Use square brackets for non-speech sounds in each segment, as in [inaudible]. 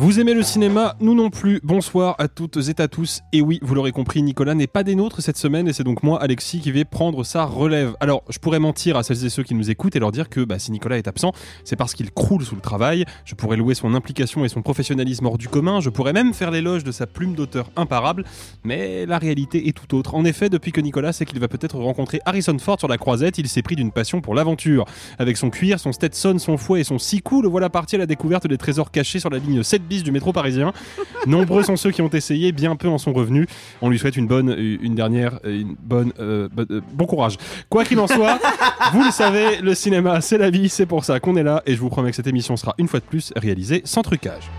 Vous aimez le cinéma Nous non plus. Bonsoir à toutes et à tous. Et oui, vous l'aurez compris, Nicolas n'est pas des nôtres cette semaine et c'est donc moi, Alexis, qui vais prendre sa relève. Alors, je pourrais mentir à celles et ceux qui nous écoutent et leur dire que bah, si Nicolas est absent, c'est parce qu'il croule sous le travail. Je pourrais louer son implication et son professionnalisme hors du commun. Je pourrais même faire l'éloge de sa plume d'auteur imparable. Mais la réalité est tout autre. En effet, depuis que Nicolas sait qu'il va peut-être rencontrer Harrison Ford sur la croisette, il s'est pris d'une passion pour l'aventure. Avec son cuir, son Stetson, son fouet et son sicou, le voilà parti à la découverte des trésors cachés sur la ligne 7 du métro parisien. Nombreux sont ceux qui ont essayé, bien peu en sont revenus. On lui souhaite une bonne, une dernière, une bonne, euh, bo- euh, bon courage. Quoi qu'il en soit, vous le savez, le cinéma c'est la vie, c'est pour ça qu'on est là et je vous promets que cette émission sera une fois de plus réalisée sans trucage.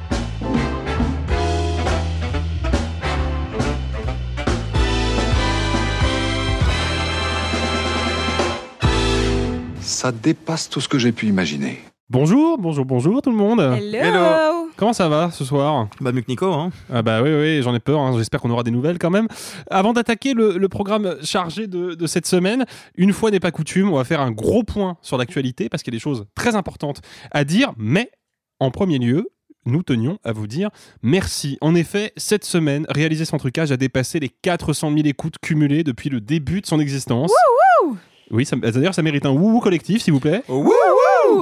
Ça dépasse tout ce que j'ai pu imaginer. Bonjour, bonjour, bonjour tout le monde. Hello, Comment ça va ce soir? Bah mieux que Nico, hein. Ah bah oui, oui, j'en ai peur, hein. j'espère qu'on aura des nouvelles quand même. Avant d'attaquer le, le programme chargé de, de cette semaine, une fois n'est pas coutume, on va faire un gros point sur l'actualité parce qu'il y a des choses très importantes à dire, mais en premier lieu, nous tenions à vous dire merci. En effet, cette semaine, Réaliser sans trucage a dépassé les 400 000 écoutes cumulées depuis le début de son existence. Oui, ça- d'ailleurs, ça mérite un wouhou collectif, s'il vous plaît.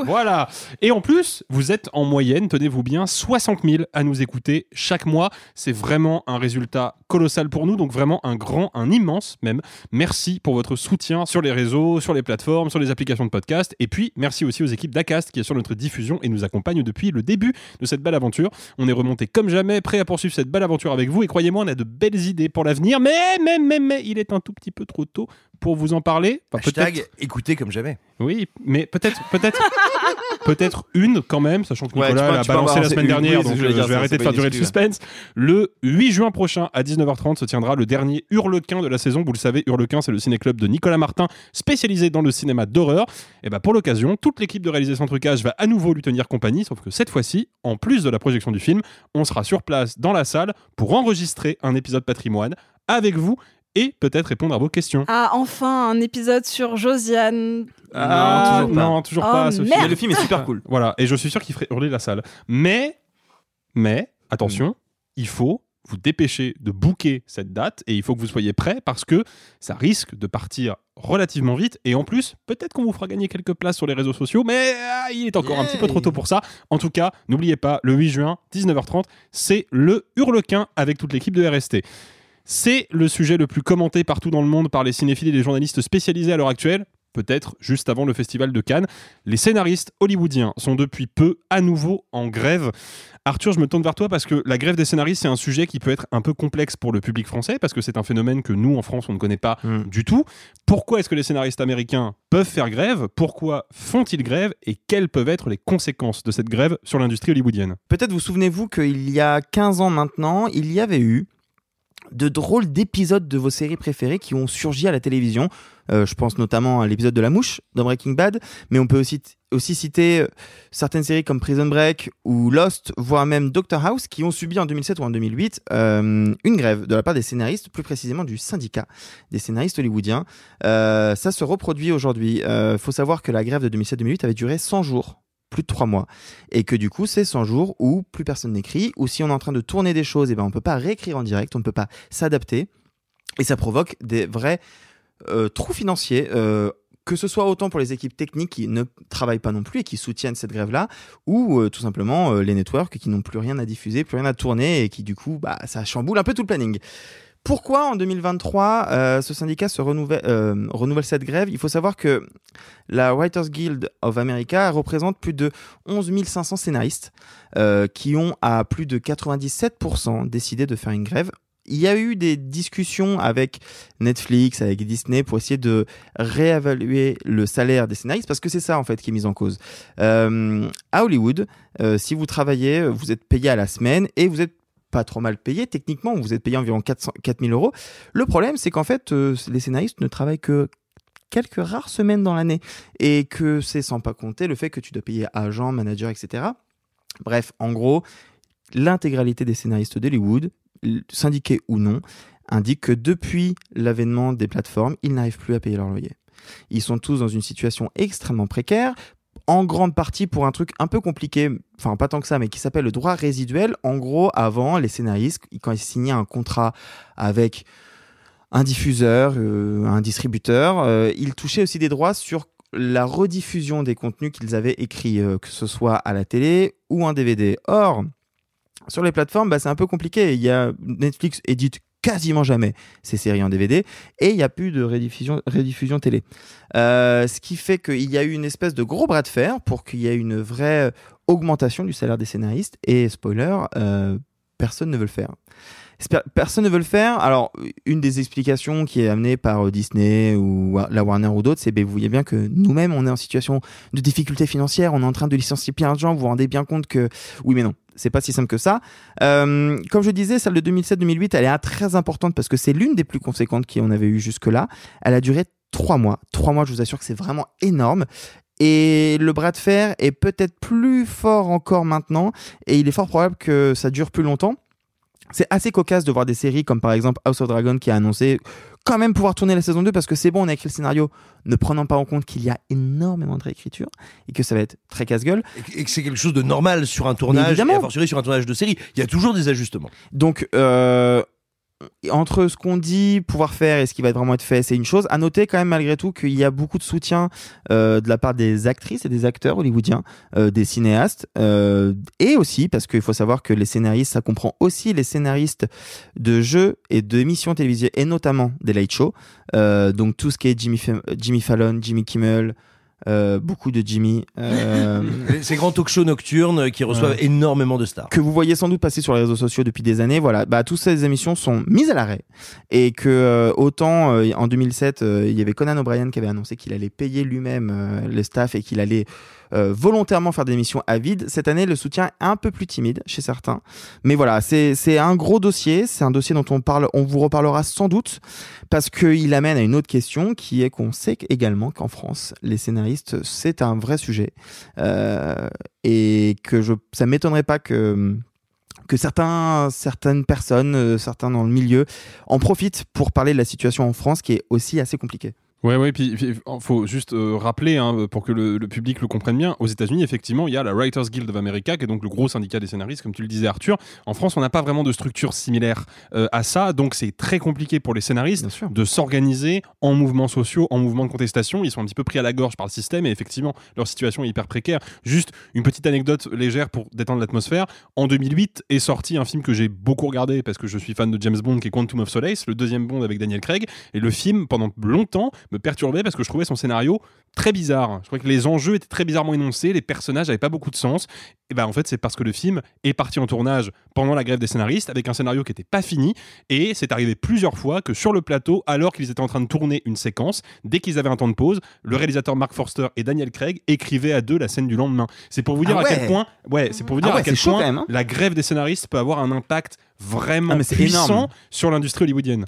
Voilà. Et en plus, vous êtes en moyenne, tenez-vous bien, 60 000 à nous écouter chaque mois. C'est vraiment un résultat colossal pour nous, donc vraiment un grand, un immense même. Merci pour votre soutien sur les réseaux, sur les plateformes, sur les applications de podcast. Et puis, merci aussi aux équipes d'Acast qui assurent notre diffusion et nous accompagnent depuis le début de cette belle aventure. On est remonté comme jamais, prêt à poursuivre cette belle aventure avec vous. Et croyez-moi, on a de belles idées pour l'avenir. Mais, mais, mais, mais, il est un tout petit peu trop tôt pour vous en parler. Enfin, Hashtag peut-être- écoutez comme jamais. oui, mais peut-être, peut-être, [laughs] peut-être une quand même, sachant que Ouais, Nicolas tu peux- l'a tu balancé la semaine une, dernière, oui, donc j'allais euh, je vais ça, arrêter de faire durer le suspense. Le 8 juin prochain à 19h30 se tiendra le dernier Hurlequin de la saison. Vous le savez, Hurlequin, c'est le ciné-club de Nicolas Martin, spécialisé dans le cinéma d'horreur. Et ben pour l'occasion, toute l'équipe de réaliser sans trucage va à nouveau lui tenir compagnie, sauf que cette fois-ci, en plus de la projection du film, on sera sur place dans la salle pour enregistrer un épisode patrimoine avec vous et peut-être répondre à vos questions. Ah, enfin, un épisode sur Josiane. Ah, toujours pas. non, toujours Oh, pas. Sophie. merde. Mais le film est super cool. [laughs] Voilà, et je suis sûr qu'il ferait hurler la salle. Mais, mais, attention, il faut vous dépêcher de booker cette date et il faut que vous soyez prêts parce que ça risque de partir relativement vite et en plus, peut-être qu'on vous fera gagner quelques places sur les réseaux sociaux, mais ah, il est encore un petit peu trop tôt pour ça. En tout cas, n'oubliez pas, le 8 juin, 19h30, c'est le Hurlequin avec toute l'équipe de RST. C'est le sujet le plus commenté partout dans le monde par les cinéphiles et les journalistes spécialisés à l'heure actuelle. Peut-être juste avant le festival de Cannes. Les scénaristes hollywoodiens sont depuis peu à nouveau en grève. Arthur, je me tourne vers toi parce que la grève des scénaristes, c'est un sujet qui peut être un peu complexe pour le public français parce que c'est un phénomène que nous, en France, on ne connaît pas du tout. Pourquoi est-ce que les scénaristes américains peuvent faire grève? Pourquoi font-ils grève? Et quelles peuvent être les conséquences de cette grève sur l'industrie hollywoodienne? Peut-être vous souvenez-vous qu'il y a 15 ans maintenant, il y avait eu de drôles d'épisodes de vos séries préférées qui ont surgi à la télévision. Euh, je pense notamment à l'épisode de La Mouche dans Breaking Bad, mais on peut aussi, aussi citer euh, certaines séries comme Prison Break ou Lost, voire même Doctor House, qui ont subi en 2007 ou en 2008 euh, une grève de la part des scénaristes, plus précisément du syndicat des scénaristes hollywoodiens. Ça se reproduit aujourd'hui. Il faut savoir que la grève de 2007-2008 avait duré 100 jours plus de 3 mois. Et que du coup, c'est 100 jours où plus personne n'écrit, ou si on est en train de tourner des choses, et ben on peut pas réécrire en direct, on ne peut pas s'adapter. Et ça provoque des vrais euh, trous financiers. euh, que ce soit autant pour les équipes techniques qui ne travaillent pas non plus et qui soutiennent cette grève-là, ou euh, tout simplement les networks qui n'ont plus rien à diffuser, plus rien à tourner et qui du coup, bah, ça chamboule un peu tout le planning. Pourquoi en 2023 euh, ce syndicat se renouvelle, euh, cette grève? Il faut savoir que la Writers Guild of America représente plus de 11 500 scénaristes euh, qui ont à plus de 97% décidé de faire une grève. Il y a eu des discussions avec Netflix, avec Disney pour essayer de réévaluer le salaire des scénaristes parce que c'est ça en fait qui est mis en cause. À Hollywood, si vous travaillez, vous êtes payé à la semaine et vous êtes pas trop mal payé. Techniquement, vous êtes payé environ 400, 4000 euros. Le problème, c'est qu'en fait, euh, les scénaristes ne travaillent que quelques rares semaines dans l'année et que c'est sans pas compter le fait que tu dois payer agent, manager, etc. Bref, en gros, l'intégralité des scénaristes d'Hollywood, syndiqués ou non, indique que depuis l'avènement des plateformes, ils n'arrivent plus à payer leur loyer. Ils sont tous dans une situation extrêmement précaire en grande partie pour un truc un peu compliqué, enfin pas tant que ça, mais qui s'appelle le droit résiduel. En gros, avant, les scénaristes, quand ils signaient un contrat avec un diffuseur, euh, un distributeur, euh, ils touchaient aussi des droits sur la rediffusion des contenus qu'ils avaient écrits, euh, que ce soit à la télé ou en DVD. Or, sur les plateformes, bah, c'est un peu compliqué. Il y a Netflix édite quasiment jamais ces séries en DVD et il n'y a plus de rediffusion, télé. Euh, ce qui fait qu'il y a eu une espèce de gros bras de fer pour qu'il y ait une vraie augmentation du salaire des scénaristes et spoiler, euh, personne ne veut le faire. Personne ne veut le faire. Alors, une des explications qui est amenée par Disney ou la Warner ou d'autres, c'est ben, vous voyez bien que nous-mêmes, on est en situation de difficulté financière, on est en train de licencier plein de gens, vous vous rendez bien compte que oui, mais non, c'est pas si simple que ça. Euh, comme je disais, celle de 2007-2008, elle est très importante parce que c'est l'une des plus conséquentes qu'on avait eu jusque-là. Elle a duré trois mois. Trois mois, je vous assure que c'est vraiment énorme. Et le bras de fer est peut-être plus fort encore maintenant, et il est fort probable que ça dure plus longtemps. C'est assez cocasse de voir des séries comme par exemple House of Dragon qui a annoncé quand même pouvoir tourner la saison 2 parce que c'est bon, on a écrit le scénario, ne prenant pas en compte qu'il y a énormément de réécriture et que ça va être très casse-gueule. Et que c'est quelque chose de normal sur un tournage, et a fortiori sur un tournage de série. Il y a toujours des ajustements. Donc, euh, entre ce qu'on dit pouvoir faire et ce qui va vraiment être fait, c'est une chose. À noter quand même malgré tout qu'il y a beaucoup de soutien euh, de la part des actrices et des acteurs hollywoodiens, euh, des cinéastes, euh, et aussi parce qu'il faut savoir que les scénaristes, ça comprend aussi les scénaristes de jeux et d'émissions télévisées et notamment des late shows. Donc tout ce qui est Jimmy Fallon, Jimmy Kimmel, euh, beaucoup de Jimmy. Euh... [laughs] Ces grands talk shows nocturnes qui reçoivent ouais. énormément de stars. Que vous voyez sans doute passer sur les réseaux sociaux depuis des années. Voilà, bah, toutes ces émissions sont mises à l'arrêt. Et que euh, autant en 2007, il y avait Conan O'Brien qui avait annoncé qu'il allait payer lui-même les staffs et qu'il allait euh, volontairement faire des émissions à vide. Cette année, le soutien est un peu plus timide chez certains. Mais voilà, c'est un gros dossier. C'est un dossier dont on parle, on vous reparlera sans doute parce qu'il amène à une autre question qui est qu'on sait également qu'en France, les scénaristes, c'est un vrai sujet. Euh, et que je, ça m'étonnerait pas que que certains, certaines personnes, euh, certains dans le milieu, en profitent pour parler de la situation en France qui est aussi assez compliquée. Ouais, ouais, puis il faut juste euh, rappeler, hein, pour que le, le, public le comprenne bien, aux États-Unis, effectivement, il y a la Writers Guild of America, qui est donc le gros syndicat des scénaristes, comme tu le disais, Arthur. En France, on n'a pas vraiment de structure similaire euh, à ça, donc c'est très compliqué pour les scénaristes de s'organiser en mouvements sociaux, en mouvements de contestation. Ils sont un petit peu pris à la gorge par le système, et effectivement, leur situation est hyper précaire. Juste une petite anecdote légère pour détendre l'atmosphère. En 2008 est sorti un film que j'ai beaucoup regardé, parce que je suis fan de James Bond, qui est Quantum of Solace, le deuxième Bond avec Daniel Craig, et le film, pendant longtemps, me perturbait parce que je trouvais son scénario très bizarre. Je trouvais que les enjeux étaient très bizarrement énoncés, les personnages n'avaient pas beaucoup de sens. Et ben en fait, c'est parce que le film est parti en tournage pendant la grève des scénaristes avec un scénario qui n'était pas fini. Et c'est arrivé plusieurs fois que sur le plateau, alors qu'ils étaient en train de tourner une séquence, dès qu'ils avaient un temps de pause, le réalisateur Mark Forster et Daniel Craig écrivaient à deux la scène du lendemain. C'est pour vous dire ah à quel point, ouais, c'est pour vous dire Ah ouais, à quel chaud point même, hein. la grève des scénaristes peut avoir un impact vraiment Ah, mais puissant énorme. sur l'industrie hollywoodienne.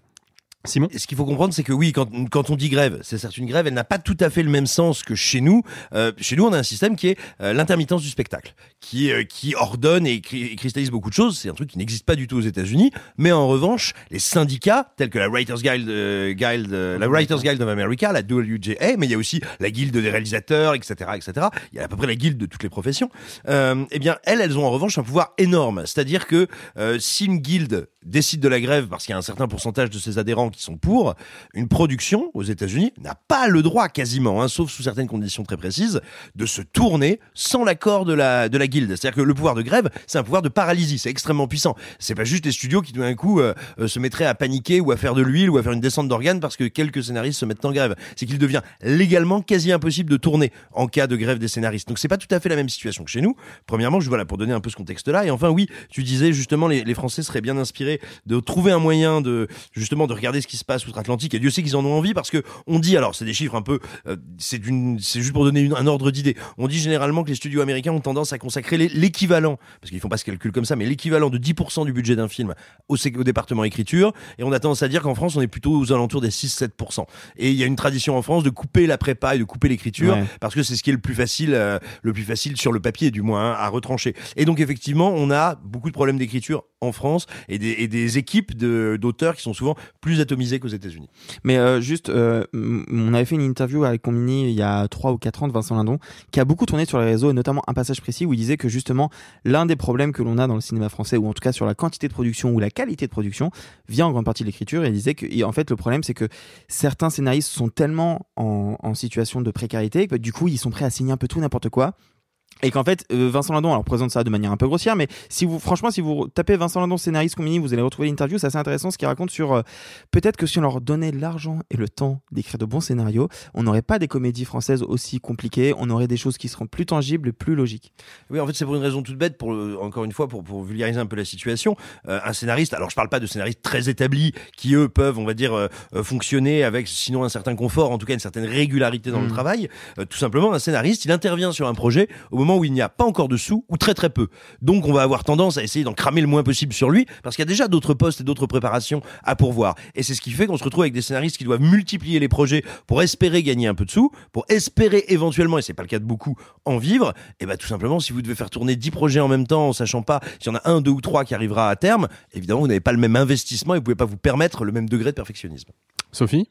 Simon Ce qu'il faut comprendre, c'est que oui, quand, quand on dit grève, c'est certes une grève, elle n'a pas tout à fait le même sens que chez nous. Euh, chez nous, on a un système qui est euh, l'intermittence du spectacle, qui, euh, qui ordonne et, cri- et cristallise beaucoup de choses. C'est un truc qui n'existe pas du tout aux États-Unis. Mais en revanche, les syndicats, tels que la Writers Guild, euh, Guild, euh, la Writers Guild of America, la WJA, mais il y a aussi la guilde des réalisateurs, etc., etc. Il y a à peu près la guilde de toutes les professions. Euh, eh bien, elles, elles ont en revanche un pouvoir énorme. C'est-à-dire que euh, si une guilde décide de la grève parce qu'il y a un certain pourcentage de ses adhérents qui sont pour, une production aux États-Unis n'a pas le droit quasiment, hein, sauf sous certaines conditions très précises, de se tourner sans l'accord de la, de la guilde. C'est-à-dire que le pouvoir de grève, c'est un pouvoir de paralysie, c'est extrêmement puissant. C'est pas juste les studios qui tout d'un coup euh, euh, se mettraient à paniquer ou à faire de l'huile ou à faire une descente d'organes parce que quelques scénaristes se mettent en grève. C'est qu'il devient légalement quasi impossible de tourner en cas de grève des scénaristes. Donc c'est pas tout à fait la même situation que chez nous. Premièrement, je voilà pour donner un peu ce contexte-là. Et enfin, oui, tu disais justement les, les Français seraient bien inspirés de trouver un moyen de justement de regarder ce qui se passe outre-Atlantique. Et Dieu sait qu'ils en ont envie parce que on dit alors c'est des chiffres un peu, euh, c'est d'une, c'est juste pour donner une- un ordre d'idée. On dit généralement que les studios américains ont tendance à consacrer l'équivalent, parce qu'ils font pas ce calcul comme ça, mais l'équivalent de 10% du budget d'un film au, département écriture. Et on a tendance à dire qu'en France on est plutôt aux alentours des 6-7%. Et il y a une tradition en France de couper la prépa et de couper l'écriture Ouais. parce que c'est ce qui est le plus facile, euh, le plus facile sur le papier du moins hein, à retrancher. Et donc effectivement, on a beaucoup de problèmes d'écriture en France et des, et des équipes de- d'auteurs qui sont souvent plus atomisées qu'aux États-Unis. Mais euh, juste, euh, on avait fait une interview avec Combini il y a 3 ou 4 ans de Vincent Lindon, qui a beaucoup tourné sur les réseaux, et notamment un passage précis où il disait que justement, l'un des problèmes que l'on a dans le cinéma français, ou en tout cas sur la quantité de production ou la qualité de production, vient en grande partie de l'écriture. Et il disait que, en fait, le problème, c'est que certains scénaristes sont tellement en, en situation de précarité que du coup, ils sont prêts à signer un peu tout n'importe quoi. Et qu'en fait, euh, Vincent Lindon, alors présente ça de manière un peu grossière, mais si vous, franchement, si vous tapez Vincent Lindon scénariste Combini, vous allez retrouver l'interview. C'est assez intéressant ce qu'il raconte sur euh, peut-être que si on leur donnait l'argent et le temps d'écrire de bons scénarios, on n'aurait pas des comédies françaises aussi compliquées. On aurait des choses qui seront plus tangibles, plus logiques. Oui, en fait, c'est pour une raison toute bête, pour euh, encore une fois, pour, pour vulgariser un peu la situation. Euh, un scénariste, alors je parle pas de scénaristes très établis qui eux peuvent, on va dire, euh, fonctionner avec sinon un certain confort, en tout cas une certaine régularité dans le Mm. travail. Tout simplement, un scénariste, il intervient sur un projet au moment où il n'y a pas encore de sous ou très très peu. Donc, on va avoir tendance à essayer d'en cramer le moins possible sur lui parce qu'il y a déjà d'autres postes et d'autres préparations à pourvoir. Et c'est ce qui fait qu'on se retrouve avec des scénaristes qui doivent multiplier les projets pour espérer gagner un peu de sous, pour espérer éventuellement, et c'est pas le cas de beaucoup, en vivre. Et bah tout simplement, si vous devez faire tourner 10 projets en même temps, en sachant pas s'il y en a un, deux ou trois qui arrivera à terme, évidemment, vous n'avez pas le même investissement et vous pouvez pas vous permettre le même degré de perfectionnisme. Sophie?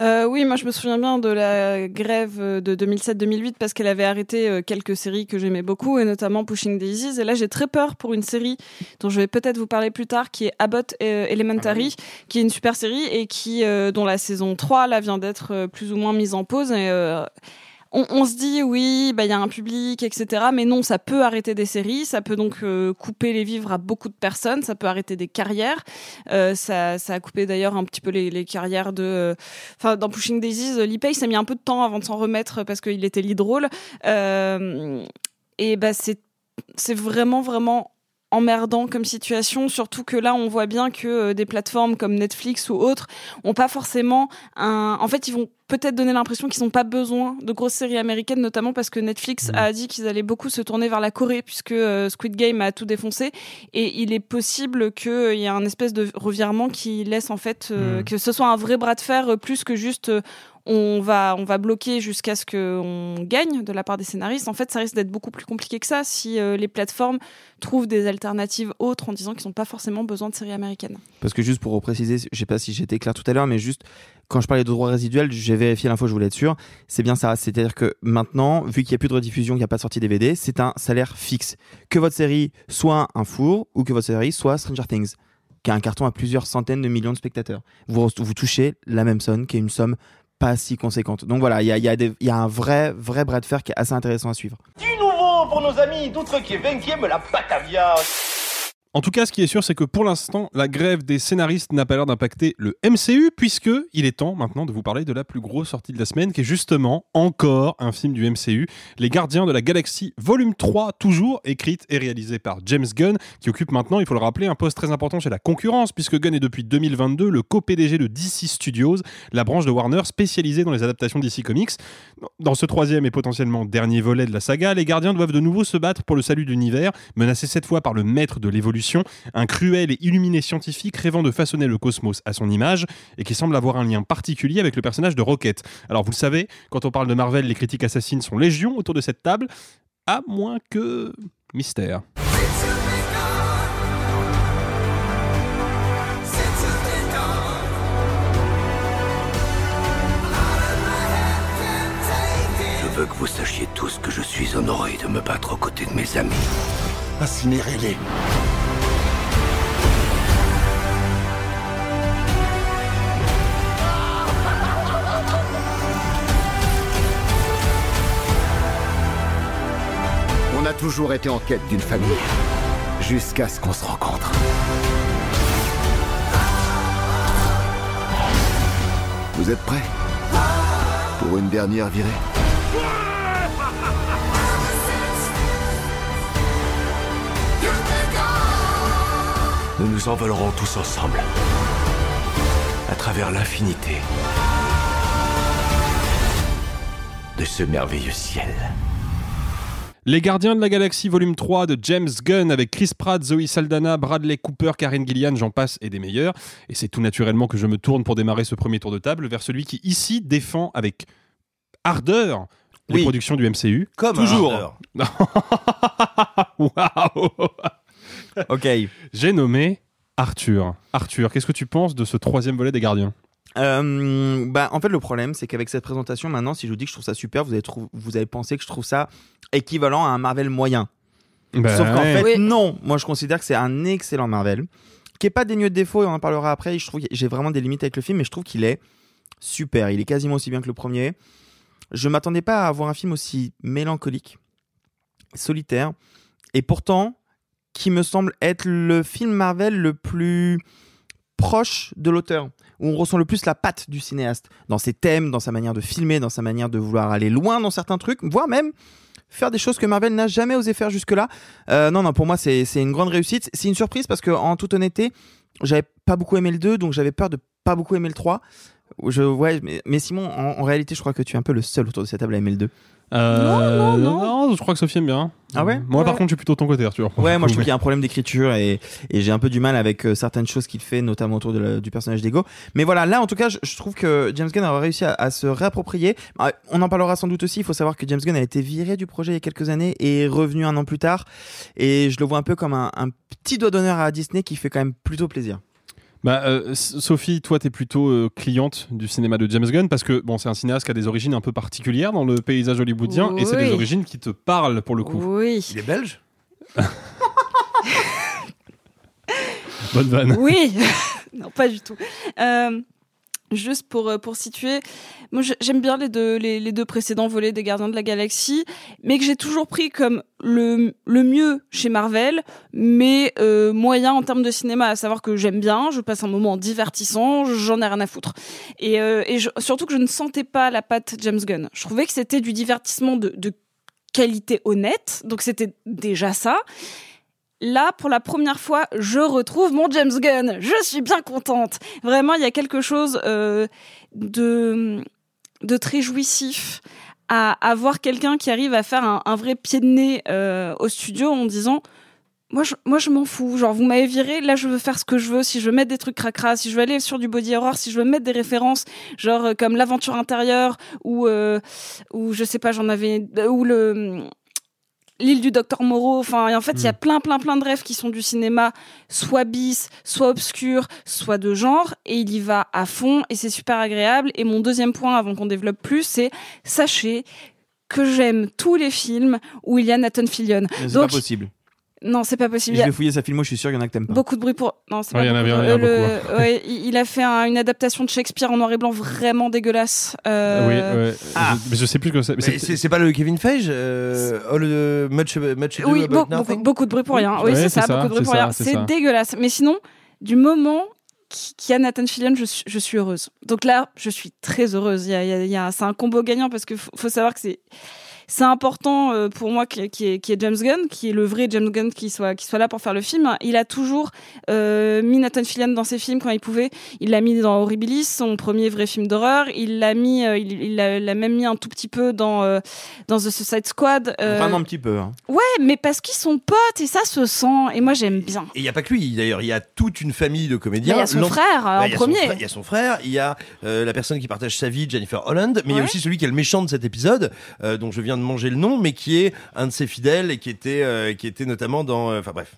Euh, oui, moi je me souviens bien de la grève euh, de 2007-2008 parce qu'elle avait arrêté euh, quelques séries que j'aimais beaucoup et notamment Pushing Daisies. Et là j'ai très peur pour une série dont je vais peut-être vous parler plus tard qui est Abbott euh, Elementary, qui est une super série et qui euh, dont la saison 3 là vient d'être plus ou moins mise en pause. Et, euh, on, on se dit oui, bah il y a un public, etc. Mais non, ça peut arrêter des séries, ça peut donc euh, couper les vivres à beaucoup de personnes, ça peut arrêter des carrières. Euh, ça, ça a coupé d'ailleurs un petit peu les, les carrières de. euh, Enfin, dans Pushing Daisies, euh, Lee Pace a mis un peu de temps avant de s'en remettre parce qu'il était lead role. Euh, et bah c'est c'est vraiment vraiment emmerdant comme situation, surtout que là on voit bien que euh, des plateformes comme Netflix ou autres ont pas forcément un. En fait, ils vont peut-être donner l'impression qu'ils n'ont pas besoin de grosses séries américaines, notamment parce que Netflix a dit qu'ils allaient beaucoup se tourner vers la Corée puisque euh, Squid Game a tout défoncé et il est possible qu'il y ait un espèce de revirement qui laisse en fait euh, Mm. que ce soit un vrai bras de fer euh, plus que juste euh, on va on va bloquer jusqu'à ce qu'on gagne de la part des scénaristes. En fait, ça risque d'être beaucoup plus compliqué que ça si euh, les plateformes trouvent des alternatives autres en disant qu'ils n'ont pas forcément besoin de séries américaines. Parce que juste pour repréciser, je sais pas si j'étais clair tout à l'heure, mais juste quand je parlais de droits résiduels, j'ai vérifié l'info, je voulais être sûr. C'est bien ça. C'est-à-dire que maintenant, vu qu'il n'y a plus de rediffusion, qu'il n'y a pas de sortie DVD, c'est un salaire fixe. Que votre série soit un four ou que votre série soit Stranger Things, qui a un carton à plusieurs centaines de millions de spectateurs. Vous, vous touchez la même somme, qui est une somme pas si conséquente. Donc voilà, il y a, y a un vrai, vrai bras de fer qui est assez intéressant à suivre. Du nouveau pour nos amis d'outre-Québec qui aiment la Batavia. En tout cas, ce qui est sûr, c'est que pour l'instant, la grève des scénaristes n'a pas l'air d'impacter le MCU, puisque il est temps maintenant de vous parler de la plus grosse sortie de la semaine, qui est justement encore un film du MCU, Les Gardiens de la Galaxie, volume 3, toujours écrite et réalisée par James Gunn, qui occupe maintenant, il faut le rappeler, un poste très important chez la concurrence, puisque Gunn est depuis 2022 le co-PDG de DC Studios, la branche de Warner spécialisée dans les adaptations DC Comics. Dans ce troisième et potentiellement dernier volet de la saga, les gardiens doivent de nouveau se battre pour le salut de l'univers, menacés cette fois par le maître de l'évolution, un cruel et illuminé scientifique rêvant de façonner le cosmos à son image et qui semble avoir un lien particulier avec le personnage de Rocket. Alors vous le savez, quand on parle de Marvel, les critiques assassines sont légion autour de cette table, à moins que... Mystère. Je veux que vous sachiez tous que je suis honoré de me battre aux côtés de mes amis. Incinérez-les. Toujours été en quête d'une famille. Jusqu'à ce qu'on se rencontre. Vous êtes prêts Pour une dernière virée? Nous nous envolerons tous ensemble. À travers l'infinité. De ce merveilleux ciel. Les Gardiens de la Galaxie volume 3 de James Gunn avec Chris Pratt, Zoe Saldana, Bradley Cooper, Karen Gillian, j'en passe et des meilleurs. Et c'est tout naturellement que je me tourne pour démarrer ce premier tour de table vers celui qui ici défend avec ardeur les Oui. productions du MCU. Comme Toujours. ardeur. [laughs] Waouh Ok. J'ai nommé Arthur. Arthur, qu'est-ce que tu penses de ce troisième volet des Gardiens? Euh, bah, en fait, le problème, c'est qu'avec cette présentation, maintenant, si je vous dis que je trouve ça super, vous allez, trou- vous allez penser que je trouve ça équivalent à un Marvel moyen. Bah Sauf qu'en ouais. fait, Oui. non. Moi, je considère que c'est un excellent Marvel, qui est pas dénué de défauts, et on en parlera après. Je trouve que j'ai vraiment des limites avec le film, mais je trouve qu'il est super. Il est quasiment aussi bien que le premier. Je m'attendais pas à avoir un film aussi mélancolique, solitaire, et pourtant qui me semble être le film Marvel le plus proche de l'auteur, où on ressent le plus la patte du cinéaste, dans ses thèmes, dans sa manière de filmer, dans sa manière de vouloir aller loin dans certains trucs, voire même faire des choses que Marvel n'a jamais osé faire jusque-là. Euh, non, non, pour moi, c'est une grande réussite. C'est une surprise parce que, en toute honnêteté, j'avais pas beaucoup aimé le 2, donc j'avais peur de pas beaucoup aimer le 3. Je, mais Simon, en, en réalité, je crois que tu es un peu le seul autour de cette table à aimer le 2. Euh, Non, non, non. je crois que Sophie aime bien. Ah ouais Moi, par contre, je suis plutôt de ton côté, Arthur. Ouais, moi je trouve Mais- qu'il y a un problème d'écriture et, et j'ai un peu du mal avec euh, certaines choses qu'il fait, notamment autour de la- du personnage d'Ego. Mais voilà, là en tout cas, je, je trouve que James Gunn a réussi à, à se réapproprier. Ah, On en parlera sans doute aussi. Il faut savoir que James Gunn a été viré du projet il y a quelques années et est revenu un an plus tard. Et je le vois un peu comme un, un petit doigt d'honneur à Disney qui fait quand même plutôt plaisir. Bah, euh, Sophie, toi, t'es plutôt euh, cliente du cinéma de James Gunn parce que bon, c'est un cinéaste qui a des origines un peu particulières dans le paysage hollywoodien et c'est des origines qui te parlent pour le coup. Oui. Il est belge? [laughs] Bonne vanne. Oui, [laughs] non, pas du tout. Euh, juste pour, euh, pour situer, moi j'aime bien les deux, les, les deux précédents volets des Gardiens de la Galaxie, mais que j'ai toujours pris comme le, le mieux chez Marvel, mais euh, moyen en termes de cinéma, à savoir que j'aime bien, je passe un moment divertissant, j'en ai rien à foutre. Et, euh, et je- surtout que je ne sentais pas la patte James Gunn. Je trouvais que c'était du divertissement de, de qualité honnête, donc c'était déjà ça. Là, pour la première fois, je retrouve mon James Gunn. Je suis bien contente. Vraiment, il y a quelque chose euh, de, de très jouissif à avoir quelqu'un qui arrive à faire un, vrai pied de nez euh, au studio en disant moi je, moi je m'en fous genre vous m'avez viré là je veux faire ce que je veux si je veux mettre des trucs cracra si je veux aller sur du body horror si je veux mettre des références genre euh, comme l'aventure intérieure ou euh, ou je sais pas j'en avais ou le l'île du docteur Moreau enfin et en fait il y a plein plein plein de rêves qui sont du cinéma soit bis soit obscur soit de genre et il y va à fond et c'est super agréable et mon deuxième point avant qu'on développe plus c'est sachez que j'aime tous les films où il y a Nathan Fillion C'est pas possible. Non c'est pas possible Je Il y a- vais fouiller sa filmo, je suis sûr qu'il y en a que t'aimes pas. Beaucoup de bruit pour. Non, c'est Ouais, pas il y en a beaucoup. bien, il y en a Euh, beaucoup, le- ouais, il a fait un- une adaptation de Shakespeare en noir et blanc vraiment dégueulasse. Euh, Oui, ouais. Je- mais je sais plus que c'est. c'est- pas le Kevin Feige euh, All the Much, much Ado Oui, beaucoup, Nothing beaucoup de bruit pour rien. Oui, Ouais, c'est ça, ça, beaucoup de bruit c'est pour ça, rien. c'est dégueulasse. Mais sinon, du moment qui- qu'il y a Nathan Fillion, je suis, je suis heureuse. Donc là, je suis très heureuse. Il y a, il y a- il y a- c'est un combo gagnant parce que faut, faut savoir que c'est c'est important euh, pour moi qui qui est, qui est James Gunn, qui est le vrai James Gunn qui soit qui soit là pour faire le film. Il a toujours euh, mis Nathan Fillion dans ses films quand il pouvait. Il l'a mis dans Horribilis, son premier vrai film d'horreur. Il l'a mis, euh, il l'a même mis un tout petit peu dans euh, dans The Suicide Squad. Euh, Vraiment un petit peu. hein. Ouais, mais parce qu'ils sont potes et ça se sent. Et moi, j'aime bien. Et il n'y a pas que lui, d'ailleurs, il y a toute une famille de comédiens. Il y a son frère Bah, en y a premier. Il y a son frère, il y a euh, la personne qui partage sa vie, Jennifer Holland, mais il y a aussi celui qui est le méchant de cet épisode, euh, dont je viens de manger le nom, mais qui est un de ses fidèles et qui était, euh, qui était notamment dans. euh, Enfin bref.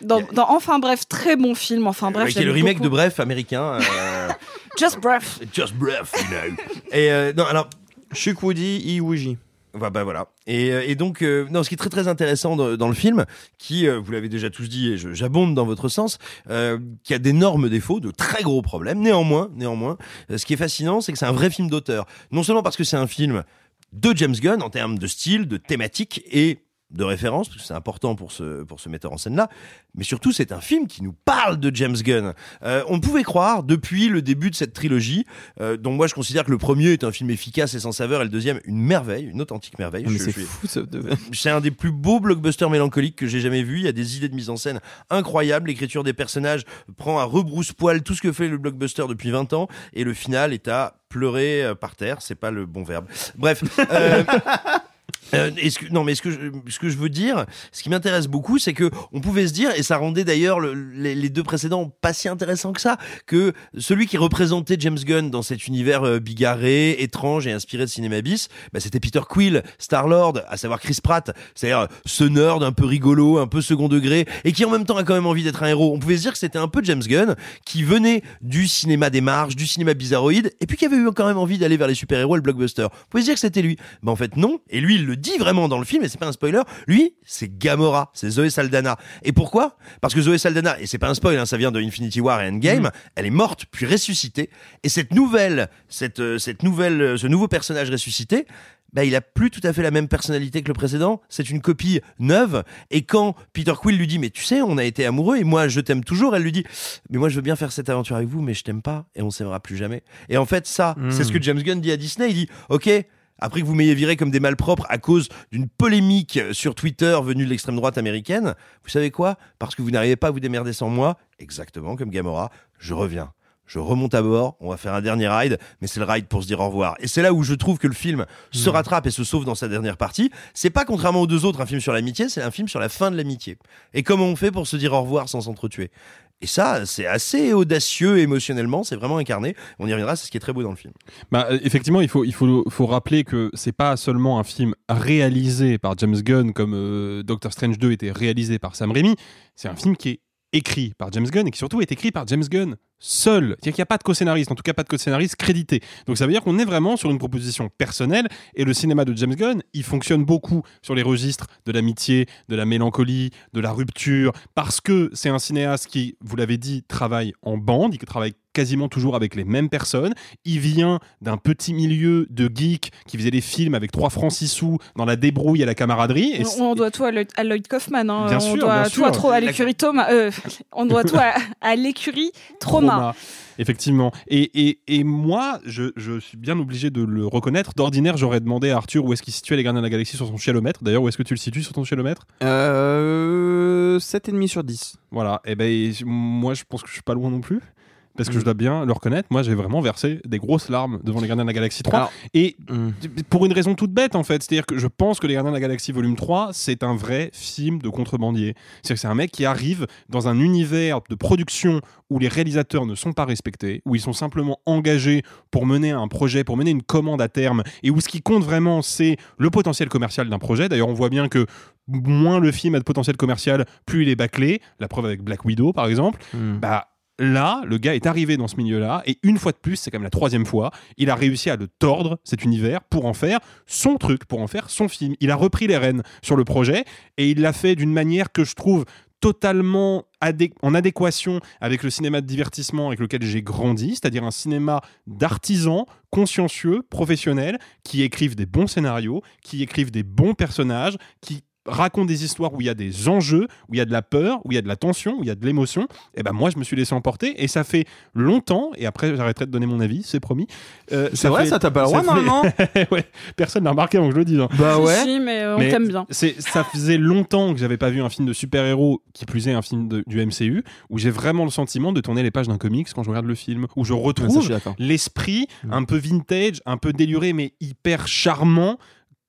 Dans, dans Enfin bref, très bon film. Enfin bref, Ouais, qui est le remake beaucoup. de Bref américain. euh, [laughs] Just Bref. Just Bref, you know. Et euh, non, alors. Chuck Woody, Iwuji. Bah, bah voilà. Et, et donc, euh, non, ce qui est très très intéressant dans, dans le film, qui, euh, vous l'avez déjà tous dit, et je- j'abonde dans votre sens, euh, qui a d'énormes défauts, de très gros problèmes. Néanmoins, néanmoins, euh, ce qui est fascinant, c'est que c'est un vrai film d'auteur. Non seulement parce que c'est un film de James Gunn en termes de style, de thématique et de référence, parce que c'est important pour ce, pour ce metteur en scène-là, mais surtout c'est un film qui nous parle de James Gunn. Euh, on pouvait croire, depuis le début de cette trilogie, euh, dont moi je considère que le premier est un film efficace et sans saveur, et le deuxième une merveille, une authentique merveille. Je- c'est je suis- fou, ça. de- [laughs] c'est un des plus beaux blockbusters mélancoliques que j'ai jamais vu. Il y a des idées de mise en scène incroyables. L'écriture des personnages prend à rebrousse-poil tout ce que fait le blockbuster depuis 20 ans. Et le final est à pleurer euh, par terre. C'est pas le bon verbe. Bref. euh, [laughs] euh, est-ce que, non, mais ce que, je, ce que je veux dire, ce qui m'intéresse beaucoup, c'est que on pouvait se dire, et ça rendait d'ailleurs le- les, deux précédents pas si intéressants que ça, que celui qui représentait James Gunn dans cet univers euh, bigarré, étrange et inspiré de cinéma bis, bah, c'était Peter Quill, Star-Lord, à savoir Chris Pratt, c'est-à-dire ce nerd un peu rigolo, un peu second degré, et qui en même temps a quand même envie d'être un héros. On pouvait se dire que c'était un peu James Gunn, qui venait du cinéma des marges, du cinéma bizarroïde, et puis qui avait eu quand même envie d'aller vers les super-héros et le blockbuster. On pouvait se dire que c'était lui. Mais en fait, non. Et lui, il le dit vraiment dans le film, et c'est pas un spoiler. Lui, c'est Gamora, c'est Zoé Saldana. Et pourquoi? Parce que Zoé Saldana, et c'est pas un spoil, hein, ça vient de Infinity War et Endgame, elle est morte puis ressuscitée. Et cette nouvelle, cette, euh, cette nouvelle, euh, ce nouveau personnage ressuscité, bah, il a plus tout à fait la même personnalité que le précédent. C'est une copie neuve. Et quand Peter Quill lui dit, mais tu sais, on a été amoureux et moi, je t'aime toujours, elle lui dit, mais moi, je veux bien faire cette aventure avec vous, mais je t'aime pas et on s'aimera plus jamais. Et en fait, ça, Mm. c'est ce que James Gunn dit à Disney. Il dit, OK, après que vous m'ayez viré comme des malpropres à cause d'une polémique sur Twitter venue de l'extrême droite américaine, vous savez quoi? Parce que vous n'arrivez pas à vous démerder sans moi, exactement comme Gamora, je reviens. Je remonte à bord, on va faire un dernier ride, mais c'est le ride pour se dire au revoir. Et c'est là où je trouve que le film se rattrape et se sauve dans sa dernière partie. C'est pas contrairement aux deux autres un film sur l'amitié, c'est un film sur la fin de l'amitié. Et comment on fait pour se dire au revoir sans s'entretuer? Et ça, c'est assez audacieux émotionnellement, c'est vraiment incarné. On y reviendra, c'est ce qui est très beau dans le film. Bah, euh, effectivement, il faut, rappeler que c'est pas seulement un film réalisé par James Gunn comme euh, Doctor Strange 2 était réalisé par Sam Raimi, c'est un film qui est écrit par James Gunn et qui surtout est écrit par James Gunn seul. C'est-à-dire qu'il n'y a pas de co-scénariste, en tout cas pas de co-scénariste crédité. Donc ça veut dire qu'on est vraiment sur une proposition personnelle et le cinéma de James Gunn, il fonctionne beaucoup sur les registres de l'amitié, de la mélancolie, de la rupture, parce que c'est un cinéaste qui, vous l'avez dit, travaille en bande, il travaille quasiment toujours avec les mêmes personnes. Il vient d'un petit milieu de geeks qui faisait des films avec 3 francs 6 sous dans la débrouille et la camaraderie. Et On, on doit tout à Lloyd, à Lloyd Kaufman. hein. Bien on sûr, doit bien tout sûr. à, trop à l'écurie Thomas. euh, on doit tout à, à l'écurie [laughs] Trauma. Trauma. Effectivement. Et, et, et moi, je, je suis bien obligé de le reconnaître. D'ordinaire, j'aurais demandé à Arthur où est-ce qu'il situait les Gardiens de la Galaxie sur son chilomètre. D'ailleurs, où est-ce que tu le situes sur ton chilomètre Euh, 7,5 sur 10. Voilà. Et ben, moi, je pense que je suis pas loin non plus. Parce que Mm. je dois bien le reconnaître, moi j'ai vraiment versé des grosses larmes devant les Gardiens de la Galaxie 3. Alors, et mm. pour une raison toute bête en fait, c'est-à-dire que je pense que les Gardiens de la Galaxie volume 3, c'est un vrai film de contrebandier. C'est-à-dire que c'est un mec qui arrive dans un univers de production où les réalisateurs ne sont pas respectés, où ils sont simplement engagés pour mener un projet, pour mener une commande à terme, et où ce qui compte vraiment c'est le potentiel commercial d'un projet. D'ailleurs on voit bien que moins le film a de potentiel commercial, plus il est bâclé. La preuve avec Black Widow par exemple. Mm. Bah là, le gars est arrivé dans ce milieu-là, et une fois de plus, c'est quand même la troisième fois, il a réussi à le tordre, cet univers, pour en faire son truc, pour en faire son film. Il a repris les rênes sur le projet, et il l'a fait d'une manière que je trouve totalement en adéquation avec le cinéma de divertissement avec lequel j'ai grandi, c'est-à-dire un cinéma d'artisans consciencieux, professionnels, qui écrivent des bons scénarios, qui écrivent des bons personnages, qui racontent des histoires où il y a des enjeux, où il y a de la peur, où il y a de la tension, où il y a de l'émotion, et ben moi je me suis laissé emporter et ça fait longtemps et après j'arrêterai de donner mon avis, c'est promis. Euh, C'est vrai, fait- ça, t'as pas le droit, fait- normalement [laughs] ouais, personne n'a remarqué avant que je le dise. hein. Bah ouais. Si, mais euh, on Mais t'aime bien. c'est- Ça faisait longtemps que j'avais pas vu un film de super-héros, qui plus est un film de- du MCU, où j'ai vraiment le sentiment de tourner les pages d'un comics quand je regarde le film, où je retrouve l'esprit Mm. un peu vintage, un peu déluré, mais hyper charmant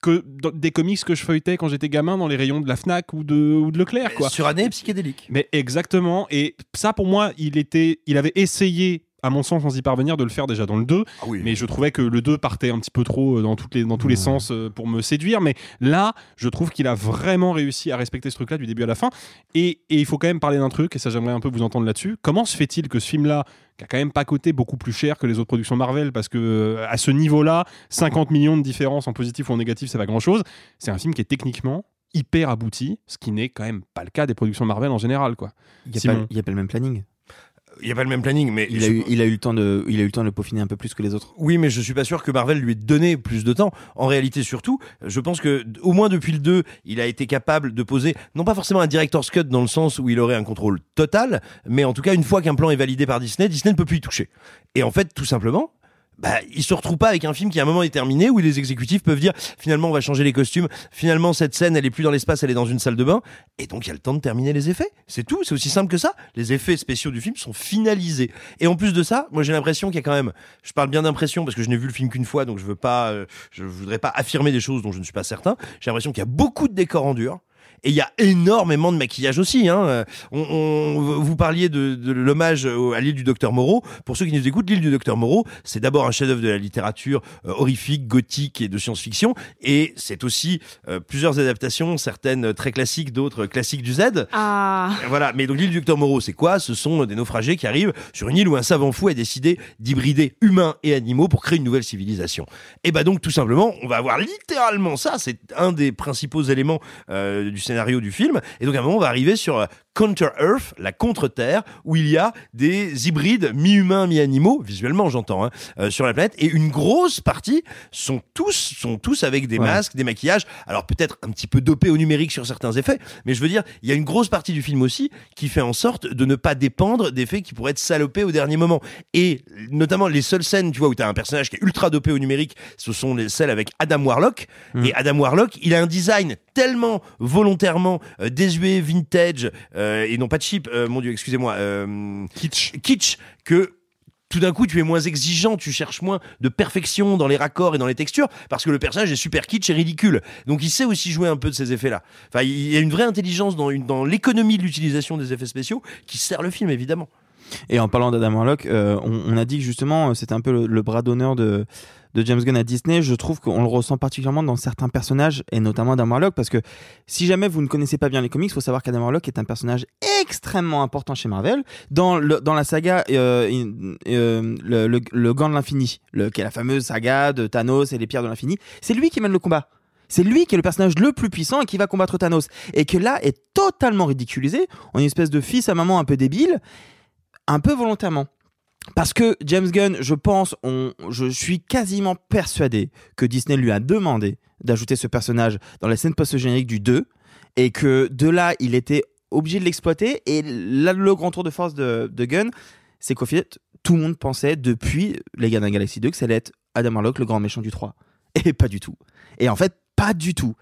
que des comics que je feuilletais quand j'étais gamin dans les rayons de la Fnac ou de, ou de Leclerc. Quoi. Psychédélique. Mais exactement. Et ça, pour moi, il était, il avait essayé, à mon sens, sans y parvenir, de le faire déjà dans le 2. Ah oui. Mais je trouvais que le 2 partait un petit peu trop euh, dans, toutes les, dans tous les sens euh, pour me séduire. Mais là, je trouve qu'il a vraiment réussi à respecter ce truc-là du début à la fin. Et, et il faut quand même parler d'un truc, et ça, j'aimerais un peu vous entendre là-dessus. Comment se fait-il que ce film-là, qui a quand même pas coûté beaucoup plus cher que les autres productions Marvel, parce que euh, à ce niveau-là, 50 millions de différence en positif ou en négatif, c'est pas grand-chose. C'est un film qui est techniquement hyper abouti, ce qui n'est quand même pas le cas des productions Marvel en général, quoi. Il n'y a pas le même planning. Il y a pas le même planning, mais il a, eu, il a eu le temps de, il a eu le temps de le peaufiner un peu plus que les autres. Oui, mais je suis pas sûr que Marvel lui ait donné plus de temps. En réalité, surtout, je pense que au moins depuis le 2, il a été capable de poser, non pas forcément un director's cut dans le sens où il aurait un contrôle total, mais en tout cas, une fois qu'un plan est validé par Disney, Disney ne peut plus y toucher. Et en fait, tout simplement, bah, il se retrouve pas avec un film qui à un moment est terminé où les exécutifs peuvent dire finalement on va changer les costumes, finalement cette scène elle est plus dans l'espace, elle est dans une salle de bain et donc il y a le temps de terminer les effets. C'est tout, c'est aussi simple que ça. Les effets spéciaux du film sont finalisés. Et en plus de ça, moi j'ai l'impression qu'il y a quand même je parle bien d'impression parce que je n'ai vu le film qu'une fois donc je veux pas euh, je voudrais pas affirmer des choses dont je ne suis pas certain. J'ai l'impression qu'il y a beaucoup de décors en dur et il y a énormément de maquillage aussi. Hein. On, on, vous parliez de, de l'hommage à l'île du docteur Moreau. Pour ceux qui nous écoutent, l'île du docteur Moreau, c'est d'abord un chef-d'œuvre de la littérature euh, horrifique, gothique et de science-fiction, et c'est aussi euh, plusieurs adaptations, certaines très classiques, d'autres classiques du Z. Ah. Voilà. Mais donc l'île du docteur Moreau, c'est quoi? Ce sont des naufragés qui arrivent sur une île où un savant fou a décidé d'hybrider humains et animaux pour créer une nouvelle civilisation. Et bah donc tout simplement, on va avoir littéralement ça. C'est un des principaux éléments euh, du scénario du film. Et donc à un moment, on va arriver sur Counter-Earth, la contre-terre, où il y a des hybrides mi-humains, mi-animaux, visuellement j'entends, hein, euh, sur la planète. Et une grosse partie sont tous, sont tous avec des Ouais. masques, des maquillages. Alors peut-être un petit peu dopé au numérique sur certains effets, mais je veux dire, il y a une grosse partie du film aussi qui fait en sorte de ne pas dépendre d'effets qui pourraient être salopés au dernier moment. Et notamment les seules scènes, tu vois, où tu as un personnage qui est ultra dopé au numérique, ce sont les celles avec Adam Warlock. Et Adam Warlock, il a un design tellement volontairement euh, désuet, vintage, euh, et non pas cheap, euh, mon dieu, excusez-moi, euh, kitsch. kitsch, que tout d'un coup, tu es moins exigeant, tu cherches moins de perfection dans les raccords et dans les textures, parce que le personnage est super kitsch et ridicule. Donc, il sait aussi jouer un peu de ces effets-là. Enfin, il y a une vraie intelligence dans, une, dans l'économie de l'utilisation des effets spéciaux qui sert le film, évidemment. Et en parlant d'Adam Warlock, euh, on, on a dit que justement euh, c'était un peu le, le bras d'honneur de, de James Gunn à Disney. Je trouve qu'on le ressent particulièrement dans certains personnages et notamment Adam Warlock parce que si jamais vous ne connaissez pas bien les comics, il faut savoir qu'Adam Warlock est un personnage extrêmement important chez Marvel. Dans, la saga euh, euh, le, Gant de l'Infini, qui est la fameuse saga de Thanos et les pierres de l'Infini, c'est lui qui mène le combat. C'est lui qui est le personnage le plus puissant et qui va combattre Thanos. Et que là est totalement ridiculisé en une espèce de fils à maman un peu débile un peu volontairement. Parce que James Gunn, je pense, on, je suis quasiment persuadé que Disney lui a demandé d'ajouter ce personnage dans la scène post-générique du 2 et que de là, il était obligé de l'exploiter. Et là, le grand tour de force de, Gunn, c'est qu'au final, tout le monde pensait depuis Les Gardiens de la Galaxie 2 que ça allait être Adam Warlock, le grand méchant du 3. Et pas du tout. Et en fait, pas du tout.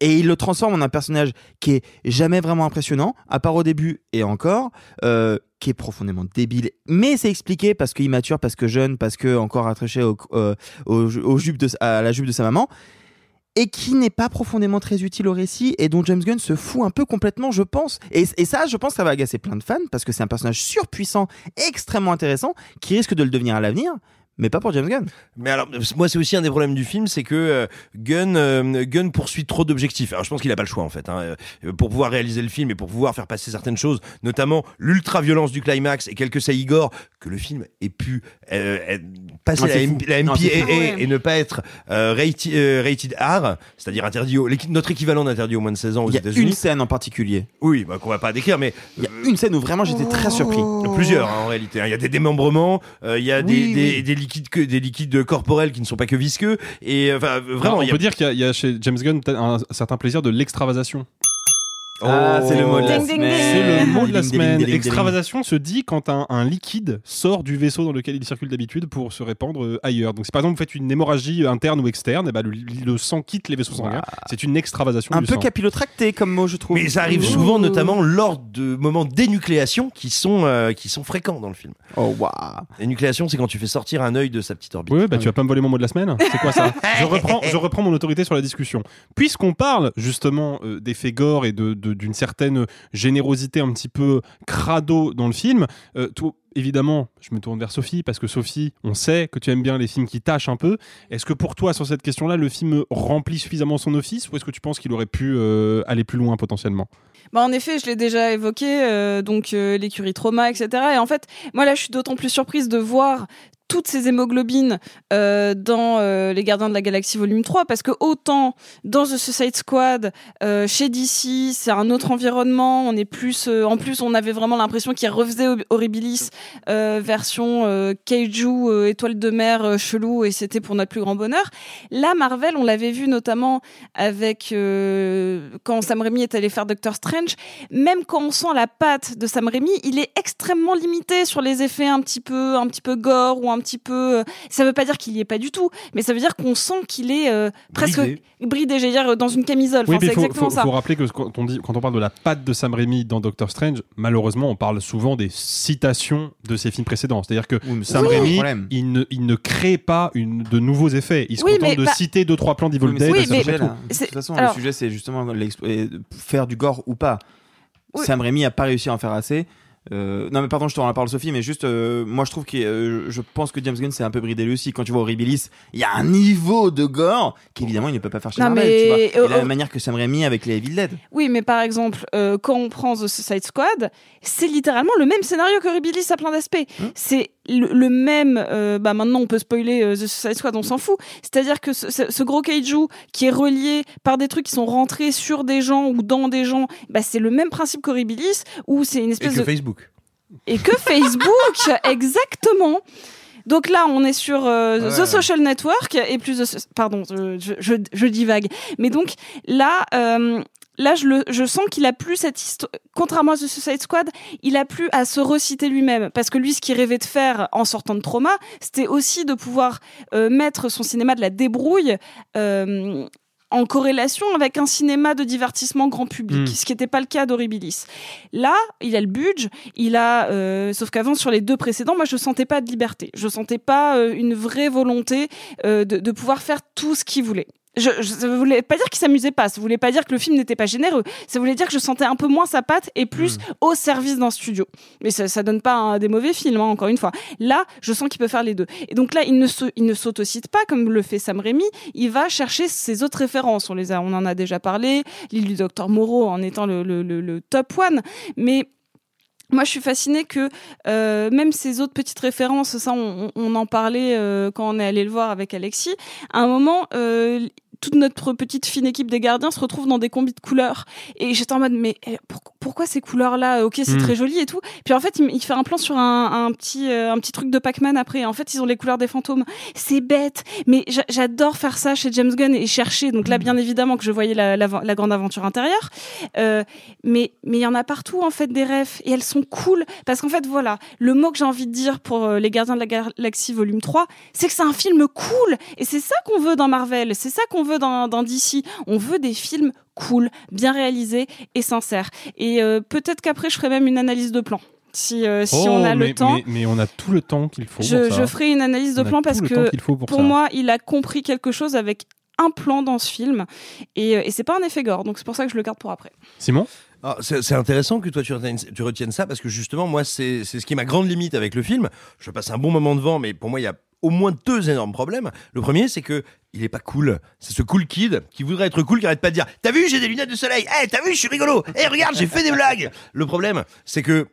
Et il le transforme en un personnage qui est jamais vraiment impressionnant, à part au début et encore, euh, qui est profondément débile. Mais c'est expliqué parce qu'il mature, parce que jeune, parce que encore attaché au, euh, à la jupe de sa maman. Et qui n'est pas profondément très utile au récit et dont James Gunn se fout un peu complètement, je pense. Et, et ça, je pense, que ça va agacer plein de fans parce que c'est un personnage surpuissant, extrêmement intéressant, qui risque de le devenir à l'avenir, mais pas pour James Gunn. Mais alors, moi, c'est aussi un des problèmes du film, c'est que euh, Gunn, euh, Gunn poursuit trop d'objectifs. Alors, je pense qu'il a pas le choix, en fait, hein, euh, pour pouvoir réaliser le film et pour pouvoir faire passer certaines choses, notamment l'ultra-violence du climax et quelques saïgores, que le film ait pu euh, passer Ah, la, M- Non, MPAA et ne pas être euh, rated, euh, rated R, c'est-à-dire interdit au, notre équivalent d'interdit au moins de 16 ans aux Il y a États-Unis. une scène en particulier. Oui, bah, qu'on va pas décrire, mais Il y a une scène où vraiment j'étais très surpris. Plusieurs hein, en réalité. hein. Il y a des démembrements, euh, il y a des, Oui, des, oui. des liquides que des liquides corporels qui ne sont pas que visqueux et euh, enfin vraiment on il y a peut dire qu'il y, a- il y a chez James Gunn peut-être un, certain plaisir de l'extravasation. Ah, c'est le mot de la Ding, semaine. C'est le mot de la semaine. ding, ding, ding. Extravasation se dit quand un, un liquide sort du vaisseau dans lequel il circule d'habitude pour se répandre euh, ailleurs. Donc si par exemple vous faites une hémorragie interne ou externe, et ben le, le sang quitte les vaisseaux sanguins. C'est une extravasation Un du peu sang. capillotracté comme mot, je trouve. mais ça arrive souvent notamment lors de moments d'énucléation qui sont euh, qui sont fréquents dans le film. Oh waouh. L'énucléation c'est quand tu fais sortir un œil de sa petite orbite. Oui, bah, tu vas pas me voler mon mot de la semaine. C'est quoi ça [laughs] je, reprends, je reprends mon autorité sur la discussion. Puisqu'on parle justement euh, d'effets gore et de- de- d'une certaine générosité un petit peu crado dans le film, euh, toi, évidemment, je me tourne vers Sophie parce que Sophie, on sait que tu aimes bien les films qui tâchent un peu. Est-ce que pour toi, sur cette question-là, le film remplit suffisamment son office ou est-ce que tu penses qu'il aurait pu euh, aller plus loin potentiellement? Bah en effet, je l'ai déjà évoqué, euh, donc euh, l'écurie trauma, etc. Et en fait, moi là, je suis d'autant plus surprise de voir toutes ces hémoglobines euh, dans euh, Les Gardiens de la Galaxie Volume 3, parce que autant dans The Suicide Squad, euh, chez DC, c'est un autre environnement, on est plus, en plus, on avait vraiment l'impression qu'il refaisait Horribilis version kaiju, étoile de mer, chelou, et c'était pour notre plus grand bonheur. Là, Marvel, on l'avait vu notamment avec quand Sam Raimi est allé faire Doctor Strange. Même quand on sent la patte de Sam Raimi, il est extrêmement limité sur les effets un petit peu, un petit peu gore ou un petit peu. euh, Ça veut pas dire qu'il y est pas du tout, mais ça veut dire qu'on sent qu'il est euh, presque Bridé. bridé. J'allais dire dans une camisole. Oui, Enfin, mais c'est faut, exactement faut- ça. faut rappeler que quand on, dit, quand on parle de la patte de Sam Raimi dans Doctor Strange, malheureusement, on parle souvent des citations de ses films précédents. C'est-à-dire que ça, Sam c'est un Raimi, il ne, il ne crée pas une, de nouveaux effets. Il se Oui, contente mais de bah- citer deux trois plans d'Evil Oui, mais Dead. tout. là. De toute façon, alors- le sujet, c'est justement euh, faire du gore ou pas. Oui. Sam Raimi a pas réussi à en faire assez. Euh, non mais pardon je te rends la parole Sophie mais juste euh, moi je trouve que euh, je pense que James Gunn s'est un peu bridé lui aussi quand tu vois Horribilis il y a un niveau de gore qu'évidemment il ne peut pas faire chez Non, Marvel mais- tu vois. Et de la même manière que Sam Raimi avec les Evil Dead Oui, mais par exemple, euh, quand on prend The Suicide Squad, c'est littéralement le même scénario que Horribilis à plein d'aspects. C'est le, le même. euh, bah maintenant, on peut spoiler euh, The Suicide Squad, on s'en fout. C'est-à-dire que ce, gros kaiju qui est relié par des trucs qui sont rentrés sur des gens ou dans des gens, bah c'est le même principe qu'Horribilis, où c'est une Et espèce que de Facebook. et que Facebook, [laughs] exactement. Donc là, on est sur euh, Ouais. The Social Network et plus de... Pardon, je, je, je, je divague. Mais donc là... euh, Là, je, le, je sens qu'il a plus cette histoire. Contrairement à The Suicide Squad, il a plus à se reciter lui-même. Parce que lui, ce qu'il rêvait de faire en sortant de trauma, c'était aussi de pouvoir euh, mettre son cinéma de la débrouille euh, en corrélation avec un cinéma de divertissement grand public, Mm. ce qui n'était pas le cas d'Horribilis. Là, il a le budget, il a, euh, sauf qu'avant sur les deux précédents, moi je sentais pas de liberté, je sentais pas euh, une vraie volonté euh, de, de pouvoir faire tout ce qu'il voulait. Je, je, ça voulait pas dire qu'il s'amusait pas, ça voulait pas dire que le film n'était pas généreux, ça voulait dire que je sentais un peu moins sa patte et plus au service d'un studio. Mais ça, ça donne pas des mauvais films, hein, encore une fois. Là, je sens qu'il peut faire les deux. Et donc là, il ne se, il ne s'autocite pas comme le fait Sam Raimi, il va chercher ses autres références. On les a, on en a déjà parlé, l'île du docteur Moreau en étant le, le, le, le top one, mais moi, je suis fascinée que euh, même ces autres petites références, ça, on, en parlait euh, quand on est allé le voir avec Alexis. À un moment, euh, toute notre petite fine équipe des gardiens se retrouve dans des combis de couleurs. Et j'étais en mode, mais eh, pour- pourquoi ces couleurs-là? Ok, c'est Hmm. Mm. très joli et tout. Puis en fait, il, il fait un plan sur un, un petit, euh, un petit truc de Pac-Man après. En fait, ils ont les couleurs des fantômes. C'est bête, mais j'a- j'adore faire ça chez James Gunn et chercher. Donc là, bien évidemment que je voyais la, la, la grande aventure intérieure. Euh, mais mais il y en a partout en fait des refs et elles sont cool parce qu'en fait voilà le mot que j'ai envie de dire pour euh, les Gardiens de la Galaxie volume 3 c'est que c'est un film cool et c'est ça qu'on veut dans Marvel c'est ça qu'on veut dans, dans DC on veut des films cool bien réalisés et sincères et euh, peut-être qu'après je ferai même une analyse de plan si, euh, si Oh, on a mais, le temps Mais, mais on a tout le temps qu'il faut. je, pour ça. je ferai une analyse de On plan parce que pour pour, ça. moi il a compris quelque chose avec un plan dans ce film et, euh, et c'est pas un effet gore donc c'est pour ça que je le garde pour après Simon? Ah, c'est intéressant que toi tu retiennes, tu retiennes ça parce que justement moi c'est ce qui est ma grande limite avec le film. Je passe un bon moment devant mais pour moi il y a au moins deux énormes problèmes. Le premier c'est que il est pas cool. C'est ce cool kid qui voudrait être cool qui arrête pas de dire "T'as vu, j'ai des lunettes de soleil. Eh, t'as vu, je suis rigolo. Eh, regarde, j'ai fait des blagues." Le problème c'est que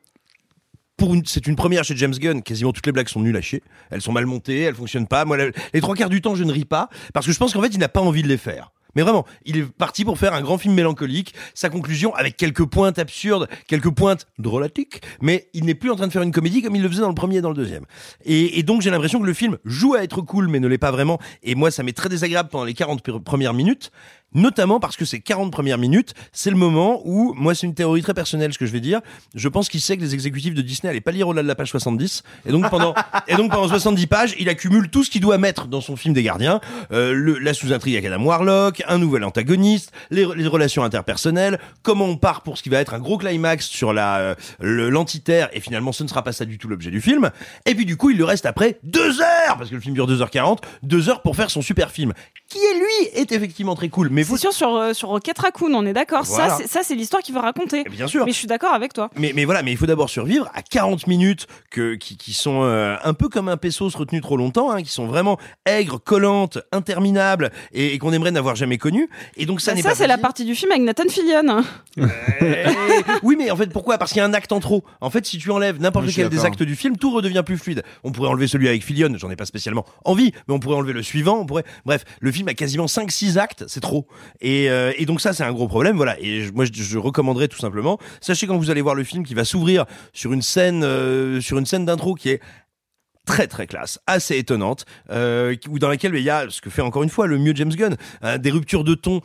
pour une, c'est une première chez James Gunn. Quasiment toutes les blagues sont nulles à chier. Elles sont mal montées, elles fonctionnent pas. Moi, les trois quarts du temps, je ne ris pas parce que je pense qu'en fait, il n'a pas envie de les faire. Mais vraiment, il est parti pour faire un grand film mélancolique. Sa conclusion, avec quelques pointes absurdes, quelques pointes drôlatiques, mais il n'est plus en train de faire une comédie comme il le faisait dans le premier et dans le deuxième. Et, et donc, j'ai l'impression que le film joue à être cool, mais ne l'est pas vraiment. Et moi, ça m'est très désagréable pendant les 40 pr- premières minutes. Notamment parce que ces 40 premières minutes, c'est le moment où, moi c'est une théorie très personnelle ce que je vais dire, je pense qu'il sait que les exécutifs de Disney allaient pas lire au-delà de la page 70, et donc pendant, [laughs] et donc pendant 70 pages, il accumule tout ce qu'il doit mettre dans son film des gardiens, euh, le- la sous-intrigue avec Adam Warlock, un nouvel antagoniste, les, les relations interpersonnelles, comment on part pour ce qui va être un gros climax sur la euh, l'antiterre, et finalement ce ne sera pas ça du tout l'objet du film, et puis du coup il lui reste après deux heures, parce que le film dure 2h40, deux heures pour faire son super film, qui est lui est effectivement très cool, mais C'est sûr, sur, euh, sur Rocket Raccoon, on est d'accord. Voilà. Ça, c'est- Ça, c'est l'histoire qu'il veut raconter. Bien sûr. Mais je suis d'accord avec toi. Mais, mais voilà, mais il faut d'abord survivre à 40 minutes que, qui, qui sont euh, un peu comme un pesos retenu trop longtemps, hein, qui sont vraiment aigres, collantes, interminables et, et qu'on aimerait n'avoir jamais connues. Et donc ça Bah, n'est ça, pas c'est la partie du film avec Nathan Fillion. Eh, [laughs] oui, mais en fait, pourquoi? Parce qu'il y a un acte en trop. En fait, si tu enlèves n'importe lequel des actes du film, tout redevient plus fluide. On pourrait enlever celui avec Fillion, j'en ai pas spécialement envie, mais on pourrait enlever le suivant. On pourrait... Bref, le film a quasiment 5-6 actes, c'est trop. Et, euh, et donc ça, c'est un gros problème. Voilà. Et je- moi, je, recommanderais tout simplement. Sachez quand vous allez voir le film qui va s'ouvrir sur une scène, euh, sur une scène d'intro qui est très très classe, assez étonnante, euh, ou dans laquelle il y a ce que fait encore une fois le mieux James Gunn, hein, des ruptures de ton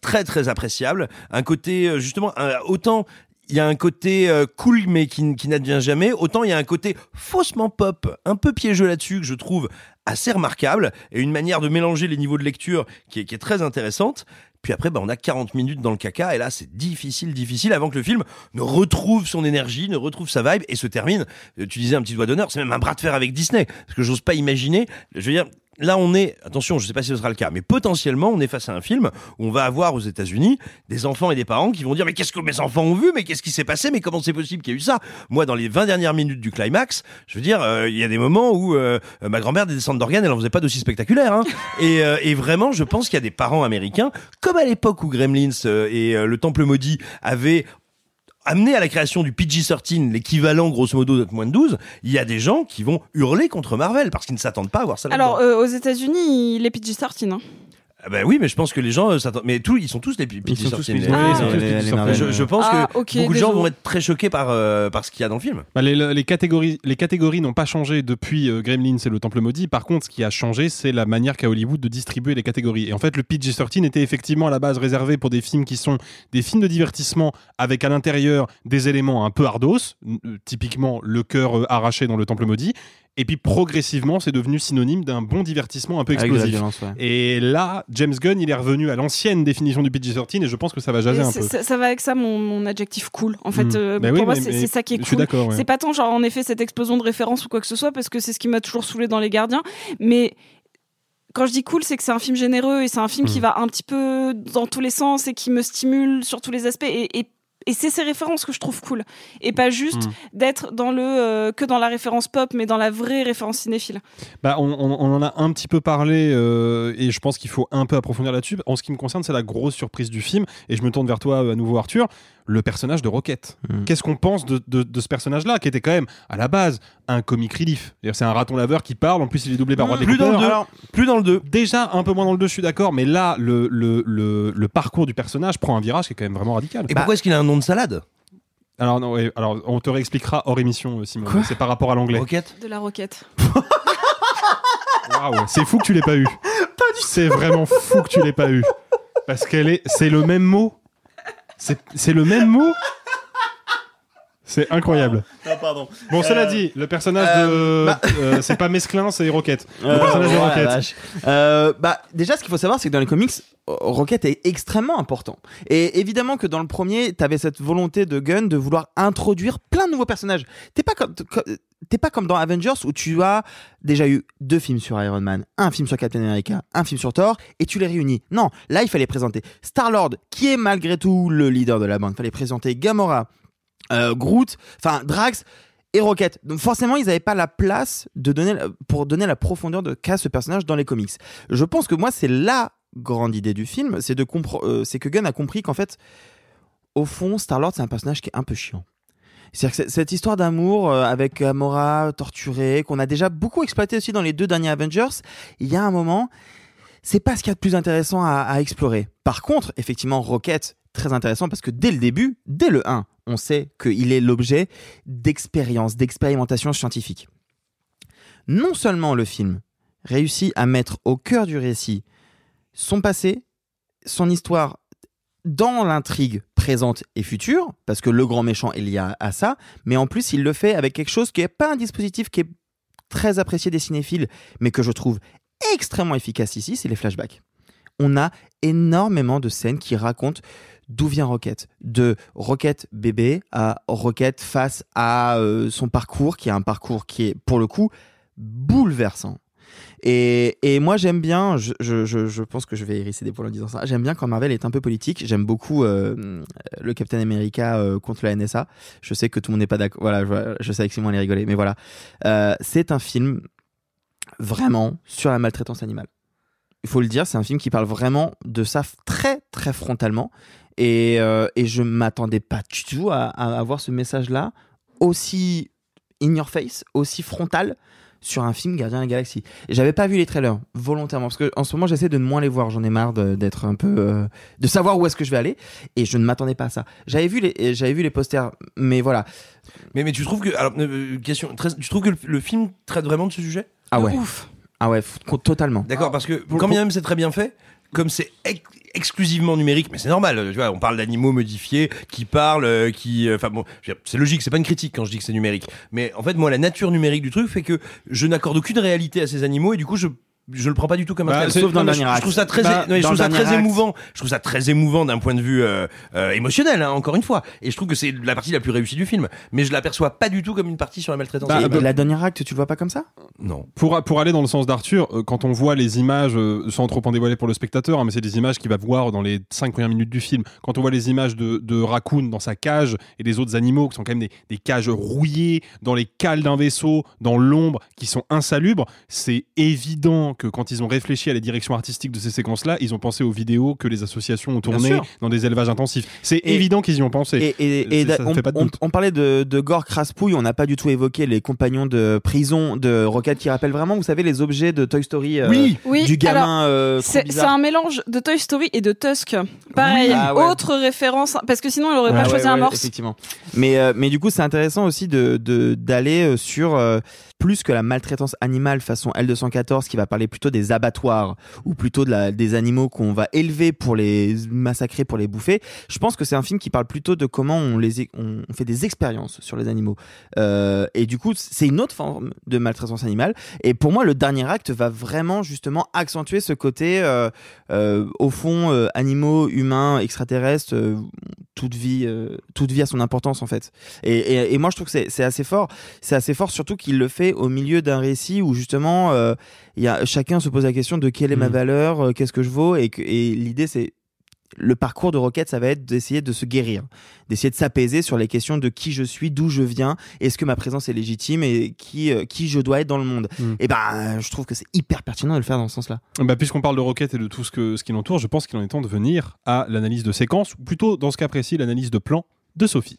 très très appréciables, un côté justement autant il y a un côté cool mais qui, qui n'advient jamais, autant il y a un côté faussement pop, un peu piégeux là-dessus que je trouve assez remarquable et une manière de mélanger les niveaux de lecture qui est, très intéressante. Puis après, bah, on a 40 minutes dans le caca, et là, c'est difficile, difficile, avant que le film ne retrouve son énergie, ne retrouve sa vibe, et se termine. Euh, Tu disais un petit doigt d'honneur, c'est même un bras de fer avec Disney, parce que j'ose pas imaginer. Je veux dire, là, on est, attention, je sais pas si ce sera le cas, mais potentiellement, on est face à un film où on va avoir aux États-Unis des enfants et des parents qui vont dire, mais qu'est-ce que mes enfants ont vu, mais qu'est-ce qui s'est passé, mais comment c'est possible qu'il y ait eu ça? Moi, dans les 20 dernières minutes du climax, je veux dire, euh, il y a des moments où euh, ma grand-mère des descentes d'organes, elle en faisait pas d'aussi spectaculaire. Hein. [laughs] et, euh, et vraiment, je pense qu'il y a des parents américains, comme à l'époque où Gremlins euh, et euh, le Temple maudit avaient amené à la création du PG-13, l'équivalent grosso modo de moins de 12, il y a des gens qui vont hurler contre Marvel parce qu'ils ne s'attendent pas à voir ça. Alors, euh, aux États-Unis, il est PG-13. Hein. Ah bah oui, mais je pense que les gens euh, s'attendent. Mais tous, ils sont tous les PG-13. Ils sont tous PG-13, les- Ah. les je- pense Ah, que ok, beaucoup de gens désolé. vont être très choqués par, euh, par ce qu'il y a dans le film. Bah, les, les catégories, les catégories n'ont pas changé depuis euh, Gremlins et le Temple maudit. Par contre, ce qui a changé, c'est la manière qu'a Hollywood de distribuer les catégories. Et en fait, le PG-13 était effectivement à la base réservé pour des films qui sont des films de divertissement avec à l'intérieur des éléments un peu ardos, euh, typiquement le cœur euh, arraché dans le Temple maudit. Et puis progressivement, c'est devenu synonyme d'un bon divertissement un peu Avec de la explosif. violence, ouais. Et là, James Gunn, il est revenu à l'ancienne définition du PG-13 et je pense que ça va jaser Et un c'est- peu. Ça, ça va avec ça, mon, mon adjectif cool. En fait, Mm. euh, Bah pour oui, moi, c'est ça qui est je suis cool. d'accord, ouais. C'est pas tant, genre, en effet, cette explosion de références ou quoi que ce soit, parce que c'est ce qui m'a toujours saoulé dans Les Gardiens. Mais quand je dis cool, c'est que c'est un film généreux et c'est un film qui Mm. va un petit peu dans tous les sens et qui me stimule sur tous les aspects. Et, et et c'est ces références que je trouve cool. Et pas juste Mm. d'être dans le euh, que dans la référence pop, mais dans la vraie référence cinéphile. Bah, on, on- on en a un petit peu parlé euh, et je pense qu'il faut un peu approfondir là-dessus. En ce qui me concerne, c'est la grosse surprise du film et je me tourne vers toi euh, à nouveau, Arthur. Le personnage de Rocket. Mm. Qu'est-ce qu'on pense de, de- de ce personnage-là qui était quand même à la base un comic relief C'est un raton laveur qui parle. En plus, il est doublé par Bradley Plus dans le 2. Plus dans le 2. Déjà un peu moins dans le 2, je suis d'accord, mais là, le, le, le, le parcours du personnage prend un virage qui est quand même vraiment radical. Et pourquoi est-ce qu'il a un nom de salade? Alors, non, ouais, alors, on te réexpliquera hors émission, euh, Simon. Quoi? C'est par rapport à l'anglais. Rocket? De la roquette. Waouh, c'est fou que tu l'aies pas eu. C'est vraiment fou que tu l'aies pas eu. Parce qu'elle est, c'est le même mot. C'est le même mot? C'est incroyable. Non, pardon. Bon, cela Euh, dit, le personnage euh, de, bah- euh, c'est pas Mesclin, c'est Rocket. Le Euh, personnage de Rocket. Euh, bah, déjà, ce qu'il faut savoir, c'est que dans les comics, euh, Rocket est extrêmement important. Et évidemment que dans le premier, t'avais cette volonté de Gunn de vouloir introduire plein de nouveaux personnages. T'es pas comme, co- t'es pas comme dans Avengers où tu as déjà eu deux films sur Iron Man, un film sur Captain America, un film sur Thor, et tu les réunis. Non, là, il fallait présenter Star-Lord, qui est malgré tout le leader de la bande. Il fallait présenter Gamora, euh, Groot, enfin Drax et Rocket. Donc forcément, ils n'avaient pas la place de donner pour donner la profondeur de qu'a ce personnage dans les comics. Je pense que moi, c'est la grande idée du film, c'est de euh, c'est que Gunn a compris qu'en fait, au fond, Star Lord, c'est un personnage qui est un peu chiant. C'est-à-dire que cette histoire d'amour euh, avec Gamora torturée, qu'on a déjà beaucoup exploité aussi dans les deux derniers Avengers, il y a un moment, c'est pas ce qu'il y a de plus intéressant à, à explorer. Par contre, effectivement, Rocket, très intéressant parce que dès le début, dès le 1, on sait qu'il est l'objet d'expériences, d'expérimentations scientifiques. Non seulement le film réussit à mettre au cœur du récit son passé, son histoire dans l'intrigue présente et future, parce que le grand méchant est lié à, ça, mais en plus il le fait avec quelque chose qui n'est pas un dispositif qui est très apprécié des cinéphiles, mais que je trouve extrêmement efficace ici, c'est les flashbacks. On a énormément de scènes qui racontent d'où vient Rocket, de Rocket bébé à Rocket face à euh, son parcours, qui est un parcours qui est pour le coup bouleversant. Et, et moi j'aime bien, je, je, je, pense que je vais hérisser des poils en disant ça. J'aime bien quand Marvel est un peu politique. J'aime beaucoup euh, le Captain America euh, contre la NSA. Je sais que tout le monde n'est pas d'accord. Voilà, je, sais que Simon allait rigoler, mais voilà. Euh, c'est un film vraiment sur la maltraitance animale. Il faut le dire, c'est un film qui parle vraiment de ça très très frontalement. Et, euh, et je m'attendais pas du tout à, à avoir ce message-là aussi in your face, aussi frontal sur un film Gardien de la Galaxie. Et j'avais pas vu les trailers volontairement parce que en ce moment j'essaie de ne moins les voir. J'en ai marre de- d'être un peu, euh, de savoir où est-ce que je vais aller. Et je ne m'attendais pas à ça. J'avais vu les, j'avais vu les posters, mais voilà. Mais, mais tu trouves que. Alors, euh, question. très- tu trouves que le, le film traite vraiment de ce sujet? Ah ouais. Ah ouais, f- totalement. D'accord, parce que quand bien même c'est très bien fait, comme c'est ex- exclusivement numérique, mais c'est normal, tu vois, on parle d'animaux modifiés qui parlent, euh, qui, euh, enfin bon, c'est logique, c'est pas une critique quand je dis que c'est numérique, mais en fait moi la nature numérique du truc fait que je n'accorde aucune réalité à ces animaux et du coup je je le prends pas du tout comme un Bah, sauf dans le je, trouve ça très, Bah, non, je trouve ça très acte. émouvant. Je trouve ça très émouvant d'un point de vue euh, euh, émotionnel, hein, encore une fois. Et je trouve que c'est la partie la plus réussie du film. Mais je l'aperçois pas du tout comme une partie sur la maltraitance. Bah, Et, animale. et la dernière acte, tu le vois pas comme ça? Non. Pour, pour aller dans le sens d'Arthur, euh, quand on voit les images, sans trop en dévoiler pour le spectateur, hein, mais c'est des images qu'il va voir dans les cinq premières minutes du film, quand on voit les images de, de Raccoon dans sa cage et des autres animaux qui sont quand même des, des cages rouillées, dans les cales d'un vaisseau, dans l'ombre, qui sont insalubres, c'est évident que quand ils ont réfléchi à la direction artistique de ces séquences-là, ils ont pensé aux vidéos que les associations ont tournées dans des élevages intensifs. C'est évident qu'ils y ont pensé. Et, et, et C'est- ça on, fait pas de on- doute. on parlait de, de gore craspouille, on n'a pas du tout évoqué les compagnons de prison de Rocket qui rappellent vraiment, vous savez, les objets de Toy Story euh, Oui. Oui, du gamin euh, C'est un mélange de Toy Story et de Tusk. Pareil, Oui. Ah ouais. autre référence, parce que sinon il aurait Ah pas ouais, choisi ouais, un morse. Effectivement. Mais, euh, mais du coup, c'est intéressant aussi de de- d'aller euh, sur euh, plus que la maltraitance animale façon L214 qui va parler plutôt des abattoirs ou plutôt de la, des animaux qu'on va élever pour les massacrer, pour les bouffer. Je pense que c'est un film qui parle plutôt de comment on, les, on, fait des expériences sur les animaux. Euh, et du coup, c'est une autre forme de maltraitance animale. Et pour moi, le dernier acte va vraiment justement accentuer ce côté, euh, euh, au fond, animaux, humains, extraterrestres, toute vie, toute vie a son importance en fait. Et, et, moi, je trouve que c'est assez fort. C'est assez fort, surtout qu'il le fait au milieu d'un récit où justement, euh, y a chacun se pose la question de quelle est ma Mhm. valeur, euh, qu'est-ce que je vaux, et, que- et l'idée c'est le parcours de Rocket, ça va être d'essayer de se guérir, d'essayer de s'apaiser sur les questions de qui je suis, d'où je viens, est-ce que ma présence est légitime et qui, euh, qui je dois être dans le monde. Mm. Et ben, je trouve que c'est hyper pertinent de le faire dans ce sens-là. Bah, Puisqu'on parle de Rocket et de tout ce, que, ce qui l'entoure, je pense qu'il en est temps de venir à l'analyse de séquence, ou plutôt, dans ce cas précis, l'analyse de plan de Sophie.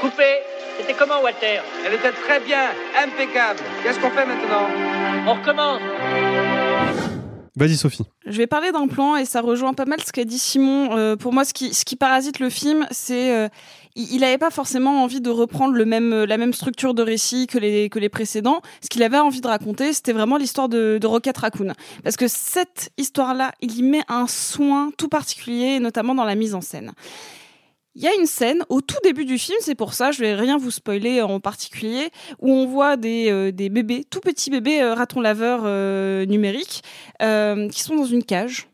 Coupé C'était comment, Walter Elle était très bien, impeccable. Qu'est-ce qu'on fait maintenant On recommence. Vas-y, Sophie. Je vais parler d'un plan et ça rejoint pas mal ce qu'a dit Simon. Euh, pour moi, ce qui, ce qui parasite le film, c'est euh, il n'avait pas forcément envie de reprendre le même, euh, la même structure de récit que les, que les précédents. Ce qu'il avait envie de raconter, c'était vraiment l'histoire de, de Rocket Raccoon. Parce que cette histoire-là, il y met un soin tout particulier, notamment dans la mise en scène. Il y a une scène au tout début du film, c'est pour ça, je vais rien vous spoiler en particulier, où on voit des, euh, bébés, tout petits bébés euh, ratons laveurs euh, numériques, qui sont dans une cage.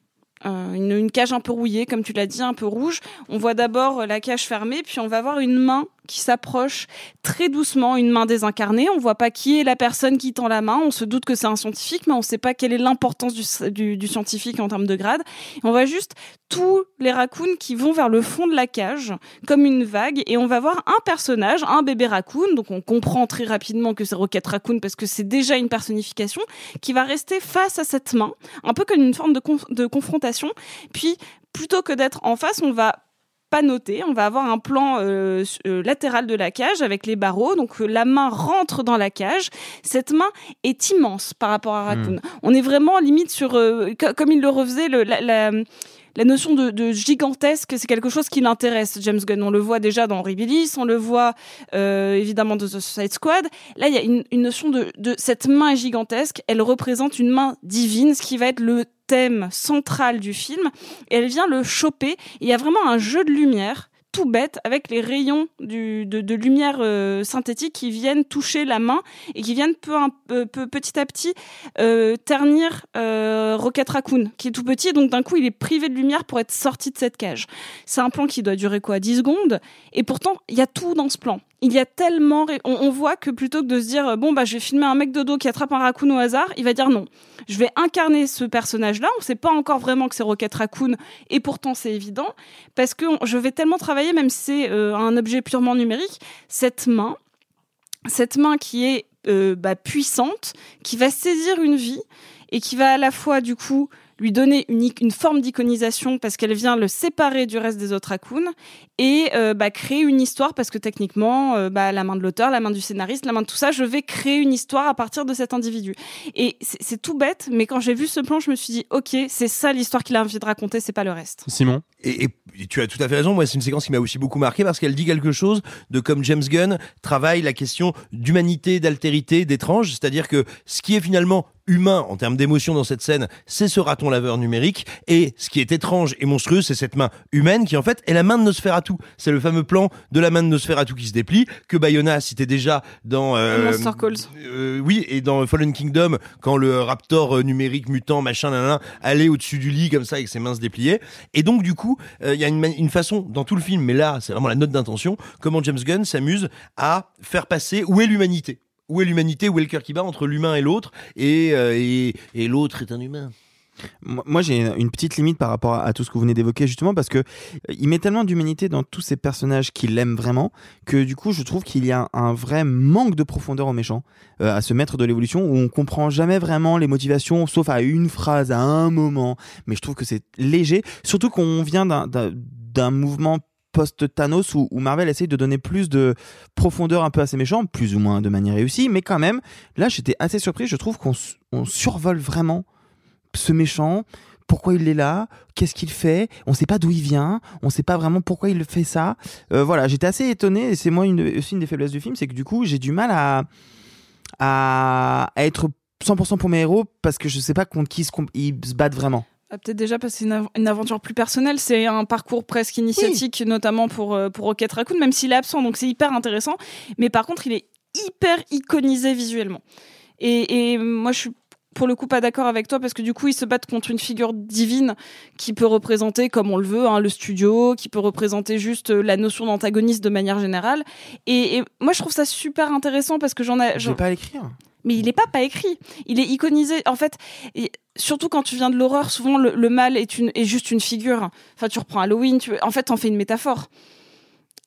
Une, une cage un peu rouillée, comme tu l'as dit, un peu rouge. On voit d'abord la cage fermée, puis on va voir une main qui s'approche très doucement, une main désincarnée. On voit pas qui est la personne qui tend la main. On se doute que c'est un scientifique, mais on sait pas quelle est l'importance du, scientifique en termes de grade. On voit juste tous les raccoons qui vont vers le fond de la cage, comme une vague, et on va voir un personnage, un bébé raccoon. Donc on comprend très rapidement que c'est Rocket Raccoon parce que c'est déjà une personnification qui va rester face à cette main, un peu comme une forme de confrontation. Puis plutôt que d'être en face, on va pas noter. On va avoir un plan euh, euh, latéral de la cage avec les barreaux. Donc euh, la main rentre dans la cage. Cette main est immense par rapport à Raccoon. Mmh. On est vraiment limite sur, euh, comme il le refaisait, le, la, la la notion de, de gigantesque, c'est quelque chose qui l'intéresse, James Gunn. On le voit déjà dans Rebelis, on le voit euh, évidemment dans The Suicide Squad. Là, il y a une, une notion de, de cette main gigantesque. Elle représente une main divine, ce qui va être le thème central du film. Et elle vient le choper. Il y a vraiment un jeu de lumière tout bête avec les rayons de, lumière euh, synthétique qui viennent toucher la main et qui viennent peu, petit à petit euh, ternir euh, Rocket Raccoon qui est tout petit donc d'un coup il est privé de lumière pour être sorti de cette cage. C'est un plan qui doit durer quoi 10 secondes? Et pourtant il y a tout dans ce plan. Il y a tellement on, on, voit que plutôt que de se dire bon bah je vais filmer un mec de dos qui attrape un raccoon au hasard il va dire non. Je vais incarner ce personnage là on sait pas encore vraiment que c'est Rocket Raccoon et pourtant c'est évident parce que je vais tellement travailler même si c'est euh, un objet purement numérique cette main cette main qui est euh, bah, puissante qui va saisir une vie et qui va à la fois du coup lui donner une, forme d'iconisation parce qu'elle vient le séparer du reste des autres raccoons et euh, bah, créer une histoire parce que techniquement, euh, bah, la main de l'auteur, la main du scénariste, la main de tout ça, je vais créer une histoire à partir de cet individu. Et c'est tout bête, mais quand j'ai vu ce plan, je me suis dit, ok, c'est ça l'histoire qu'il a envie de raconter, c'est pas le reste. Simon? Et, et, tu as tout à fait raison. Moi, c'est une séquence qui m'a aussi beaucoup marqué parce qu'elle dit quelque chose de comme James Gunn travaille la question d'humanité, d'altérité, d'étrange. C'est-à-dire que ce qui est finalement humain en termes d'émotion dans cette scène, c'est ce raton laveur numérique. Et ce qui est étrange et monstrueux, c'est cette main humaine qui en fait est la main de Nosferatu. C'est le fameux plan de la main de Nosferatu qui se déplie que Bayona a cité déjà dans euh, Monster Calls. Euh, oui, et dans Fallen Kingdom quand le raptor numérique mutant machin allait au-dessus du lit comme ça avec ses mains se dépliaient. Et donc du coup, il euh, y a une, une, façon dans tout le film, mais là c'est vraiment la note d'intention, comment James Gunn s'amuse à faire passer où est l'humanité où est l'humanité, où est le cœur qui bat entre l'humain et l'autre, et, euh, et, et l'autre est un humain. Moi, j'ai une petite limite par rapport à tout ce que vous venez d'évoquer, justement, parce que il met tellement d'humanité dans tous ces personnages qu'il aime vraiment, que du coup, je trouve qu'il y a un vrai manque de profondeur au méchant, euh, à ce maître de l'évolution, où on comprend jamais vraiment les motivations, sauf à une phrase, à un moment. Mais je trouve que c'est léger, surtout qu'on vient d'un mouvement post-Thanos où, où, Marvel essaye de donner plus de profondeur un peu à ses méchants, plus ou moins de manière réussie, mais quand même, là j'étais assez surpris, je trouve qu'on on survole vraiment ce méchant, pourquoi il est là, qu'est-ce qu'il fait, on sait pas d'où il vient, on sait pas vraiment pourquoi il fait ça. Euh, voilà, j'étais assez étonné, et c'est moi une, aussi une des faiblesses du film, c'est que du coup j'ai du mal à, à, à être 100% pour mes héros parce que je sais pas contre qui se, ils se battent vraiment. Ah, Peut-être déjà parce que c'est une, une, aventure plus personnelle, c'est un parcours presque initiatique, oui. notamment pour, euh, pour Rocket Raccoon, même s'il est absent, donc c'est hyper intéressant. Mais par contre, il est hyper iconisé visuellement. Et, et moi, je suis pour le coup pas d'accord avec toi parce que du coup ils se battent contre une figure divine qui peut représenter comme on le veut hein, le studio, qui peut représenter juste euh, la notion d'antagoniste de manière générale. Et, et, moi je trouve ça super intéressant parce que j'en ai. Je vais pas l'écrire. Mais il est pas pas écrit. Il est iconisé. En fait, et surtout quand tu viens de l'horreur, souvent le, le, mal est une est juste une figure. Enfin, tu reprends Halloween, tu en fait t'en fais une métaphore.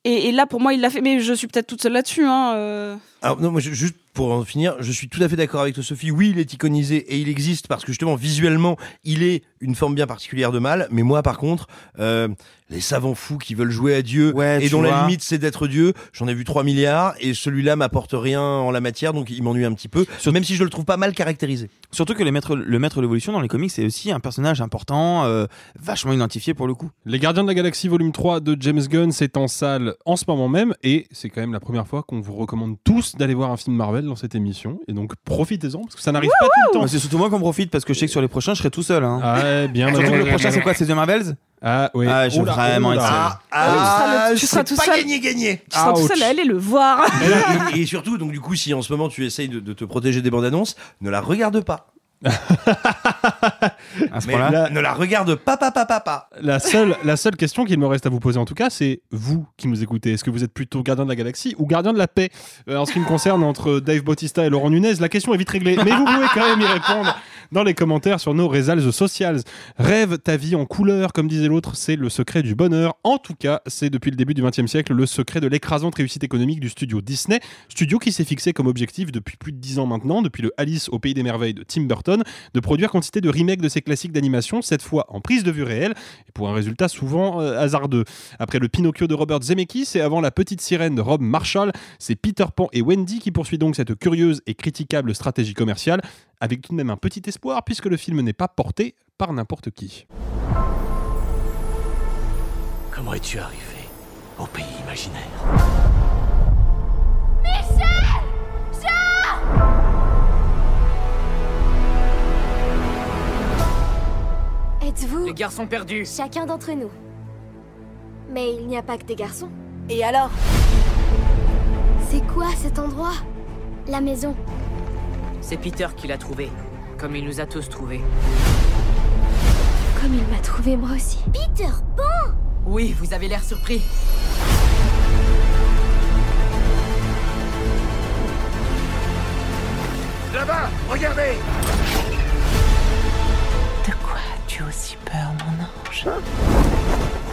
Et, et, là, pour moi, il l'a fait. Mais je suis peut-être toute seule là-dessus. Hein, euh... Alors non, moi, je, juste pour en finir, je suis tout à fait d'accord avec toi, Sophie. Oui, il est iconisé et il existe parce que justement, visuellement, il est une forme bien particulière de mal. Mais moi, par contre, euh, les savants fous qui veulent jouer à Dieu ouais, et dont vois. la limite c'est d'être Dieu, j'en ai vu 3 milliards et celui-là m'apporte rien en la matière, donc il m'ennuie un petit peu. Même si je le trouve pas mal caractérisé. Surtout que le maître, le maître de l'évolution dans les comics, c'est aussi un personnage important, euh, vachement identifié pour le coup. Les Gardiens de la Galaxie volume 3 de James Gunn, c'est en salle en ce moment même et c'est quand même la première fois qu'on vous recommande tous d'aller voir un film Marvel dans cette émission et donc profitez-en parce que ça n'arrive pas tout le temps. C'est surtout moi qu'on profite parce que je sais que sur les prochains je serai tout seul. Hein. Ah ouais, bien. surtout que le prochain c'est quoi C'est The Marvels? Ah oui. Ah, je veux vraiment être ah, ah, tu seras, le, tu seras tout seul. gagné, gagné. Tu seras tout seul à aller le voir. et, et, surtout, donc du coup, si en ce moment tu essayes de, de te protéger des bandes annonces, ne la regarde pas. À ce Mais point-là. la- ne la regarde pas, pas, pas, pas, pas. La seule, la seule question qu'il me reste à vous poser en tout cas, c'est vous qui nous écoutez. Est-ce que vous êtes plutôt gardien de la galaxie ou gardien de la paix? Euh, En ce qui me concerne, entre Dave Bautista et Laurent Nunez, la question est vite réglée. Mais vous pouvez quand même y répondre dans les commentaires sur nos réseaux sociales. Rêve ta vie en couleur, comme disait l'autre, c'est le secret du bonheur. En tout cas, c'est depuis le début du XXe siècle le secret de l'écrasante réussite économique du studio Disney, studio qui s'est fixé comme objectif depuis plus de 10 ans maintenant, depuis le Alice au pays des merveilles de Tim Burton, de produire quantité de remakes de ses classiques d'animation, cette fois en prise de vue réelle, et pour un résultat souvent euh, hasardeux. Après le Pinocchio de Robert Zemeckis et avant la petite sirène de Rob Marshall, c'est Peter Pan et Wendy qui poursuit donc cette curieuse et critiquable stratégie commerciale, avec tout de même un petit espoir puisque le film n'est pas porté par n'importe qui. Comment es-tu arrivé au pays imaginaire? Êtes-vous Les garçons perdus. chacun d'entre nous Mais il n'y a pas que des garçons. Et alors? C'est quoi cet endroit? La maison. C'est Peter qui l'a trouvé. Comme il nous a tous trouvés. Comme il m'a trouvé moi aussi. Peter Pan Oui, vous avez l'air surpris. Là-bas, regardez De quoi as-tu aussi peur, mon ange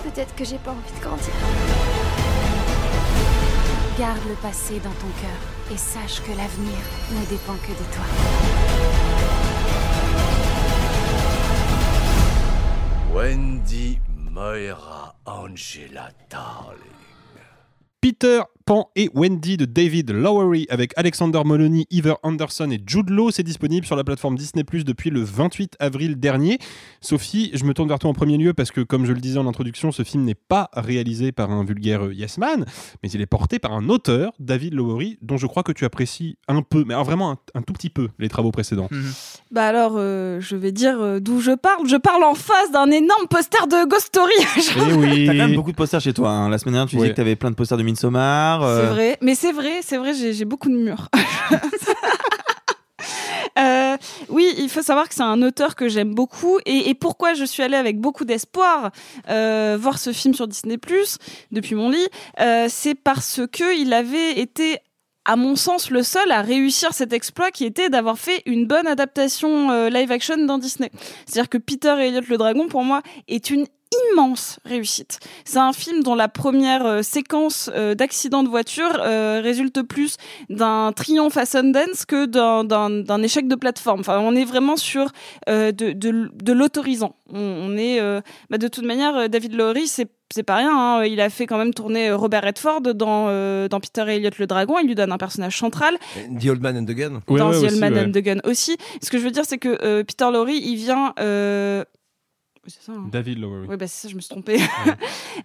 Peut-être que j'ai pas envie de grandir. Garde le passé dans ton cœur et sache que l'avenir ne dépend que de toi. Wendy Moira Angela Darling. Peter Pan et Wendy de David Lowery avec Alexander Moloney, Heather Anderson et Jude Law. C'est disponible sur la plateforme Disney Plus depuis le 28 avril dernier. Sophie, je me tourne vers toi en premier lieu parce que, comme je le disais en introduction, ce film n'est pas réalisé par un vulgaire euh, yes man, mais il est porté par un auteur, David Lowery, dont je crois que tu apprécies un peu, mais alors vraiment un, un tout petit peu, les travaux précédents. Bah alors, euh, je vais dire euh, d'où je parle. Je parle en face d'un énorme poster de Ghost Story. [laughs] Eh oui. T'as quand même beaucoup de posters chez toi. hein. La semaine dernière, tu Ouais. disais que t'avais plein de posters de Midsommar. Euh, C'est vrai, mais c'est vrai, c'est vrai, j'ai beaucoup de murs. [laughs] Euh, oui, il faut savoir que c'est un auteur que j'aime beaucoup et, et pourquoi je suis allée avec beaucoup d'espoir euh, voir ce film sur Disney Plus depuis mon lit, euh, c'est parce que il avait été à mon sens, le seul à réussir cet exploit qui était d'avoir fait une bonne adaptation euh, live action dans Disney. C'est-à-dire que Peter et Elliot le Dragon, pour moi, est une immense réussite. C'est un film dont la première euh, séquence euh, d'accident de voiture euh, résulte plus d'un triomphe à Sundance que d'un- échec de plateforme. Enfin, on est vraiment sur euh, de, de, de l'autorisant. On, on est, euh, bah, de toute manière, David Lowery, c'est c'est pas rien. hein. Il a fait quand même tourner Robert Redford dans euh, dans Peter et Elliot le Dragon. Il lui donne un personnage central The Old Man and the Gun. dans The Old Man and the Gun aussi. Ce que je veux dire, c'est que euh, Peter Lorre, il vient. Euh... Ça. hein. David Lowery. Oui, bah c'est ça, je me suis trompée. [laughs]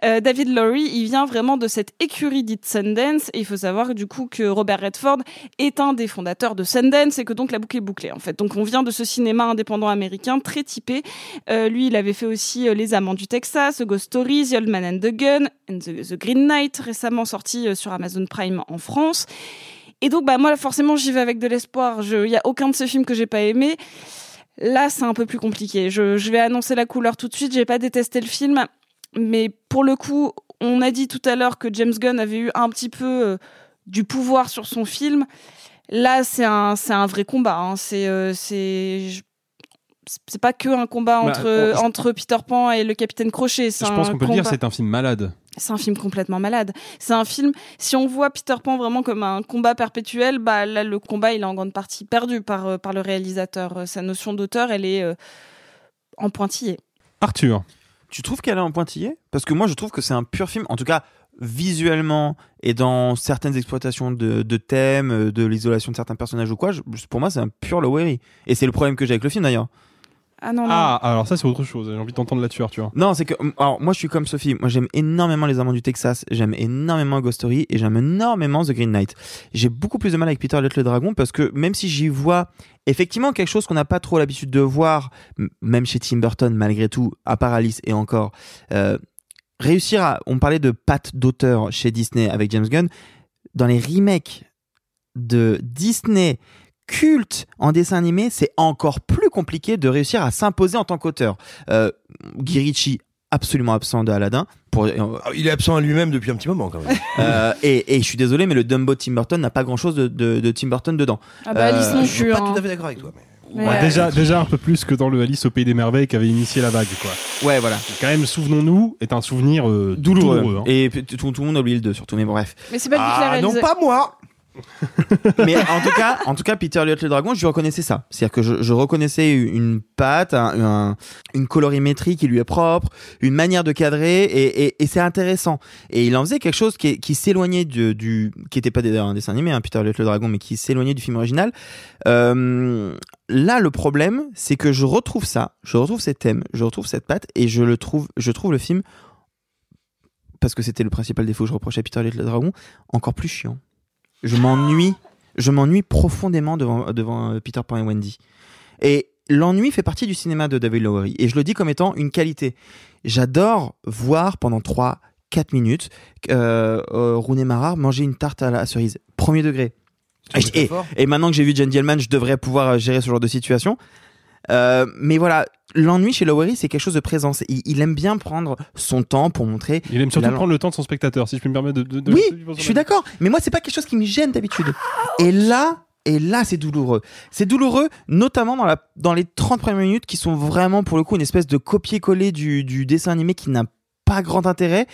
Euh, David Lowry, il vient vraiment de cette écurie dite Sundance. Et il faut savoir du coup que Robert Redford est un des fondateurs de Sundance et que donc la boucle est bouclée en fait. Donc on vient de ce cinéma indépendant américain très typé. Euh, lui, il avait fait aussi euh, Les Amants du Texas, Ghost Stories, The Old Man and the Gun, and the, The Green Knight, récemment sorti sur Amazon Prime en France. Et donc, bah, moi, forcément, j'y vais avec de l'espoir. Il y a aucun de ces films que j'ai pas aimé. Là, c'est un peu plus compliqué. Je, vais annoncer la couleur tout de suite. J'ai pas détesté le film, mais pour le coup, on a dit tout à l'heure que James Gunn avait eu un petit peu euh, du pouvoir sur son film. Là, c'est un, un vrai combat. hein. C'est, euh, c'est, c'est pas que un combat Bah, entre, on- entre Peter Pan et le Capitaine Crochet. Je pense qu'on peut le dire, combat- c'est un film malade. c'est un film complètement malade. C'est un film, si on voit Peter Pan vraiment comme un combat perpétuel, bah là, le combat, il est en grande partie perdu par, euh, par le réalisateur. Euh, Sa notion d'auteur, elle est euh, en pointillé. Arthur. Tu trouves qu'elle est en pointillé Parce que moi, je trouve que c'est un pur film, en tout cas visuellement et dans certaines exploitations de, de thèmes, euh, de l'isolation de certains personnages ou quoi. je- pour moi, c'est un pur Lowery. Et c'est le problème que j'ai avec le film d'ailleurs. Ah non, non. Ah, alors ça, c'est autre chose. J'ai envie d'entendre là-dessus, Arthur. Non, c'est que alors moi je suis comme Sophie. Moi j'aime énormément les Amants du Texas, j'aime énormément Ghost Story et j'aime énormément The Green Knight. J'ai beaucoup plus de mal avec Peter Elliot le Dragon parce que même si j'y vois effectivement quelque chose qu'on n'a pas trop l'habitude de voir, même chez Tim Burton malgré tout, à part Alice et encore, euh, réussir à, on parlait de patte d'auteur chez Disney avec James Gunn, dans les remakes de Disney culte en dessin animé, c'est encore plus compliqué de réussir à s'imposer en tant qu'auteur. Euh, Guy Ritchie, absolument absent de Aladdin. Pour, Ah, Il est absent à lui-même depuis un petit moment quand même. [laughs] euh, et, et je suis désolé, mais le Dumbo Tim Burton n'a pas grand-chose de, de, de Tim Burton dedans. Ah bah Alice non Je suis pas hein. tout à fait d'accord avec toi. mais- Mais, Ouais, euh, déjà, déjà un peu plus que dans le Alice au Pays des Merveilles qui avait initié la vague, quoi. Ouais, voilà. Quand même, souvenons-nous, est un souvenir euh, Douloureux. douloureux. hein. Et tout, tout le monde a oublié le 2 surtout, mais bon, bref. Mais c'est pas l'a Ah réalisé. non, pas moi [laughs] mais en tout cas, en tout cas, Peter Elliott le dragon, je reconnaissais ça. C'est-à-dire que je, reconnaissais une patte, un- un- une colorimétrie qui lui est propre, une manière de cadrer, et, c'est intéressant. Et il en faisait quelque chose qui, s'éloignait du, qui était pas d'ailleurs dessin animé, hein, Peter le dragon, mais qui s'éloignait du film original. Euh, là, le problème, c'est que je retrouve ça, je retrouve ces thèmes, je retrouve cette patte, et je le trouve, je trouve le film parce que c'était le principal défaut que je reprochais à Peter Elliott le dragon, encore plus chiant. Je m'ennuie, je m'ennuie profondément devant, devant euh, Peter Pan et Wendy. Et l'ennui fait partie du cinéma de David Lowery. Et je le dis comme étant une qualité. J'adore voir pendant 3 4 minutes euh, euh, Rooney Mara manger une tarte à la cerise. Premier degré. C'est Et, et- maintenant que j'ai vu John Dielman, je devrais pouvoir euh, gérer ce genre de situation. Euh, mais voilà, l'ennui chez Lowery, c'est quelque chose de présence. Il, il aime bien prendre son temps pour montrer. Il aime surtout la- prendre le temps de son spectateur, si je peux me permettre de. de- de- oui, de- je suis d'accord. Mais moi, c'est pas quelque chose qui me gêne d'habitude. Et là, et là, c'est douloureux. C'est douloureux, notamment dans, la, dans les 30 premières minutes qui sont vraiment, pour le coup, une espèce de copier-coller du, du dessin animé qui n'a pas grand intérêt.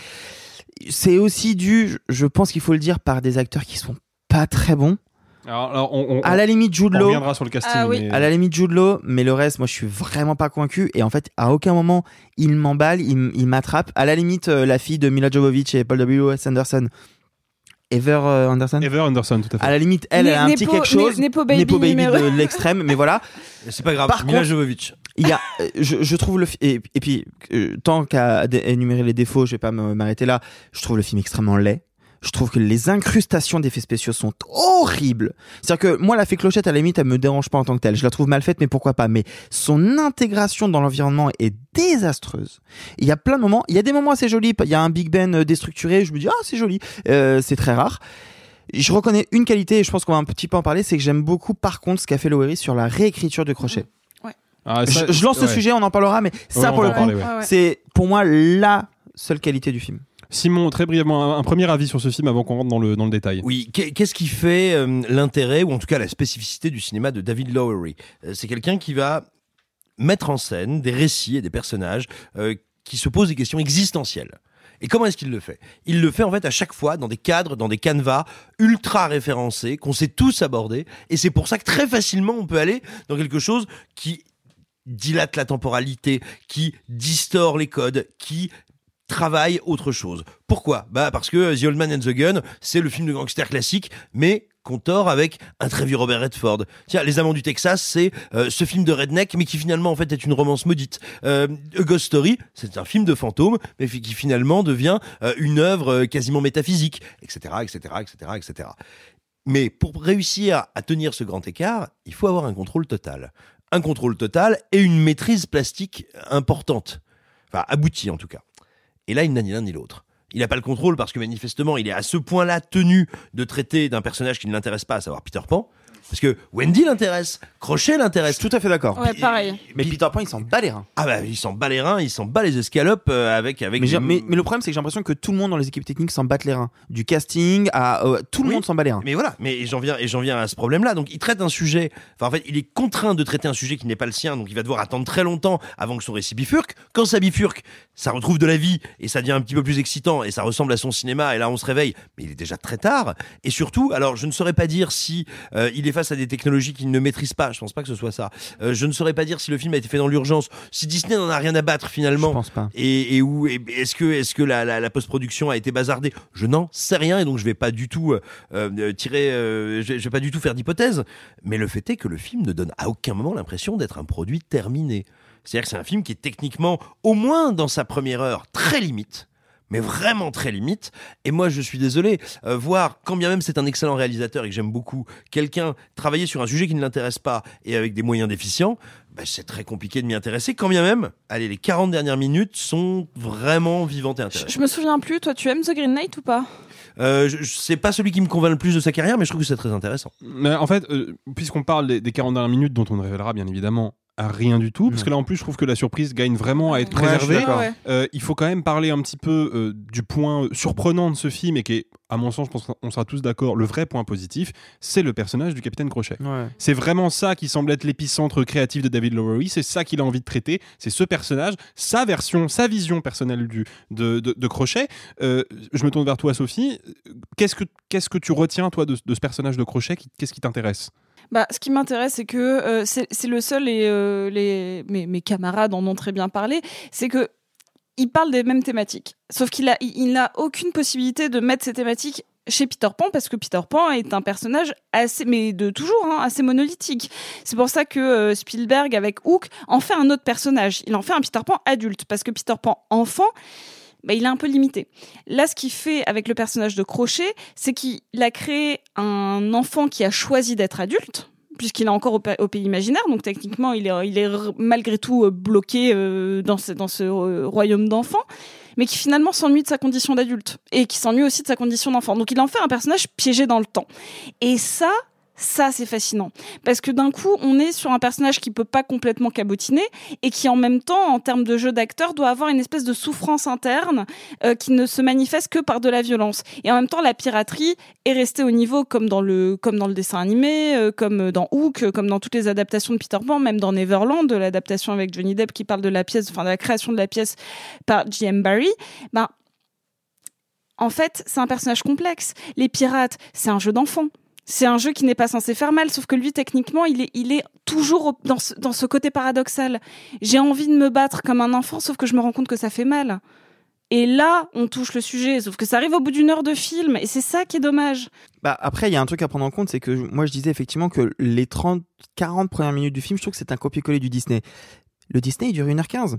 C'est aussi dû, je- je pense qu'il faut le dire, par des acteurs qui sont pas très bons. Alors, alors, on, on- À la limite, Jude on Law. reviendra sur le casting. Ah oui. mais- À la limite Jude Law, mais le reste, moi, je suis vraiment pas convaincu. Et en fait, à aucun moment, il m'emballe, il, il m'attrape. À la limite, euh, la fille de Mila Jovovich et Paul W.S. Anderson, Ever euh, Anderson, Ever Anderson, tout à fait. à la limite, elle, elle a un petit Nepo- quelque chose. Nepo Baby numéro- de l'extrême, mais voilà. [laughs] C'est pas grave. Par Mila contre- Jovovich. Il y a, euh, je, je trouve le et, et puis euh, tant qu'à énumérer les défauts, je vais pas m'arrêter là. Je trouve le film extrêmement laid. Je trouve que les incrustations d'effets spéciaux sont horribles. C'est-à-dire que moi, la fée clochette, à la limite, elle me dérange pas en tant que telle. Je la trouve mal faite, mais pourquoi pas. Mais son intégration dans l'environnement est désastreuse. Il y a plein de moments. Il y a des moments assez jolis. Il y a un Big Ben euh, déstructuré. Je me dis ah c'est joli. Euh, c'est très rare. Je reconnais une qualité et je pense qu'on va un petit peu en parler, c'est que j'aime beaucoup par contre ce qu'a fait Lowery sur la réécriture de Crochet. Ah, ça- je, je lance le ouais. sujet, on en parlera, mais ça Ouais, pour le coup, ouais. c'est pour moi la seule qualité du film. Simon, très brièvement, un, premier avis sur ce film avant qu'on rentre dans le, dans le détail. Oui, qu'est- qu'est-ce qui fait euh, l'intérêt, ou en tout cas la spécificité du cinéma de David Lowery? Euh, C'est quelqu'un qui va mettre en scène des récits et des personnages euh, qui se posent des questions existentielles. Et comment est-ce qu'il le fait? Il le fait en fait à chaque fois dans des cadres, dans des canevas ultra référencés, qu'on sait tous aborder. Et c'est pour ça que très facilement on peut aller dans quelque chose qui dilate la temporalité, qui distord les codes, qui travaille autre chose. Pourquoi? Bah parce que The Old Man and the Gun, c'est le film de gangster classique, mais qu'on tord avec un très vieux Robert Redford. Tiens, Les Amants du Texas, c'est euh, ce film de redneck, mais qui finalement en fait est une romance maudite. Euh, A Ghost Story, c'est un film de fantôme, mais qui finalement devient euh, une œuvre euh, quasiment métaphysique, etc., etc., etc., etc. Mais pour réussir à tenir ce grand écart, il faut avoir un contrôle total. Un contrôle total et une maîtrise plastique importante. Enfin, aboutie en tout cas. Et là, il n'a ni l'un ni l'autre. Il n'a pas le contrôle parce que manifestement, il est à ce point-là tenu de traiter d'un personnage qui ne l'intéresse pas, à savoir Peter Pan. Parce que Wendy l'intéresse, Crochet l'intéresse. Tout à fait d'accord. Ouais, pareil. Mais Peter Pan, il s'en bat les reins. Ah bah, il s'en bat les reins, il s'en bat les escalopes euh, avec avec. Mais, des- mais, mais le problème, c'est que j'ai l'impression que tout le monde dans les équipes techniques s'en battent les reins. Du casting à euh, tout le Oui. monde s'en bat les reins. Mais voilà, mais j'en viens et j'en viens à ce problème-là. Donc il traite un sujet. Enfin en fait, il est contraint de traiter un sujet qui n'est pas le sien. Donc il va devoir attendre très longtemps avant que son récit bifurque. Quand ça bifurque, ça retrouve de la vie et ça devient un petit peu plus excitant et ça ressemble à son cinéma. Et là, on se réveille, mais il est déjà très tard. Et surtout, alors je ne saurais pas dire si euh, il est face à des technologies qu'il ne maîtrise pas. Je pense pas que ce soit ça. Euh, je ne saurais pas dire si le film a été fait dans l'urgence. Si Disney n'en a rien à battre finalement. Je pense pas. Et, et où et est-ce que est-ce que la, la, la post-production a été bazardée? Je n'en sais rien et donc je vais pas du tout euh, euh, tirer, euh, je vais pas du tout faire d'hypothèse. Mais le fait est que le film ne donne à aucun moment l'impression d'être un produit terminé. C'est-à-dire que c'est un film qui est techniquement, au moins dans sa première heure, très limite. Mais vraiment très limite. Et moi, je suis désolé, euh, voir, quand bien même c'est un excellent réalisateur et que j'aime beaucoup, quelqu'un travailler sur un sujet qui ne l'intéresse pas et avec des moyens déficients, bah, c'est très compliqué de m'y intéresser. Quand bien même, allez, les 40 dernières minutes sont vraiment vivantes et intéressantes. Je me souviens plus, toi tu aimes The Green Knight ou pas? Euh, c'est pas celui qui me convainc le plus de sa carrière, mais je trouve que c'est très intéressant. Mais en fait, euh, puisqu'on parle des, des 40 dernières minutes dont on ne révélera bien évidemment à rien du tout, parce que là en plus je trouve que la surprise gagne vraiment à être préservée. Ouais. Euh, il faut quand même parler un petit peu euh, du point surprenant de ce film et qui est, à mon sens, je pense qu'on sera tous d'accord, le vrai point positif, c'est le personnage du capitaine Crochet. Ouais. C'est vraiment ça qui semble être l'épicentre créatif de David Lowery, c'est ça qu'il a envie de traiter, c'est ce personnage, sa version, sa vision personnelle du, de, de- de Crochet. Euh, je me tourne vers toi Sophie, qu'est-ce que, qu'est-ce que tu retiens toi de, de ce personnage de Crochet Qu'est-ce qui t'intéresse? Bah, ce qui m'intéresse, c'est que euh, c'est le seul et euh, les, mes, camarades en ont très bien parlé, c'est que il parle des mêmes thématiques. Sauf qu'il a, il n'a aucune possibilité de mettre ces thématiques chez Peter Pan parce que Peter Pan est un personnage assez, mais de toujours, hein, assez monolithique. C'est pour ça que euh, Spielberg avec Hook en fait un autre personnage. Il en fait un Peter Pan adulte parce que Peter Pan enfant, bah, il est un peu limité. Là, ce qu'il fait avec le personnage de Crochet, c'est qu'il a créé un enfant qui a choisi d'être adulte, puisqu'il est encore au, pa- au pays imaginaire, donc techniquement, il est, malgré tout euh, bloqué euh, dans ce, dans ce euh, royaume d'enfants, mais qui finalement s'ennuie de sa condition d'adulte, et qui s'ennuie aussi de sa condition d'enfant. Donc il en fait un personnage piégé dans le temps. Et ça, ça c'est fascinant parce que d'un coup on est sur un personnage qui peut pas complètement cabotiner et qui en même temps en termes de jeu d'acteur doit avoir une espèce de souffrance interne euh, qui ne se manifeste que par de la violence et en même temps la piraterie est restée au niveau comme dans le comme dans le dessin animé euh, comme dans Hook euh, comme dans toutes les adaptations de Peter Pan même dans Neverland l'adaptation avec Johnny Depp qui parle de la pièce enfin de la création de la pièce par J.M. Barrie ben en fait, c'est un personnage complexe. Les pirates, c'est un jeu d'enfant. C'est un jeu qui n'est pas censé faire mal, sauf que lui, techniquement, il est, il est toujours dans ce, dans ce côté paradoxal. J'ai envie de me battre comme un enfant, sauf que je me rends compte que ça fait mal. Et là, on touche le sujet, sauf que ça arrive au bout d'une heure de film, et c'est ça qui est dommage. Bah, après, il y a un truc à prendre en compte, c'est que moi je disais effectivement que les 30, 40 premières minutes du film, je trouve que c'est un copier-coller du Disney. Le Disney, il dure 1h15.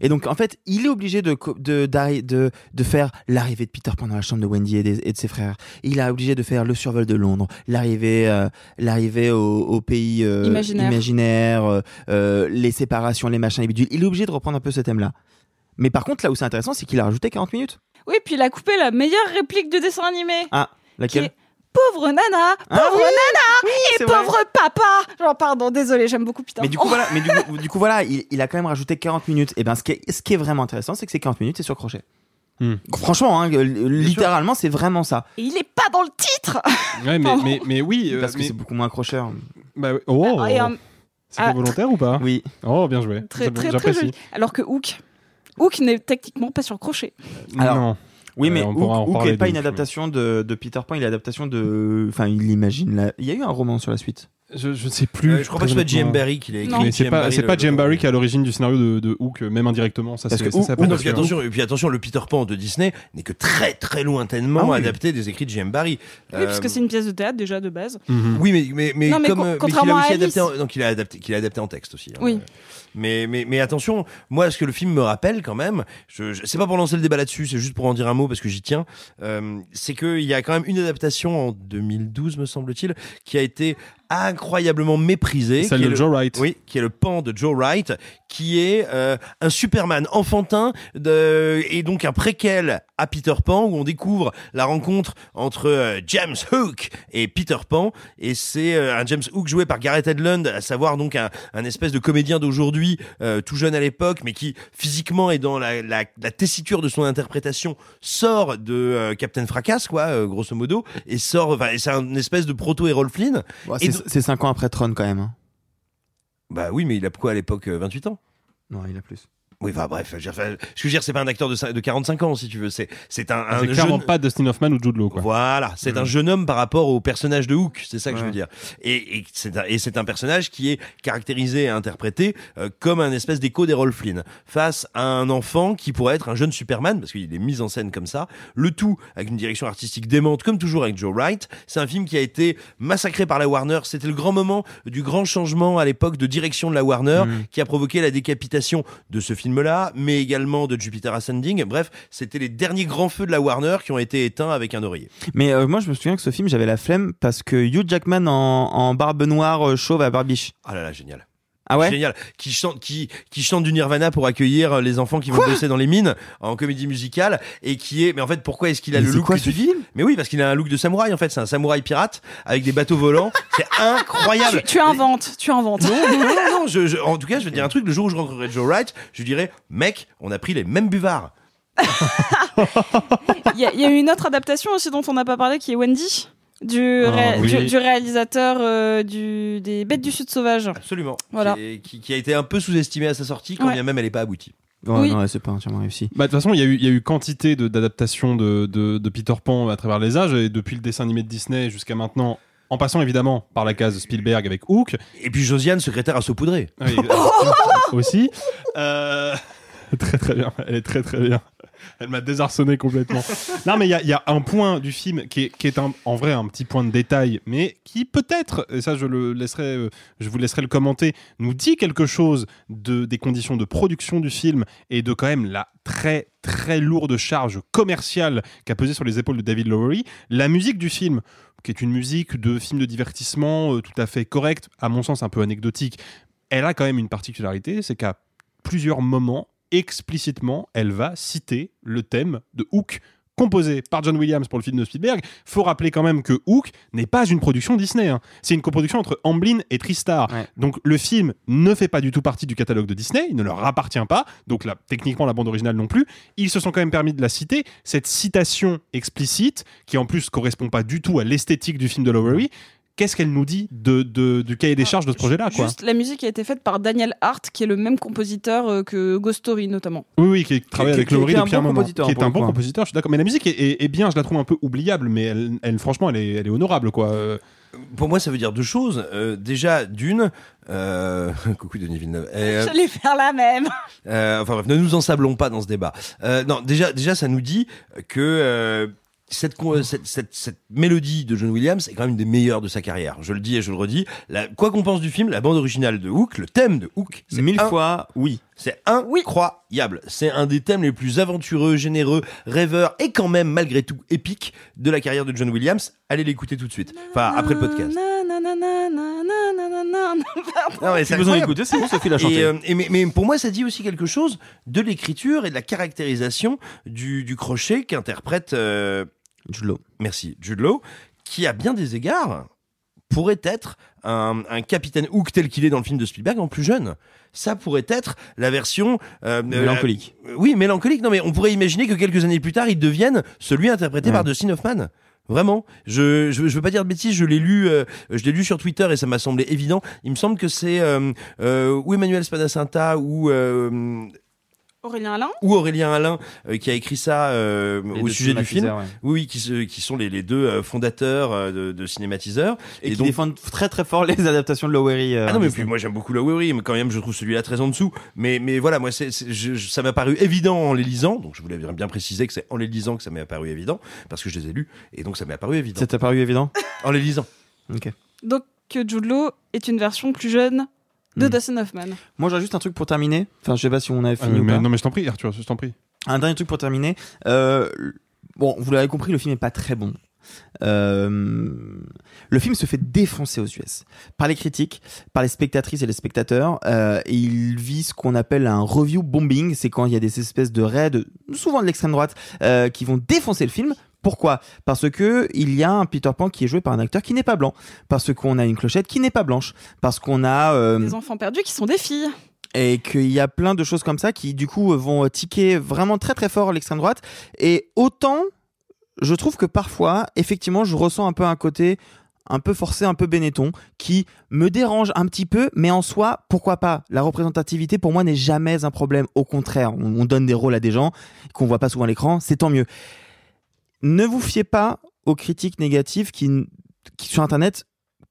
Et donc, en fait, il est obligé de, de, de, de faire l'arrivée de Peter Pan dans la chambre de Wendy et, des- et de ses frères. Il est obligé de faire le survol de Londres, l'arrivée, euh, l'arrivée au, au pays euh, Imaginaire. imaginaire, euh, les séparations, les machins, les bidules. Il est obligé de reprendre un peu ce thème-là. Mais par contre, là où c'est intéressant, c'est qu'il a rajouté 40 minutes. Oui, puis il a coupé la meilleure réplique du dessin animé. Ah, laquelle? Pauvre nana, Ah pauvre oui, nana, et c'est vrai. pauvre papa. Genre, pardon, désolé, j'aime beaucoup Peter Mais du coup, voilà, [laughs] mais du coup, du coup, voilà il, il a quand même rajouté 40 minutes. Et ben, ce qui est, ce qui est vraiment intéressant, c'est que ces 40 minutes, c'est sur crochet. Hmm. Franchement, hein, littéralement, c'est vraiment ça. Et il est pas dans le titre. [laughs] Ouais, mais, mais, mais oui. euh, Parce que mais- c'est beaucoup moins accrocheur. bah, oh, Et, euh, C'était ah, volontaire ou pas Oui. Oh, bien joué. Très, très, très joli. Alors que Hook, Hook n'est techniquement pas sur crochet. Alors, non. Oui, Euh, mais Hook, pourra en Hook parler est pas une Hook, adaptation de, de Peter Pan, il est adaptation de. Enfin, il imagine. La... Il y a eu un roman sur la suite. Je, je sais plus. Euh, je crois pas que ce soit honnêtement. Barrie qui l'a écrit. C'est pas, c'est pas J.M. le- Barry qui est à l'origine du scénario de, de Hook, euh, même indirectement. Ça, Parce c'est que ça, Hook- ça Oui, parce que attention, et puis attention, le Peter Pan de Disney n'est que très très lointainement Ah oui. adapté des écrits de J.M. Barrie. Oui, parce que c'est une pièce de théâtre déjà de base. Mhm. Oui, mais, mais, mais Non, mais comme co- euh, mais qu'il a contrairement à aussi Alice. adapté, en, donc il a adapté, qu'il a adapté en texte aussi. hein. Mais, mais, mais attention, moi, ce que le film me rappelle quand même, je, je- c'est pas pour lancer le débat là-dessus, c'est juste pour en dire un mot parce que j'y tiens. euh, c'est qu'il y a quand même une adaptation en 2012, me semble-t-il, qui a été incroyablement méprisée. Celle qui est de le- Joe Wright. Oui, qui est le pan de Joe Wright, qui est euh, un Superman enfantin de, et donc un préquel à Peter Pan où on découvre la rencontre entre euh, James Hook et Peter Pan et c'est euh, un James Hook joué par Gareth Edlund, à savoir donc un, un espèce de comédien d'aujourd'hui euh, tout jeune à l'époque mais qui physiquement et dans la, la, la tessiture de son interprétation sort de euh, Captain Fracas quoi euh, grosso modo et sort c'est un espèce de proto Errol Flynn Ouais, Et c'est c'est 5 ans après Tron quand même. hein. bah oui mais il a quoi à l'époque euh, 28 ans? Non, il a plus. Oui, enfin bref, je veux dire, ce que je veux dire, c'est pas un acteur de, cin- de 45 ans, si tu veux. C'est, c'est un, un C'est clairement jeune. pas Dustin Hoffman ou Jude Law, quoi. Voilà, c'est Mhm. un jeune homme par rapport au personnage de Hook, c'est ça que je veux dire. Et, et c'est un, et c'est un personnage qui est caractérisé et interprété euh, comme un espèce d'écho d'Errol Flynn face à un enfant qui pourrait être un jeune Superman parce qu'il est mis en scène comme ça. Le tout avec une direction artistique démente, comme toujours avec Joe Wright. C'est un film qui a été massacré par la Warner. C'était le grand moment du grand changement à l'époque de direction de la Warner Mhm. qui a provoqué la décapitation de ce film-là, mais également de Jupiter Ascending. Bref, c'était les derniers grands feux de la Warner qui ont été éteints avec un oreiller. Mais euh, moi, je me souviens que ce film, j'avais la flemme parce que Hugh Jackman en, en barbe noire euh, chauve à barbiche. Ah là là, génial. Ah ouais Génial. Qui chante, qui, qui chante du Nirvana pour accueillir euh, les enfants qui vont bosser dans les mines en comédie musicale et qui est. Mais en fait, pourquoi est-ce qu'il a Mais le look quoi que ce tu- film? Mais oui, parce qu'il a un look de samouraï. En fait, c'est un samouraï pirate avec des bateaux volants. [laughs] C'est incroyable. Tu, tu inventes, tu inventes. Non, non, non, non, je- je- en tout cas, je vais te dire un [laughs] truc. Le jour où je rencontrerai Joe Wright, je lui dirais, mec, on a pris les mêmes buvards. [laughs] Il y, a- il y a une autre adaptation aussi dont on n'a pas parlé qui est Wendy? Du, Ah, ré- oui. du, du réalisateur euh, du, des Bêtes du Sud Sauvage. Absolument. Voilà. Qui, est- qui- qui a été un peu sous-estimé à sa sortie, quand Ouais. bien même elle n'est pas aboutie. Ouais, Oui. non, ouais, c'est pas entièrement réussi. Bah, de toute façon, il y, a eu- il y a eu quantité de- d'adaptations de, de, de Peter Pan à travers les âges, et depuis le dessin animé de Disney jusqu'à maintenant, en passant évidemment par la case Spielberg avec Hook. Et puis Josiane, secrétaire à saupoudrer. Oui, euh, [laughs] aussi. Euh, [laughs] très très bien, elle est très très bien. [laughs] Elle m'a désarçonné complètement. [laughs] Non, mais il y a, il y a un point du film qui est, qui est un- en vrai un petit point de détail, mais qui peut-être, et ça je le laisserai, euh, je vous laisserai le commenter, nous dit quelque chose de des conditions de production du film et de quand même la très très lourde charge commerciale qu'a pesé sur les épaules de David Lowery. La musique du film, qui est une musique de film de divertissement euh, tout à fait correcte, à mon sens un peu anecdotique, elle a quand même une particularité, c'est qu'à plusieurs moments, explicitement, elle va citer le thème de Hook composé par John Williams pour le film de Spielberg. Faut rappeler quand même que Hook n'est pas une production Disney. hein. C'est une coproduction entre Amblin et Tristar. Donc le film ne fait pas du tout partie du catalogue de Disney, il ne leur appartient pas. Donc là, techniquement, la bande originale non plus. Ils se sont quand même permis de la citer. Cette citation explicite, qui en plus correspond pas du tout à l'esthétique du film de Lowery, qu'est-ce qu'elle nous dit de, de- du cahier des charges de ce projet-là quoi Juste, la musique a été faite par Daniel Hart, qui est le même compositeur euh, que Ghost Story notamment. Oui, oui, qui travaille avec un depuis un bon moment. compositeur, Qui est un bon coup. compositeur, je suis d'accord. Mais la musique est, est- est bien, je la trouve un peu oubliable, mais elle, elle, franchement, elle est, elle est honorable, quoi. Euh, Pour moi, ça veut dire deux choses. Euh, déjà, d'une, euh... [laughs] coucou Denis Villeneuve. Et, euh, J'allais faire la même. Euh, enfin bref, ne nous ensablons pas dans ce débat. Euh, non, déjà, déjà, ça nous dit que euh, cette, con- cette, cette, cette mélodie de John Williams est quand même une des meilleures de sa carrière. Je le dis et je le redis. La, quoi qu'on pense du film, la bande originale de Hook, le thème de Hook, c'est Mille un- fois, oui. C'est incroyable. C'est un des thèmes les plus aventureux, généreux, rêveurs et quand même malgré tout épique de la carrière de John Williams. Allez l'écouter tout de suite. Enfin, après le podcast. Non, mais c'est besoin d'écouter, c'est bon, Sophie l'a chanté. Et, euh, et mais, mais pour moi, ça dit aussi quelque chose de l'écriture et de la caractérisation du, du crochet qu'interprète euh, Jude Law. Merci, Jude Law, qui à bien des égards pourrait être un, un capitaine Hook tel qu'il est dans le film de Spielberg en plus jeune. Ça pourrait être la version euh, Mélancolique. euh, oui, mélancolique. Non, mais on pourrait imaginer que quelques années plus tard, il devienne celui interprété Ouais. par Dustin Hoffman. Vraiment, je, je je veux pas dire de bêtises, je l'ai lu, euh, je l'ai lu sur Twitter et ça m'a semblé évident. Il me semble que c'est euh, euh, ou Emmanuel Spadacinta ou euh, Aurélien Alain ou Aurélien Alain euh, qui a écrit ça euh, au sujet du film. ouais. Oui, qui, sont les, les deux euh, fondateurs de, de cinématiseurs. Et, qui défendent très très fort les adaptations de Lowery. euh, Ah non mais Disney. puis moi j'aime beaucoup Lowery mais quand même je trouve celui-là très en dessous mais mais voilà moi c'est ça m'a paru évident en les lisant donc je voulais bien préciser que c'est en les lisant que ça m'est apparu évident parce que je les ai lus et donc ça m'est apparu évident Ça t'a paru évident en les lisant Ok. Donc, que Jude Law est une version plus jeune de Hmm. Dustin Hoffman. Moi, j'ai juste un truc pour terminer. Enfin, je sais pas si on avait ah, fini ou mais, pas. non, mais je t'en prie, Arthur, je t'en prie. Un dernier truc pour terminer. Euh, bon, vous l'avez compris, le film est pas très bon. Euh, le film se fait défoncer aux US par les critiques, par les spectatrices et les spectateurs. Euh, et il vit ce qu'on appelle un review bombing. C'est quand il y a des espèces de raids, souvent de l'extrême droite, euh, qui vont défoncer le film. Pourquoi? Parce que il y a un Peter Pan qui est joué par un acteur qui n'est pas blanc. Parce qu'on a une clochette qui n'est pas blanche. Parce qu'on a euh, Des enfants perdus qui sont des filles. et qu'il y a plein de choses comme ça qui du coup vont tiquer vraiment très très fort l'extrême droite et autant je trouve que parfois effectivement je ressens un peu un côté un peu forcé, un peu Benetton, qui me dérange un petit peu, mais en soi, pourquoi pas? La représentativité, pour moi, n'est jamais un problème. Au contraire, on, on donne des rôles à des gens qu'on voit pas souvent à l'écran, c'est tant mieux. Ne vous fiez pas aux critiques négatives qui, qui sur Internet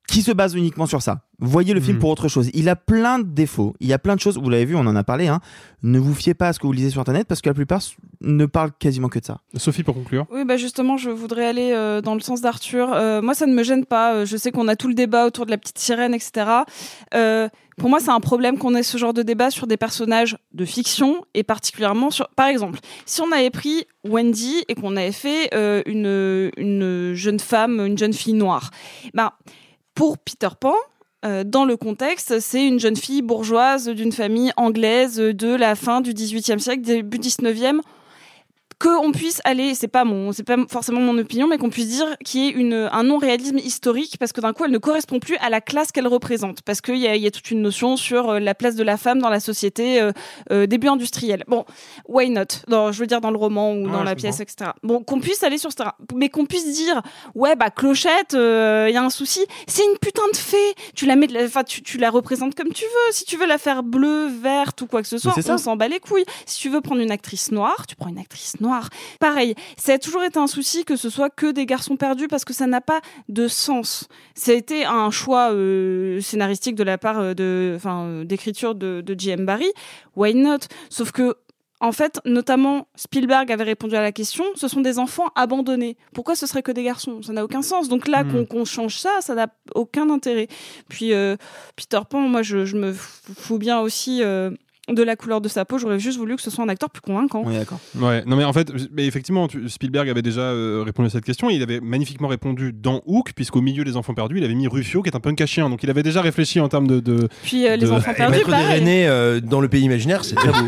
qui se basent uniquement sur ça. Voyez le film Mhm. pour autre chose. Il a plein de défauts. Il y a plein de choses. Vous l'avez vu, on en a parlé. Hein. Ne vous fiez pas à ce que vous lisez sur Internet parce que la plupart ne parlent quasiment que de ça. Sophie, pour conclure. Oui, bah justement, je voudrais aller euh, dans le sens d'Arthur. Euh, moi, ça ne me gêne pas. Euh, Je sais qu'on a tout le débat autour de la petite sirène, etc. Euh, pour moi, c'est un problème qu'on ait ce genre de débat sur des personnages de fiction et particulièrement sur, par exemple, si on avait pris Wendy et qu'on avait fait euh, une, une jeune femme, une jeune fille noire, ben pour Peter Pan, euh, dans le contexte, c'est une jeune fille bourgeoise d'une famille anglaise de la fin du XVIIIe siècle, début XIXe qu'on puisse aller, c'est pas mon, c'est pas forcément mon opinion, mais qu'on puisse dire qu'il y ait une, un non-réalisme historique parce que d'un coup elle ne correspond plus à la classe qu'elle représente parce qu'il y a, il y a toute une notion sur euh, la place de la femme dans la société euh, euh, début industriel. Bon, why not? Dans, Je veux dire dans le roman ou Ouais, dans la pièce, comprends. etc. Bon, qu'on puisse aller sur ce terrain, mais qu'on puisse dire ouais bah Clochette, il y a un souci, c'est une putain de fée. Tu la mets, de la- tu, tu la représentes comme tu veux. Si tu veux la faire bleue, verte ou quoi que ce soit, on s'en bat les couilles. Si tu veux prendre une actrice noire, tu prends une actrice noire. Pareil, ça a toujours été un souci que ce soit que des garçons perdus parce que ça n'a pas de sens. Ça a été un choix euh, scénaristique de la part euh, de, enfin, euh, d'écriture de, de J.M. Barry. Why not? Sauf que en fait, notamment, Spielberg avait répondu à la question ce sont des enfants abandonnés. Pourquoi ce serait que des garçons? Ça n'a aucun sens. Donc là, Hmm. qu'on change ça, ça n'a aucun intérêt. Puis euh, Peter Pan, moi, je, je me fous bien aussi euh, de la couleur de sa peau. J'aurais juste voulu que ce soit un acteur plus convaincant. On est d'accord. Ouais, non mais en fait, mais effectivement, tu- Spielberg avait déjà euh, répondu à cette question. Il avait magnifiquement répondu dans Hook, puisqu'au milieu des enfants perdus, il avait mis Rufio, qui est un punk à chien. Donc il avait déjà réfléchi en termes de. de- Puis euh, les de- enfants Et perdus. Rennais euh, dans le pays imaginaire, c'est très beau. [laughs]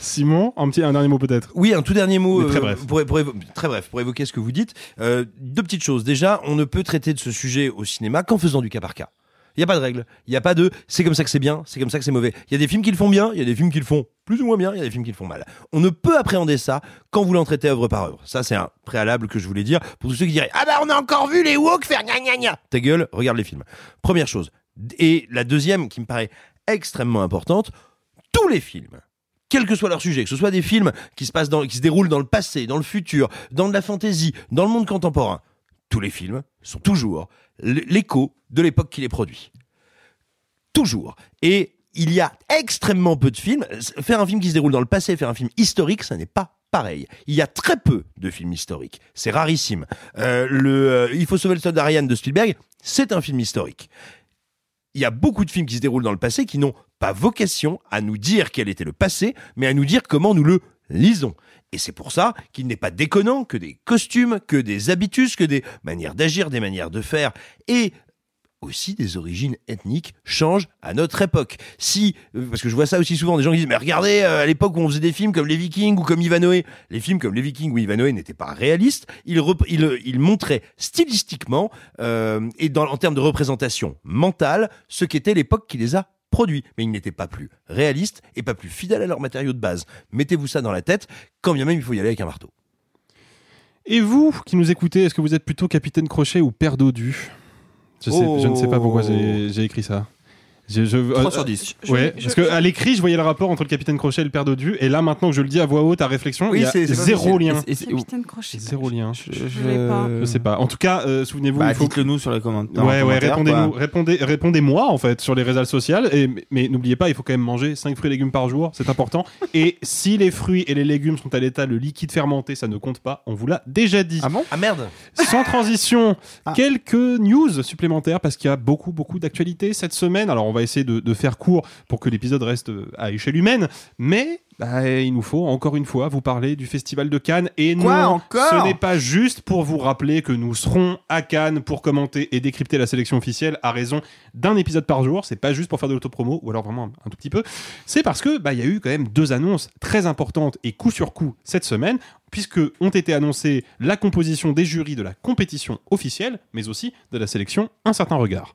Simon, un petit, un dernier mot peut-être? Oui, un tout dernier mot. Très euh, bref. Pour, pour évo- très bref, pour évoquer ce que vous dites. Euh, deux petites choses. Déjà, on ne peut traiter de ce sujet au cinéma qu'en faisant du cas par cas. Il n'y a pas de règle. Il n'y a pas de c'est comme ça que c'est bien, c'est comme ça que c'est mauvais. Il y a des films qui le font bien, il y a des films qui le font plus ou moins bien, il y a des films qui le font mal. On ne peut appréhender ça qu'en voulant traiter œuvre par œuvre. Ça, c'est un préalable que je voulais dire pour tous ceux qui diraient Ah bah on a encore vu les woke faire gna gna gna. Ta gueule, regarde les films. Première chose. Et la deuxième qui me paraît extrêmement importante, tous les films quel que soit leur sujet, que ce soit des films qui se passent dans, qui se déroulent dans le passé, dans le futur, dans de la fantaisie, dans le monde contemporain, tous les films sont toujours l'écho de l'époque qui les produit. Toujours. Et il y a extrêmement peu de films. Faire un film qui se déroule dans le passé, faire un film historique, ça n'est pas pareil. Il y a très peu de films historiques. C'est rarissime. Euh, le, euh, Il faut sauver le soldat Ryan de Spielberg, c'est un film historique il y a beaucoup de films qui se déroulent dans le passé qui n'ont pas vocation à nous dire quel était le passé, mais à nous dire comment nous le lisons. Et c'est pour ça qu'il n'est pas déconnant que des costumes, que des habitus, que des manières d'agir, des manières de faire, et aussi des origines ethniques changent à notre époque. Si, euh, parce que je vois ça aussi souvent, des gens qui disent, mais regardez, euh, à l'époque où on faisait des films comme Les Vikings ou comme Ivanhoe, les films comme Les Vikings ou Ivanhoe n'étaient pas réalistes, ils, ils, ils montraient stylistiquement euh, et dans, en termes de représentation mentale ce qu'était l'époque qui les a produits. Mais ils n'étaient pas plus réalistes et pas plus fidèles à leurs matériaux de base. Mettez-vous ça dans la tête, quand bien même il faut y aller avec un marteau. Et vous qui nous écoutez, est-ce que vous êtes plutôt Capitaine Crochet ou Père Dodu? Je, ne sais pas pourquoi j'ai écrit ça. Je, je- 3 euh, sur 10. Je- ouais, je- parce que à l'écrit, je voyais le rapport entre le Capitaine Crochet et le Père Dodu, et là maintenant que je le dis à voix haute à réflexion, il y a c'est- c'est pas zéro lien. Et- Capitaine Crochet. Zéro lien. Je. Je sais pas. En tout cas, euh, souvenez-vous, Bah, il faut dites-le nous sur les commentaires. Ouais, ouais, répondez-nous, répondez, répondez-moi en fait sur les réseaux sociaux. Et, mais n'oubliez pas, il faut quand même manger 5 fruits et légumes par jour, c'est important. [laughs] et si les fruits et les légumes sont à l'état le liquide fermenté, ça ne compte pas. On vous l'a déjà dit. Ah bon? Ah merde Sans transition, [laughs] Ah. quelques news supplémentaires parce qu'il y a beaucoup, beaucoup d'actualités cette semaine. Alors, on va essayer de, de faire court pour que l'épisode reste euh, à échelle humaine, mais bah, il nous faut encore une fois vous parler du Festival de Cannes. Et Quoi, non, encore? ce n'est pas juste pour vous rappeler que nous serons à Cannes pour commenter et décrypter la sélection officielle à raison d'un épisode par jour. C'est pas juste pour faire de l'autopromo, ou alors vraiment un, un tout petit peu. C'est parce que bah, il y a eu quand même deux annonces très importantes et coup sur coup cette semaine puisque ont été annoncées la composition des jurys de la compétition officielle, mais aussi de la sélection Un certain regard.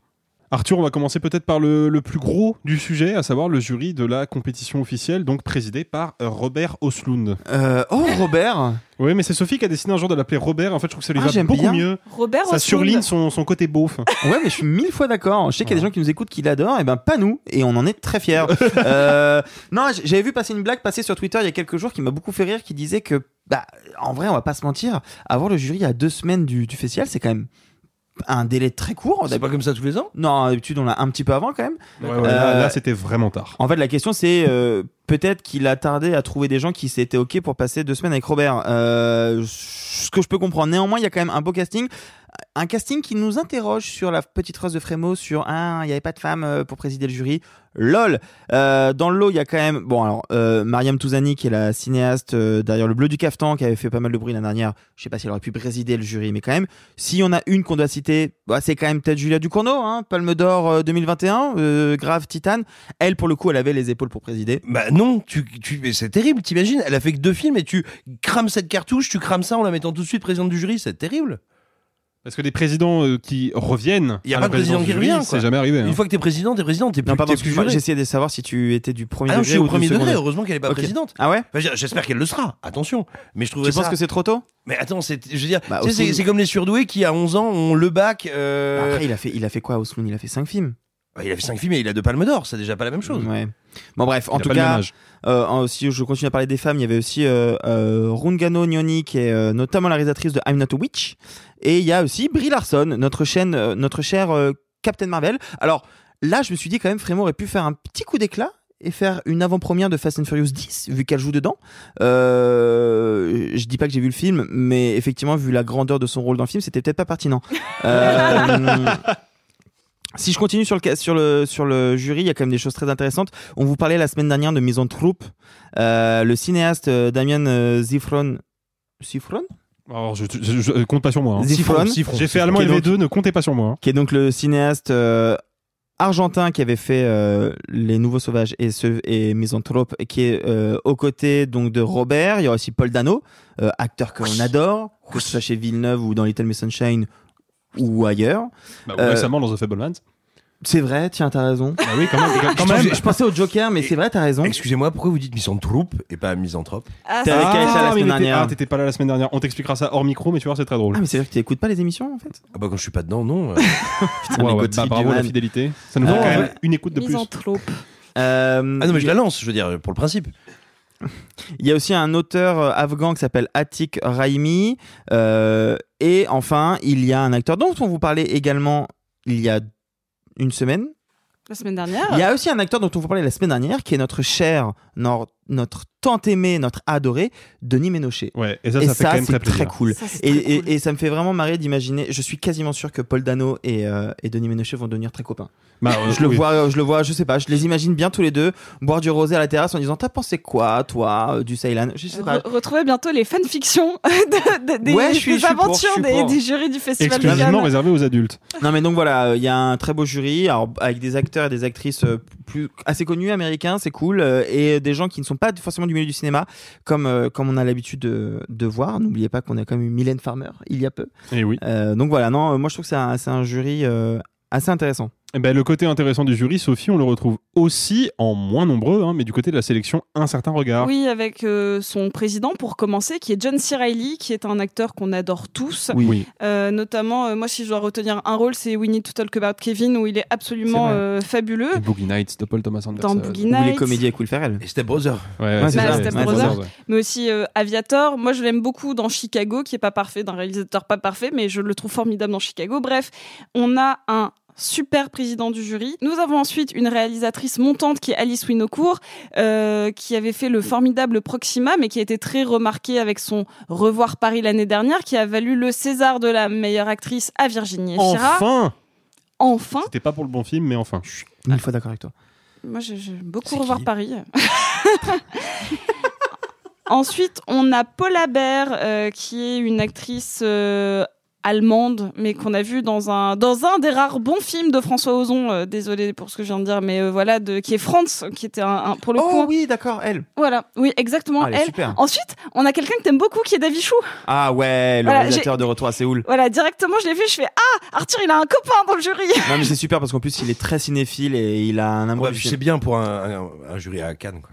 Arthur, on va commencer peut-être par le, le plus gros du sujet, à savoir le jury de la compétition officielle, donc présidé par euh, Robert Oslund. Euh, oh, [laughs] Robert Oui, mais c'est Sophie qui a décidé un jour de l'appeler Robert. En fait, je trouve que ça lui Ah, va j'aime beaucoup bien. mieux. Robert Ça Oslund. surligne son, son côté beauf. [laughs] Ouais, mais je suis mille fois d'accord. Je sais qu'il y a des gens qui nous écoutent qui l'adorent, et ben pas nous, et on en est très fiers. [laughs] Euh, non, j'avais vu passer une blague passer sur Twitter il y a quelques jours qui m'a beaucoup fait rire, qui disait que, bah, en vrai, on va pas se mentir, avoir le jury à deux semaines du, du festival, c'est quand même un délai très court. C'est pas comme ça tous les ans? Non, d'habitude on l'a un petit peu avant quand même. Ouais, ouais, là, Euh, là, c'était vraiment tard. En fait, la question c'est euh, peut-être qu'il a tardé à trouver des gens qui s'étaient ok pour passer deux semaines avec Robert. Euh, ce que je peux comprendre. Néanmoins, il y a quand même un beau casting. un casting qui nous interroge sur la petite phrase de Frémo sur ah, il n'y avait pas de femme euh, pour présider le jury. LOL. Euh, dans le lot, il y a quand même bon alors euh, Mariam Touzani qui est la cinéaste euh, derrière le bleu du caftan qui avait fait pas mal de bruit l'année dernière. Je sais pas si elle aurait pu présider le jury, mais quand même, si on a une qu'on doit citer, bah, c'est quand même peut-être Julia Ducournau, hein, Palme d'Or euh, 2021, euh, grave titane. Elle pour le coup, elle avait les épaules pour présider. Bah non, tu, tu, mais c'est terrible, t'imagines Elle a fait que deux films et tu crames cette cartouche, tu crames ça en la mettant tout de suite présidente du jury, c'est terrible. Parce que des présidents euh, qui reviennent. Il y a pas de président qui revient. C'est jamais arrivé. Une hein. fois que t'es président, t'es président, t'es plus, Non, pardon, t'es plus excuse-moi, juré. j'essayais de savoir si tu étais du premier Ah non, degré je suis au premier degré, heureusement qu'elle est pas présidente. Ah ouais Enfin, J'espère qu'elle le sera, attention. Mais je trouverais Tu penses que c'est trop tôt? Mais attends, c'est, je veux dire, Bah, tu sais, c'est, comme les surdoués qui, à 11 ans, ont le bac. euh, Après, il a fait, il a fait quoi, Osloon? Il a fait 5 films. Bah, il a fait 5 films et il a deux palmes d'or, c'est déjà pas la même chose. Ouais. Bon bref, en tout cas, euh, si je continue à parler des femmes, il y avait aussi euh, euh, Rungano Nyoni qui est euh, notamment la réalisatrice de I'm Not a Witch, et il y a aussi Brie Larson, notre chaîne, euh, notre chère euh, Captain Marvel. Alors là, je me suis dit quand même, Frémo aurait pu faire un petit coup d'éclat et faire une avant-première de Fast and Furious 10 vu qu'elle joue dedans. Euh, je dis pas que j'ai vu le film, mais effectivement vu la grandeur de son rôle dans le film, c'était peut-être pas pertinent. [laughs] Euh, si je continue sur le, sur le, sur le jury, il y a quand même des choses très intéressantes. On vous parlait la semaine dernière de Maison Troupe. Euh, le cinéaste euh, Damien euh, Zifron. Zifron? Alors, je, je- je- je- compte pas sur moi. hein. Zifron. J'ai fait allemand donc- LV2, ne comptez pas sur moi. hein. qui est donc le cinéaste euh, argentin qui avait fait euh, Les Nouveaux Sauvages et, ce, et Misanthrope, et qui est euh, aux côtés donc de Robert. Il y a aussi Paul Dano, euh, acteur que l'on adore, que ce soit chez Villeneuve ou dans Little Miss Sunshine ou ailleurs. Bah, Euh, Récemment dans The Fablemans. C'est vrai, tiens, t'as raison. Bah oui, quand même. quand même. Je, je pensais au Joker, mais c'est vrai, t'as raison. Excusez-moi, pourquoi vous dites troupe et pas misanthrope Ah, T'es avec Aïcha la semaine dernière. ah, t'étais pas là la semaine dernière. On t'expliquera ça hors micro, mais tu vois, c'est très drôle. Ah, mais c'est vrai que tu écoutes pas les émissions en fait Ah bah quand je suis pas dedans, non. euh. [laughs] Putain, Ouais, bah, bravo la fidélité. Ça nous fait Euh, quand même une écoute de plus. Misanthrope. Euh, Ah non, mais je la lance, je veux dire, pour le principe. Il y a aussi un auteur euh, afghan qui s'appelle Atik Raimi. Euh, et enfin, il y a un acteur dont on vous parlait également il y a une semaine. La semaine dernière. Il y a aussi un acteur dont on vous parlait la semaine dernière qui est notre cher, nor- notre tant aimé, notre adoré, Denis Ménochet. Ouais, et ça, ça fait quand même c'est très cool. Ça, Et, très et- cool. et ça me fait vraiment marrer d'imaginer. Je suis quasiment sûr que Paul Dano et, euh, et Denis Ménochet vont devenir très copains. Bah, euh, je le oui. vois, je le vois, je sais pas, je les imagine bien tous les deux boire du rosé à la terrasse en disant T'as pensé quoi, toi, euh, du Ceylan? Je sais pas. Re- retrouvez bientôt les fanfictions [laughs] de, de- des, Ouais, je suis- des pour, aventures je suis des, pour. du festival de Exclusivement réservé aux adultes. Non mais donc voilà, euh, il y a un très beau jury alors, avec des acteurs et des actrices euh, plus assez connus américains, c'est cool, euh, et des gens qui ne sont pas forcément du milieu du cinéma, comme euh, comme on a l'habitude de, de voir. N'oubliez pas qu'on a quand même eu Mylène Farmer il y a peu. Et oui. Euh, donc voilà, non, euh, moi je trouve que c'est un, jury assez intéressant. Eh ben, le côté intéressant du jury, Sophie, on le retrouve aussi en moins nombreux, hein, mais du côté de la sélection, un certain regard. Oui, avec euh, son président pour commencer, qui est John C. Reilly, qui est un acteur qu'on adore tous. Oui. Oui. Euh, notamment, euh, moi, si je dois retenir un rôle, c'est We Need to Talk About Kevin, où il est absolument euh, fabuleux. Et Boogie Nights de Paul Thomas Anderson. Dans Boogie Ou les Nights. comédies avec Will Ferrell. Et Step Brother. Ouais, Bah, Step ouais. Brothers. Step Brothers, ouais. mais aussi euh, Aviator. Moi, je l'aime beaucoup dans Chicago, qui est pas parfait, d'un réalisateur pas parfait, mais je le trouve formidable dans Chicago. Bref, on a un super président du jury. Nous avons ensuite une réalisatrice montante qui est Alice Winocourt, euh, qui avait fait le formidable Proxima, mais qui a été très remarquée avec son Revoir Paris l'année dernière, qui a valu le César de la meilleure actrice à Virginie Efira. Enfin Enfin C'était pas pour le bon film, mais enfin. Mille fois d'accord avec toi. Moi, j'ai- j'aime beaucoup revoir qui? Paris. [laughs] Ensuite, on a Paula Baer, euh, qui est une actrice euh, allemande, mais qu'on a vue dans un dans un des rares bons films de François Ozon. euh, désolé pour ce que je viens de dire, mais euh, voilà, de, qui est France, qui était un, un- pour le coup. Oh oui, d'accord, elle. Voilà, oui, exactement. Ah, elle elle. super. Ensuite, on a quelqu'un que t'aimes beaucoup, qui est Davichou. Ah ouais, le Voilà, réalisateur de Retour à Séoul. Voilà, directement, je l'ai vu, je fais ah, Arthur, il a un copain dans le jury. Non mais c'est super parce qu'en plus il est très cinéphile et il a un amour Ouais, bien pour un, un- un jury à Cannes, quoi.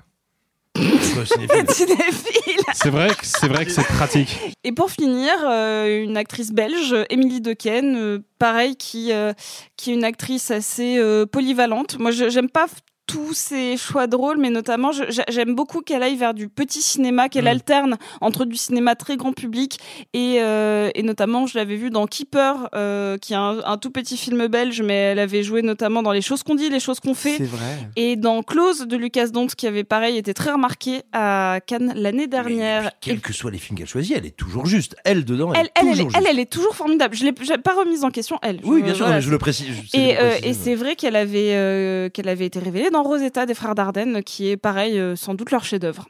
Cinéphile. [laughs] C'est vrai, que- c'est vrai que c'est pratique. Et pour finir, euh, une actrice belge, Émilie Dequesne, euh, pareil, qui, euh, qui est une actrice assez euh, polyvalente. Moi, je- j'aime pas f- tous ses choix de rôle, mais notamment, j'aime beaucoup qu'elle aille vers du petit cinéma, qu'elle Mm. alterne entre du cinéma très grand public et, euh, et notamment, je l'avais vu dans Keeper, euh, qui est un, un tout petit film belge, mais elle avait joué notamment dans Les choses qu'on dit, les choses qu'on fait. C'est vrai. Et dans Close de Lucas Dont, qui avait pareil été très remarqué à Cannes l'année dernière. Quels que soient les films qu'elle choisit, elle est toujours juste. Elle dedans, elle, Elle, est elle, toujours elle, juste. elle est toujours formidable. Je l'ai j'ai pas remise en question, elle. Oui, Je- bien sûr, voilà, mais je le précise. je- et, euh, et c'est vrai qu'elle avait, qu'elle avait été révélée dans Rosetta des frères Dardenne, qui est pareil, euh, sans doute leur chef-d'œuvre.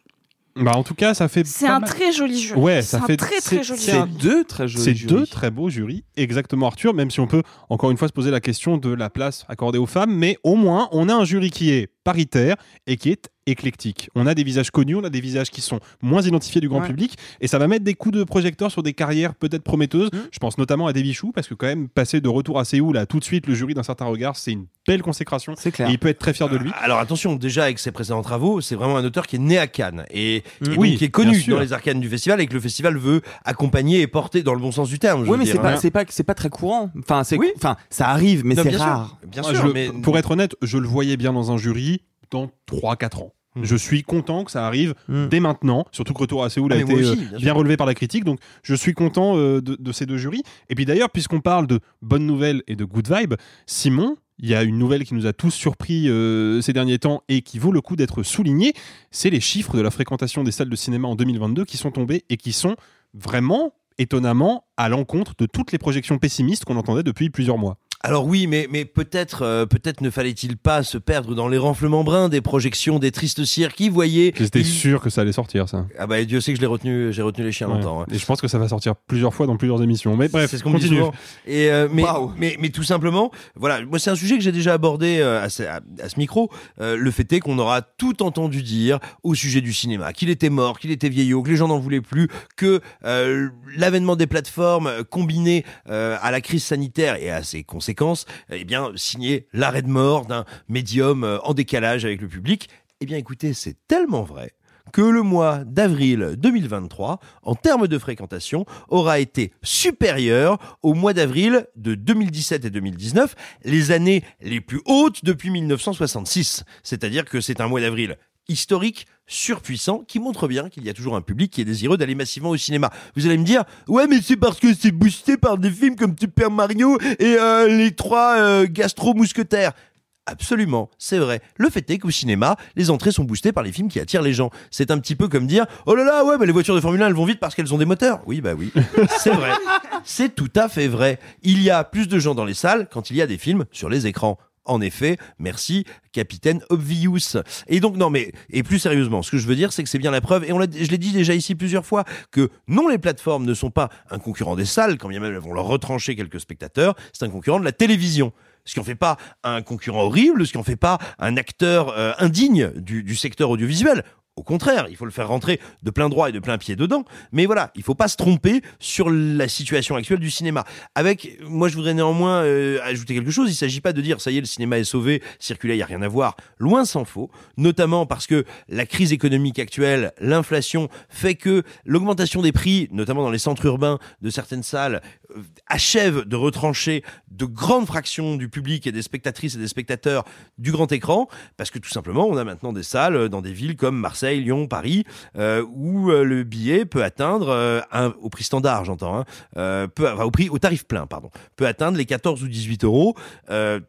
Bah, en tout cas, ça fait. C'est un mal. très joli jeu. Ouais, c'est ça un fait très très joli c'est deux très jolis C'est deux très beaux jurys, exactement Arthur, même si on peut encore une fois se poser la question de la place accordée aux femmes, mais au moins on a un jury qui est paritaire et qui est éclectique. On a des visages connus, on a des visages qui sont moins identifiés du grand Ouais. public et ça va mettre des coups de projecteur sur des carrières peut-être prometteuses. Mm. Je pense notamment à David Chou parce que quand même passer de retour à Séoul à tout de suite le jury d'un certain regard, c'est une belle consécration C'est et clair. il peut être très fier de lui. Alors attention, déjà avec ses précédents travaux, c'est vraiment un auteur qui est né à Cannes et, et donc qui est connu dans les arcanes du festival et que le festival veut accompagner et porter dans le bon sens du terme. Oui, mais dire, c'est pas, hein. c'est pas, c'est pas très courant. Enfin, c'est, Oui. enfin, ça arrive, mais Non, c'est bien sûr, rare. Bien Moi, sûr, je mais Pour être honnête, je le voyais bien dans un jury dans 3-4 ans. Hmm. Je suis content que ça arrive Hmm. dès maintenant, surtout que Retour à Séoul Ah, a mais été aussi, euh, bien relevé par la critique, donc je suis content euh, de, de ces deux jurys. Et puis d'ailleurs, puisqu'on parle de bonnes nouvelles et de good vibe, Simon, il y a une nouvelle qui nous a tous surpris euh, ces derniers temps et qui vaut le coup d'être soulignée, c'est les chiffres de la fréquentation des salles de cinéma en 2022 qui sont tombés et qui sont vraiment étonnamment à l'encontre de toutes les projections pessimistes qu'on entendait depuis plusieurs mois. Alors oui, mais, mais peut-être euh, peut-être ne fallait-il pas se perdre dans les renflements bruns des projections des tristes cires qui voyaient. J'étais sûr que ça allait sortir, ça. Ah bah Dieu sait que je l'ai retenu, j'ai retenu les chiens Ouais. longtemps. hein. Et je pense que ça va sortir plusieurs fois dans plusieurs émissions. Mais bref, c'est ce qu'on dit souvent. Et euh, mais, mais mais tout simplement, voilà, moi c'est un sujet que j'ai déjà abordé euh, à, ce, à- à ce micro. Le fait est qu'on aura tout entendu dire au sujet du cinéma, qu'il était mort, qu'il était vieillot, que les gens n'en voulaient plus, que l'avènement des plateformes combiné à la crise sanitaire et à ses conséquences, eh bien signé l'arrêt de mort d'un médium euh, en décalage avec le public. Eh bien écoutez, c'est tellement vrai que le mois d'avril 2023, en termes de fréquentation, aura été supérieur au mois d'avril de 2017 et 2019, les années les plus hautes depuis 1966. C'est-à-dire que c'est un mois d'avril historique, surpuissant, qui montre bien qu'il y a toujours un public qui est désireux d'aller massivement au cinéma. Vous allez me dire, ouais, mais c'est parce que c'est boosté par des films comme Super Mario et euh, les trois euh, gastro-mousquetaires. Absolument, c'est vrai. Le fait est qu'au cinéma, les entrées sont boostées par les films qui attirent les gens. C'est un petit peu comme dire Oh là là, ouais, bah les voitures de Formule 1, elles vont vite parce qu'elles ont des moteurs. Oui, bah oui. [laughs] c'est vrai. C'est tout à fait vrai. Il y a plus de gens dans les salles quand il y a des films sur les écrans. En effet, merci, Capitaine Obvious. Et donc, non, mais, et plus sérieusement, ce que je veux dire, c'est que c'est bien la preuve, et on je l'ai dit déjà ici plusieurs fois, que non, les plateformes ne sont pas un concurrent des salles, quand bien même elles vont leur retrancher quelques spectateurs, c'est un concurrent de la télévision. Ce qui en fait pas un concurrent horrible, ce qui en fait pas un acteur euh, indigne du secteur audiovisuel. Au contraire, il faut le faire rentrer de plein droit et de plein pied dedans. Mais voilà, il faut pas se tromper sur la situation actuelle du cinéma. Avec, moi, je voudrais néanmoins euh, ajouter quelque chose. Il s'agit pas de dire ça y est, le cinéma est sauvé, circuler, il y a rien à voir. Loin s'en faut. Notamment parce que la crise économique actuelle, l'inflation, fait que l'augmentation des prix, notamment dans les centres urbains de certaines salles, euh, achève de retrancher de grandes fractions du public et des spectatrices et des spectateurs du grand écran, parce que tout simplement, on a maintenant des salles dans des villes comme Marseille, Lyon, Paris, euh, où euh, le billet peut atteindre, euh, un, au prix standard, j'entends, hein, peut, enfin, au prix, au tarif plein, pardon, peut atteindre les 14 ou 18 euros,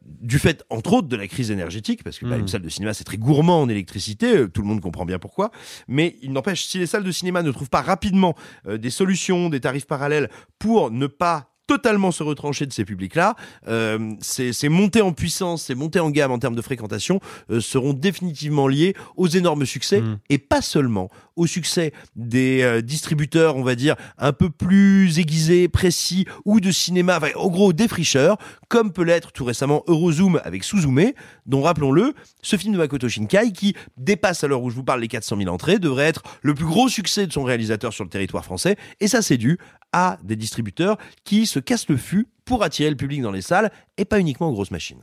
du fait, entre autres, de la crise énergétique, parce que bah, une salle de cinéma, c'est très gourmand en électricité, tout le monde comprend bien pourquoi, mais il n'empêche, si les salles de cinéma ne trouvent pas rapidement des solutions, des tarifs parallèles pour ne pas totalement se retrancher de ces publics-là, euh, ces, ces montées en puissance, ces montées en gamme en termes de fréquentation euh, seront définitivement liées aux énormes succès Mhm. et pas seulement au succès des euh, distributeurs, on va dire, un peu plus aiguisés, précis, ou de cinéma, enfin, en gros, défricheurs, comme peut l'être tout récemment Eurozoom avec Suzume, dont, rappelons-le, ce film de Makoto Shinkai, qui dépasse à l'heure où je vous parle les 400 000 entrées, devrait être le plus gros succès de son réalisateur sur le territoire français, et ça c'est dû à des distributeurs qui se cassent le fût pour attirer le public dans les salles, et pas uniquement aux grosses machines.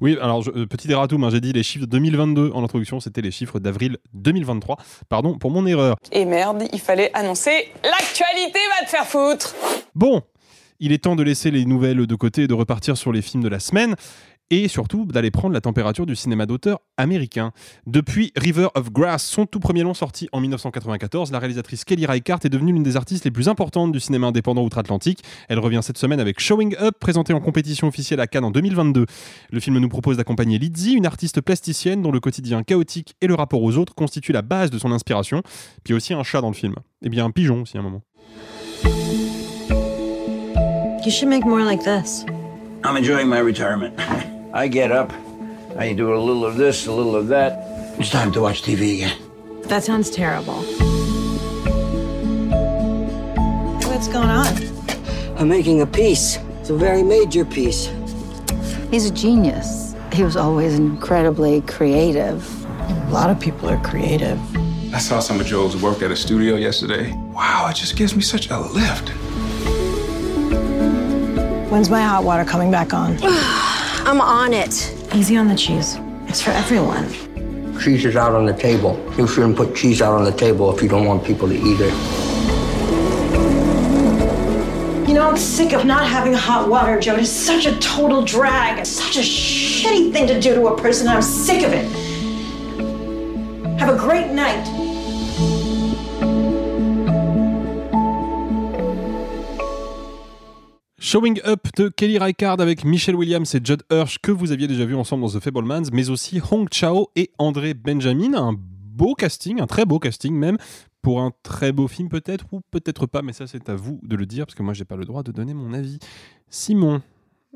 Oui, alors je- euh, petit erratum, hein, j'ai dit les chiffres de 2022 en introduction, c'était les chiffres d'avril 2023. Pardon pour mon erreur. Et merde, il fallait annoncer l'actualité va te faire foutre Bon, il est temps de laisser les nouvelles de côté et de repartir sur les films de la semaine. Et surtout d'aller prendre la température du cinéma d'auteur américain. Depuis River of Grass, son tout premier long sorti en 1994, la réalisatrice Kelly Reichardt est devenue l'une des artistes les plus importantes du cinéma indépendant outre-Atlantique. Elle revient cette semaine avec Showing Up, présenté en compétition officielle à Cannes en 2022. Le film nous propose d'accompagner Lizzie, une artiste plasticienne dont le quotidien chaotique et le rapport aux autres constituent la base de son inspiration. Puis aussi un chat dans le film. Et bien un pigeon aussi à un moment. You should make more like this. I'm enjoying my retirement. [laughs] I get up, I do a little of this, a little of that. It's time to watch TV again. That sounds terrible. What's going on? I'm making a piece. It's a very major piece. He's a genius. He was always incredibly creative. A lot of people are creative. I saw some of Joel's work at a studio yesterday. Wow, it just gives me such a lift. When's my hot water coming back on? [sighs] [sighs] [sighs] I'm on it. Easy on the cheese. It's for everyone. Cheese is out on the table. You shouldn't put cheese out on the table if you don't want people to eat it. You know, I'm sick of not having hot water, Joe. It's such a total drag. It's such a shitty thing to do to a person. I'm sick of it. Have a great night. Showing Up de Kelly Reichardt avec Michelle Williams et Judd Hirsch que vous aviez déjà vu ensemble dans The Fablemans, mais aussi Hong Chao et André Benjamin. Un beau casting, un très beau casting même, pour un très beau film peut-être ou peut-être pas, mais ça c'est à vous de le dire parce que moi j'ai pas le droit de donner mon avis. Simon,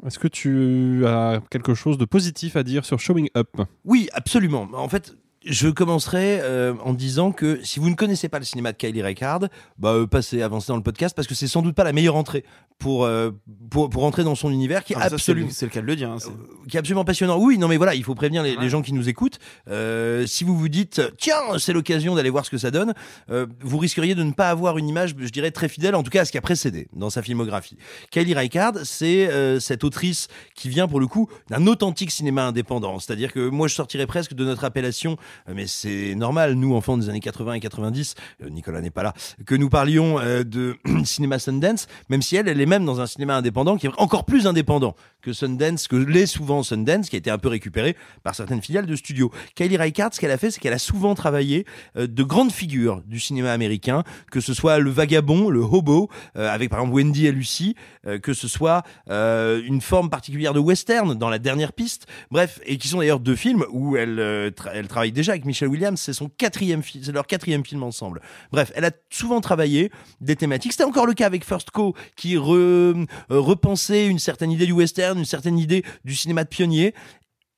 est-ce que tu as quelque chose de positif à dire sur Showing Up? Oui, absolument. En fait, je commencerai euh, en disant que si vous ne connaissez pas le cinéma de Kylie Reichardt, bah, euh, passez, avancez dans le podcast parce que c'est sans doute pas la meilleure entrée pour, euh, pour, pour entrer dans son univers qui est Ah, absolument C'est le cas de le dire. hein, c'est- qui est absolument passionnant. Oui, non mais voilà, il faut prévenir les, les gens qui nous écoutent. Euh, si vous vous dites tiens, c'est l'occasion d'aller voir ce que ça donne, euh, vous risqueriez de ne pas avoir une image, je dirais très fidèle, en tout cas à ce qui a précédé dans sa filmographie. Kylie Reichardt, c'est euh, cette autrice qui vient pour le coup d'un authentique cinéma indépendant. C'est-à-dire que moi je sortirais presque de notre appellation, euh, mais c'est normal, nous enfants des années 80 et 90, euh, Nicolas n'est pas là, que nous parlions euh, de [clears throat] cinéma Sundance, même si elle, elle est même dans un cinéma indépendant qui est encore plus indépendant que Sundance, que l'est souvent Sundance, qui a été un peu récupéré par certaines filiales de studios. Kylie Reichardt, ce qu'elle a fait, c'est qu'elle a souvent travaillé euh, de grandes figures du cinéma américain, que ce soit le vagabond, le hobo, euh, avec par exemple Wendy et Lucy, euh, que ce soit euh, une forme particulière de western dans la dernière piste, bref, et qui sont d'ailleurs deux films où elle, euh, tra- elle travaille déjà avec Michelle Williams, c'est son quatrième c'est leur quatrième film ensemble. Bref, elle a souvent travaillé des thématiques. C'était encore le cas avec First Co, qui euh, repensait une certaine idée du western, une certaine idée du cinéma de pionnier.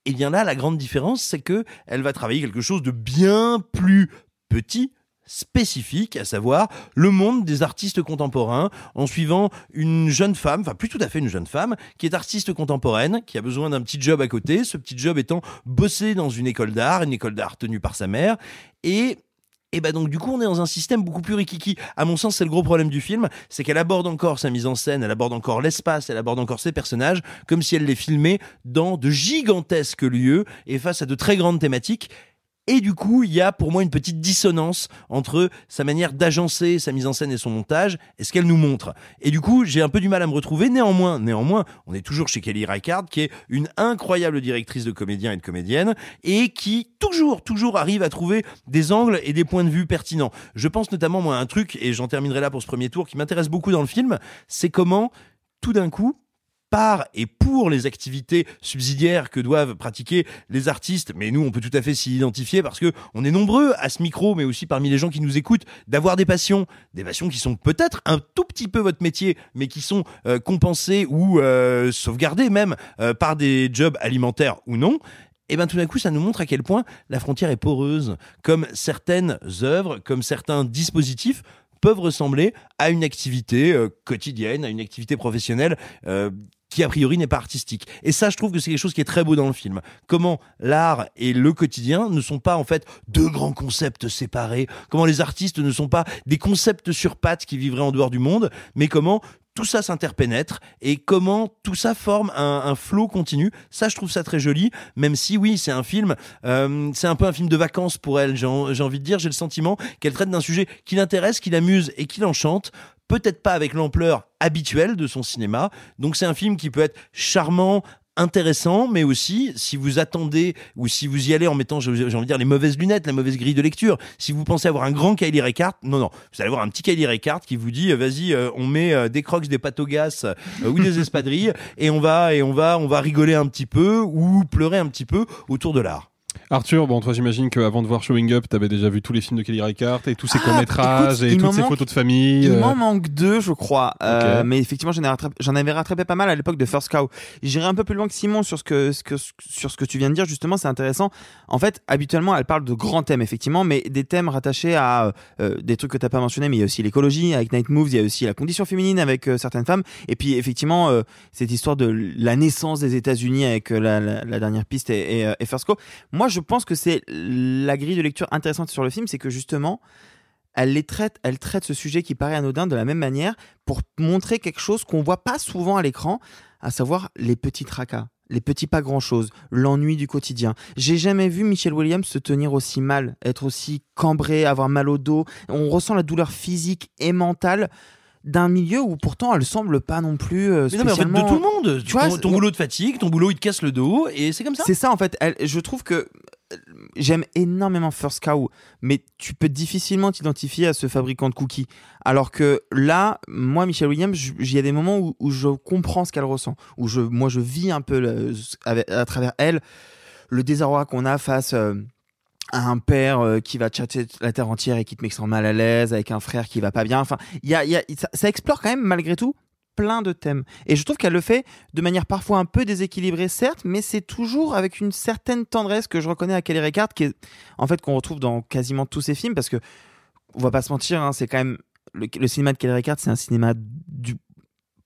Et bien là, la grande différence, c'est que elle va travailler quelque chose de bien plus petit, spécifique, à savoir le monde des artistes contemporains, en suivant une jeune femme, enfin plus tout à fait une jeune femme, qui est artiste contemporaine, qui a besoin d'un petit job à côté, ce petit job étant bosser dans une école d'art, une école d'art tenue par sa mère, et et bah donc du coup on est dans un système beaucoup plus rikiki. À mon sens c'est le gros problème du film, c'est qu'elle aborde encore sa mise en scène, elle aborde encore l'espace, elle aborde encore ses personnages comme si elle les filmait dans de gigantesques lieux et face à de très grandes thématiques. Et du coup, il y a pour moi une petite dissonance entre sa manière d'agencer sa mise en scène et son montage et ce qu'elle nous montre. Et du coup, j'ai un peu du mal à me retrouver. Néanmoins, néanmoins, on est toujours chez Kelly Reichardt, qui est une incroyable directrice de comédiens et de comédiennes et qui toujours, toujours arrive à trouver des angles et des points de vue pertinents. Je pense notamment moi à un truc et j'en terminerai là pour ce premier tour qui m'intéresse beaucoup dans le film, c'est comment tout d'un coup par et pour les activités subsidiaires que doivent pratiquer les artistes, mais nous on peut tout à fait s'y identifier parce que on est nombreux à ce micro, mais aussi parmi les gens qui nous écoutent, d'avoir des passions, des passions qui sont peut-être un tout petit peu votre métier, mais qui sont euh, compensées ou euh, sauvegardées même euh, par des jobs alimentaires ou non. Et ben tout d'un coup, ça nous montre à quel point la frontière est poreuse, comme certaines œuvres, comme certains dispositifs peuvent ressembler à une activité quotidienne, à une activité professionnelle qui a priori n'est pas artistique. Et ça, je trouve que c'est quelque chose qui est très beau dans le film. Comment l'art et le quotidien ne sont pas en fait deux grands concepts séparés. Comment les artistes ne sont pas des concepts sur pattes qui vivraient en dehors du monde, mais comment tout ça s'interpénètre et comment tout ça forme un, flot continu. Ça, je trouve ça très joli, même si oui, c'est un film, euh, c'est un peu un film de vacances pour elle. J'ai envie de dire, j'ai le sentiment qu'elle traite d'un sujet qui l'intéresse, qui l'amuse et qui l'enchante. Peut-être pas avec l'ampleur habituelle de son cinéma. Donc c'est un film qui peut être charmant, intéressant, mais aussi si vous attendez ou si vous y allez en mettant, j'ai envie de dire, les mauvaises lunettes, la mauvaise grille de lecture. Si vous pensez avoir un grand Kylie Ricard, non, non, vous allez avoir un petit Kylie Ricard qui vous dit, euh, vas-y, euh, on met euh, des crocs, des gaz euh, ou des [laughs] espadrilles et on va et on va on va rigoler un petit peu ou pleurer un petit peu autour de l'art. Arthur, bon, toi, j'imagine qu'avant de voir Showing Up, t'avais déjà vu tous les films de Kelly Reichardt et tous ses Ah, courts-métrages et toutes m'en ses manque- photos de famille. Il euh, m'en manque deux, je crois. Euh, mais effectivement, j'en rattrapé- avais rattrapé pas mal à l'époque de First Cow. J'irai un peu plus loin que Simon sur ce que, ce que- sur ce que tu viens de dire. Justement, c'est intéressant. En fait, habituellement, elle parle de grands thèmes, effectivement, mais des thèmes rattachés à euh, des trucs que t'as pas mentionné. Mais il y a aussi l'écologie avec Night Moves. Il y a aussi la condition féminine avec certaines femmes. Et puis, effectivement, cette histoire de la naissance des États-Unis avec la, la- la dernière piste et, et, et First Cow. Moi, je pense que c'est la grille de lecture intéressante sur le film, c'est que justement elle les traite, elle traite ce sujet qui paraît anodin de la même manière pour montrer quelque chose qu'on voit pas souvent à l'écran, à savoir les petits tracas, les petits pas grand chose, l'ennui du quotidien. J'ai jamais vu Michelle Williams se tenir aussi mal, être aussi cambré, avoir mal au dos. On ressent la douleur physique et mentale d'un milieu où pourtant elle semble pas non plus euh, Mais non, mais en fait, de spécialement- tout le monde. Tu vois, ton, ton on- boulot te fatigue, ton boulot il te casse le dos et c'est comme ça. C'est ça en fait. Elle- je trouve que euh, j'aime énormément First Cow, mais tu peux difficilement t'identifier à ce fabricant de cookies. Alors que là, moi, Michelle Williams, il y a des moments où, où je comprends ce qu'elle ressent, où je, moi, je vis un peu le- à travers elle le désarroi qu'on a face. euh, un père euh, qui va chatter la terre entière et qui te met extrêmement mal à l'aise, avec un frère qui va pas bien. Enfin, y a, y a- ça, explore quand même malgré tout plein de thèmes. Et je trouve qu'elle le fait de manière parfois un peu déséquilibrée, certes, mais c'est toujours avec une certaine tendresse que je reconnais à Kelly Reichardt, qui est en fait qu'on retrouve dans quasiment tous ses films, parce que on va pas se mentir, hein, c'est quand même le, le cinéma de Kelly Reichardt, c'est un cinéma du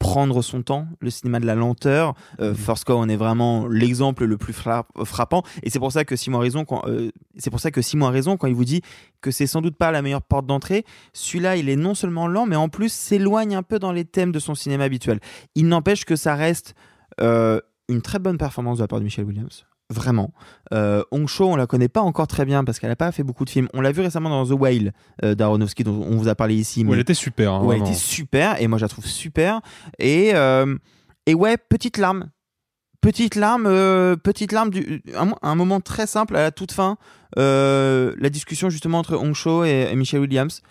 prendre son temps, le cinéma de la lenteur. Euh, First Cow en est vraiment l'exemple le plus fra- frappant, et c'est pour ça que Simon a raison quand euh, c'est pour ça que Simon a raison quand il vous dit que c'est sans doute pas la meilleure porte d'entrée. Celui-là, il est non seulement lent, mais en plus s'éloigne un peu dans les thèmes de son cinéma habituel. Il n'empêche que ça reste euh, une très bonne performance de la part de Michelle Williams. Vraiment. Euh, Hong Cho, on la connaît pas encore très bien parce qu'elle n'a pas fait beaucoup de films. On l'a vu récemment dans The Whale euh, d'Aronofsky, dont on vous a parlé ici. Où elle était super, hein, où elle était super, et moi je la trouve super. Et, euh, et ouais, petite larme. Petite larme, euh, petite larme, du, un, un moment très simple à la toute fin. euh, la discussion justement entre Hong Cho et, et Michelle Williams.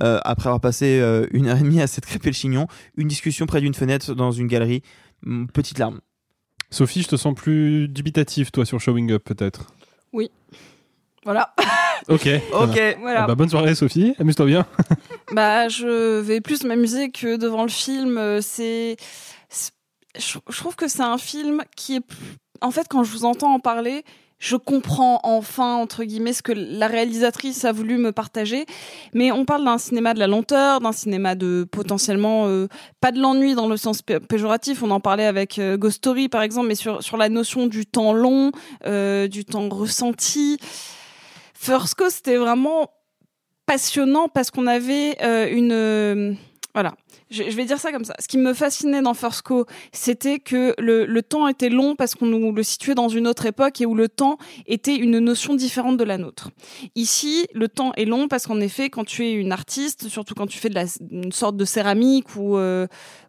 après avoir passé une heure et demie à s'être crêpé le chignon, une discussion près d'une fenêtre dans une galerie, Hum, petite larme. Sophie, je te sens plus dubitatif, toi, sur Showing Up, peut-être. Oui. Voilà. [laughs] Ok. Ok, bien. voilà. Ah bah, bonne soirée, Sophie. Amuse-toi bien. [laughs] Bah, je vais plus m'amuser que devant le film. Euh, C'est, je, trouve que c'est un film qui est, en fait, quand je vous entends en parler, je comprends enfin entre guillemets ce que la réalisatrice a voulu me partager. Mais on parle d'un cinéma de la lenteur, d'un cinéma de potentiellement euh, pas de l'ennui dans le sens pé- péjoratif. On en parlait avec euh, Ghost Story par exemple, mais sur sur la notion du temps long, euh, du temps ressenti. First Coast, c'était vraiment passionnant parce qu'on avait euh, une voilà. Je, vais dire ça comme ça. Ce qui me fascinait dans First Co c'était que le, le temps était long parce qu'on nous le situait dans une autre époque et où le temps était une notion différente de la nôtre. Ici le temps est long parce qu'en effet quand tu es une artiste surtout quand tu fais de la, une sorte de céramique ou euh,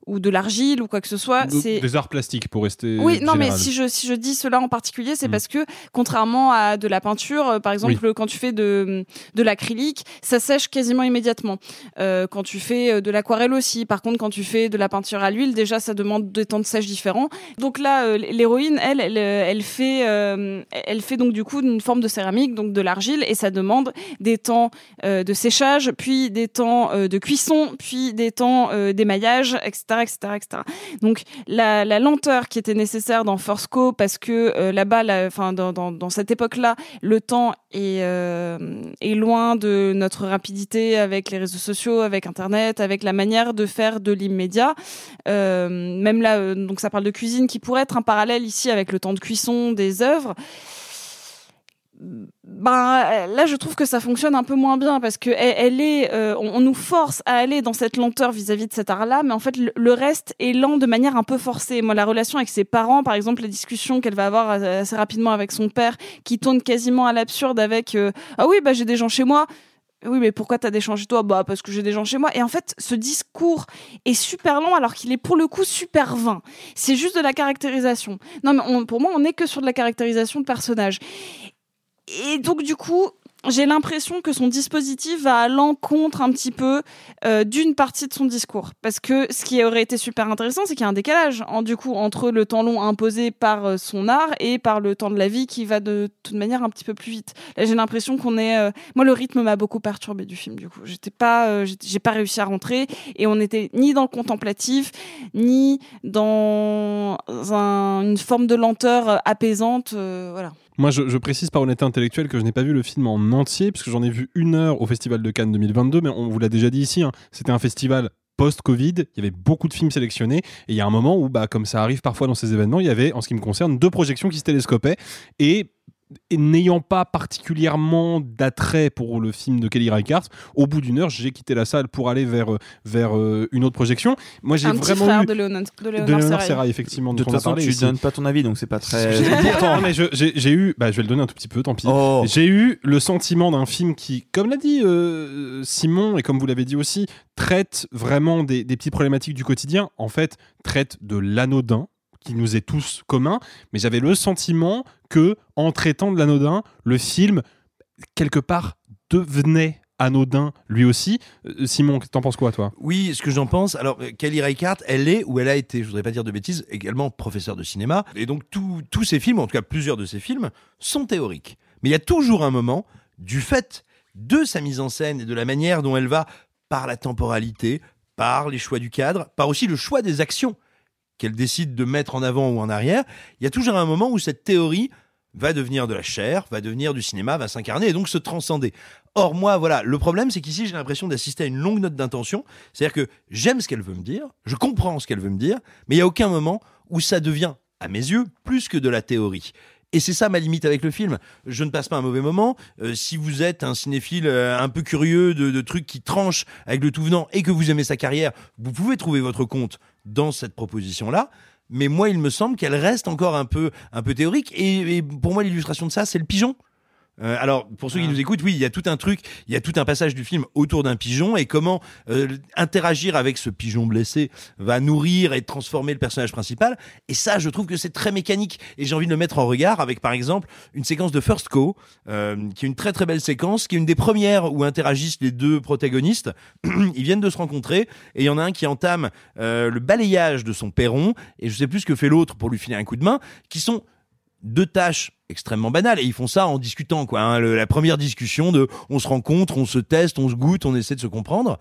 ou de l'argile ou quoi que ce soit c'est Des arts plastiques, pour rester. oui, non, mais si je, si je dis cela en particulier, Mm. c'est parce que, contrairement à de la peinture, euh, par exemple, quand tu fais de, de l'acrylique, ça sèche quasiment immédiatement. Euh, quand tu fais euh, de l'aquarelle aussi, par contre, quand tu fais de la peinture à l'huile, déjà, ça demande des temps de sèche différents. Donc là, euh, l'héroïne, elle, elle, elle fait, euh, elle fait donc du coup une forme de céramique, donc de l'argile, et ça demande des temps de séchage, puis des temps de cuisson, puis des temps d'émaillage, etc., Donc la, lenteur qui était nécessaire dans First Co parce que euh, là-bas, dans, dans, cette époque-là, le temps est, euh, est loin de notre rapidité avec les réseaux sociaux, avec Internet, avec la manière de faire de l'immédiat. Euh, même là, donc ça parle de cuisine qui pourrait être un parallèle ici avec le temps de cuisson des œuvres ben là je trouve que ça fonctionne un peu moins bien parce que elle, est euh, on, nous force à aller dans cette lenteur vis-à-vis de cet art là mais en fait le, reste est lent de manière un peu forcée moi la relation avec ses parents par exemple les discussions qu'elle va avoir assez rapidement avec son père qui tournent quasiment à l'absurde avec euh, ah oui bah j'ai des gens chez moi oui, mais pourquoi t'as des gens chez toi? Bah parce que j'ai des gens chez moi. Et en fait, ce discours est super long alors qu'il est pour le coup super vain. C'est juste de la caractérisation. Non, mais pour moi, on n'est que sur de la caractérisation de personnages. Et donc du coup, j'ai l'impression que son dispositif va à l'encontre un petit peu euh, d'une partie de son discours. Parce que ce qui aurait été super intéressant, c'est qu'il y a un décalage en, du coup entre le temps long imposé par euh, son art et par le temps de la vie qui va de toute manière un petit peu plus vite. Là, j'ai l'impression qu'on est. euh, Moi, le rythme m'a beaucoup perturbé du film. Du coup, j'étais pas, euh, j'ai pas réussi à rentrer et on n'était ni dans le contemplatif, ni dans un- une forme de lenteur euh, apaisante. voilà. Moi, je, précise par honnêteté intellectuelle que je n'ai pas vu le film en entier, puisque j'en ai vu une heure au Festival de Cannes 2022, mais on vous l'a déjà dit ici, hein, c'était un festival post-Covid, il y avait beaucoup de films sélectionnés, et il y a un moment où, bah, comme ça arrive parfois dans ces événements, il y avait, en ce qui me concerne, deux projections qui se télescopaient, et, et n'ayant pas particulièrement d'attrait pour le film de Kelly Reichardt, au bout d'une heure, j'ai quitté la salle pour aller vers, euh, vers euh, une autre projection. Moi, j'ai vraiment frère eu... de Léonard, de. Serrail, effectivement. De toute façon, tu ici. donnes pas ton avis, donc c'est pas très. [laughs] Non, mais j'ai eu, bah, je vais le donner un tout petit peu, tant pis. Oh. J'ai eu le sentiment d'un film qui, comme l'a dit euh, Simon et comme vous l'avez dit aussi, traite vraiment des, des petites problématiques du quotidien. En fait, traite de l'anodin qui nous est tous commun. Mais j'avais le sentiment que, en traitant de l'anodin, le film quelque part devenait anodin lui aussi. Euh, Simon, t'en penses quoi, toi? Oui, ce que j'en pense, alors euh, Kelly Reichardt, elle est ou elle a été, je voudrais pas dire de bêtises, également professeure de cinéma. Et donc tous ces films, en tout cas plusieurs de ces films, sont théoriques. Mais il y a toujours un moment, du fait de sa mise en scène et de la manière dont elle va, par la temporalité, par les choix du cadre, par aussi le choix des actions qu'elle décide de mettre en avant ou en arrière, il y a toujours un moment où cette théorie va devenir de la chair, va devenir du cinéma, va s'incarner et donc se transcender. Or, moi, voilà, le problème, c'est qu'ici, j'ai l'impression d'assister à une longue note d'intention. C'est-à-dire que j'aime ce qu'elle veut me dire, je comprends ce qu'elle veut me dire, mais il n'y a aucun moment où ça devient, à mes yeux, plus que de la théorie. Et c'est ça ma limite avec le film. Je ne passe pas un mauvais moment. Euh, si vous êtes un cinéphile euh, un peu curieux de, de trucs qui tranchent avec le tout venant et que vous aimez sa carrière, vous pouvez trouver votre compte dans cette proposition-là. Mais moi, il me semble qu'elle reste encore un peu, un peu théorique. Et, et pour moi, l'illustration de ça, c'est le pigeon. Euh, alors, pour ceux qui nous écoutent, oui, il y a tout un truc, il y a tout un passage du film autour d'un pigeon et comment euh, interagir avec ce pigeon blessé va nourrir et transformer le personnage principal. Et ça, je trouve que c'est très mécanique. Et j'ai envie de le mettre en regard avec, par exemple, une séquence de First Co, euh, qui est une très très belle séquence, qui est une des premières où interagissent les deux protagonistes. [clears throat] Ils viennent de se rencontrer et il y en a un qui entame le balayage de son perron et je sais plus ce que fait l'autre pour lui filer un coup de main, qui sont deux tâches extrêmement banales et ils font ça en discutant quoi hein. La première discussion on se rencontre on se teste on se goûte on essaie de se comprendre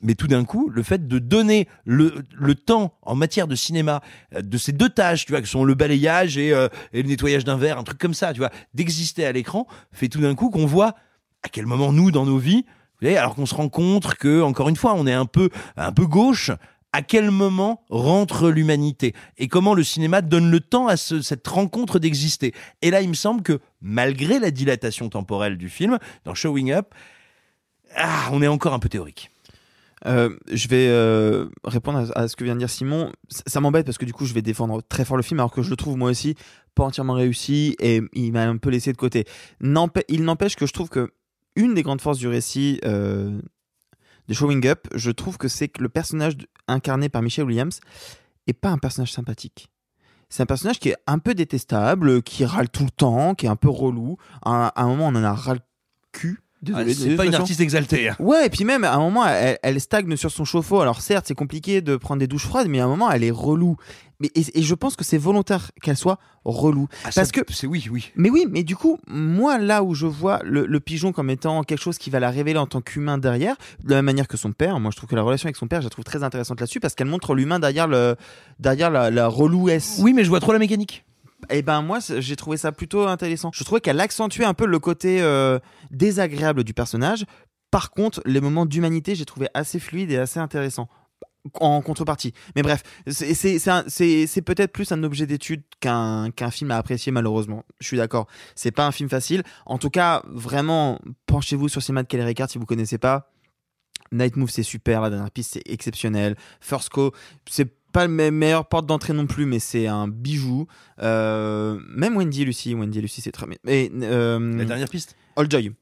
mais tout d'un coup le fait de donner le, le temps en matière de cinéma euh, de ces deux tâches tu vois que sont le balayage et, euh, et le nettoyage d'un verre un truc comme ça tu vois d'exister à l'écran fait tout d'un coup qu'on voit à quel moment nous dans nos vies alors qu'on se rencontre que encore une fois on est un peu un peu gauche à quel moment rentre l'humanité? Et comment le cinéma donne le temps à ce- cette rencontre d'exister? Et là, il me semble que malgré la dilatation temporelle du film, dans Showing Up, ah, on est encore un peu théorique. Euh, je vais euh, répondre à, ce que vient de dire Simon. Ça, m'embête parce que du coup, je vais défendre très fort le film, alors que je le trouve moi aussi pas entièrement réussi et il m'a un peu laissé de côté. Il n'empêche que je trouve que une des grandes forces du récit euh, Showing Up, je trouve que c'est que le personnage incarné par Michelle Williams est pas un personnage sympathique. C'est un personnage qui est un peu détestable, qui râle tout le temps, qui est un peu relou. À, à un moment, on en a ras le cul. Désolé, Ah, c'est pas une artiste exaltée. hein. Ouais, et puis même à un moment, elle, elle stagne sur son chauffe-eau. Alors certes, c'est compliqué de prendre des douches froides, mais à un moment, elle est relou. Mais, et, et je pense que c'est volontaire qu'elle soit relou. Ah, ça, Parce que c'est oui, oui. mais oui, mais du coup, moi, là où je vois le, le pigeon comme étant quelque chose qui va la révéler en tant qu'humain derrière, de la même manière que son père, moi je trouve que la relation avec son père, je la trouve très intéressante là-dessus parce qu'elle montre l'humain derrière, le, derrière la, la relouesse. Oui, mais je vois trop la mécanique. Et ben moi, j'ai trouvé ça plutôt intéressant. Je trouvais qu'elle accentuait un peu le côté euh, désagréable du personnage. Par contre, les moments d'humanité, j'ai trouvé assez fluides et assez intéressants en contrepartie. Mais bref, c'est- peut-être plus un objet d'étude qu'un film à apprécier malheureusement. Je suis d'accord. C'est pas un film facile. En tout cas, vraiment, penchez-vous sur Cinéma de Kelly Reichardt si vous connaissez pas. Night Move, c'est super. La dernière piste, c'est exceptionnel. First Co, c'est pas le me- meilleure porte d'entrée non plus, mais c'est un bijou. Euh, même Wendy et Lucy, Wendy et Lucy, c'est très bien. Et, euh, La dernière piste? All Joy.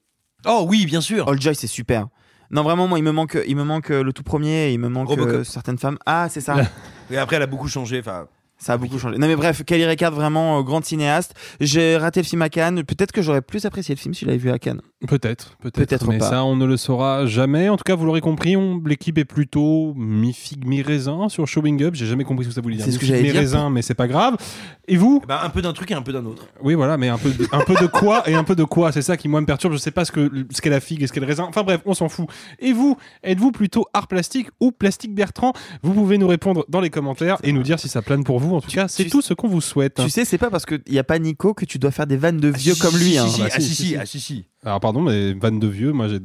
Oh oui, bien sûr. All Joy, c'est super. Non, vraiment, moi, il me manque, il me manque le tout premier, et il me manque Robocop. euh, certaines femmes. Ah, c'est ça. [laughs] Et après, elle a beaucoup changé. Enfin, Ça a beaucoup changé. Non mais bref, Kelly Reichardt, vraiment euh, grande cinéaste. J'ai raté le film à Cannes. Peut-être que j'aurais plus apprécié le film si je l'avais vu à Cannes. Peut-être, peut-être. Peut-être mais pas. ça, on ne le saura jamais. En tout cas, vous l'aurez compris, on- l'équipe est plutôt mi-figue, mi-raisin sur Showing Up. J'ai jamais compris ce que ça voulait dire. C'est ce que Mi-figue, j'allais dire. Mi-raisin, mais c'est pas grave. Et vous bah, un peu d'un truc et un peu d'un autre. Oui, voilà, mais un peu, de, un peu de quoi et un peu de quoi. C'est ça qui, moi, me perturbe. Je sais pas ce que ce qu'est la figue et ce qu'est le raisin. Enfin bref, on s'en fout. Et vous, êtes-vous plutôt art plastique ou plastique Bertrand? Vous pouvez nous répondre dans les commentaires et nous dire si ça plane pour vous. En tout cas, c'est tout ce qu'on vous souhaite. Tu sais, c'est pas parce qu'il n'y a pas Nico que tu dois faire des vannes de vieux si, comme si, lui. si, hein. si, bah, ah, si, si, si, si, si. ah, si, si. Alors pardon, mais vanne de vieux, moi j'ai...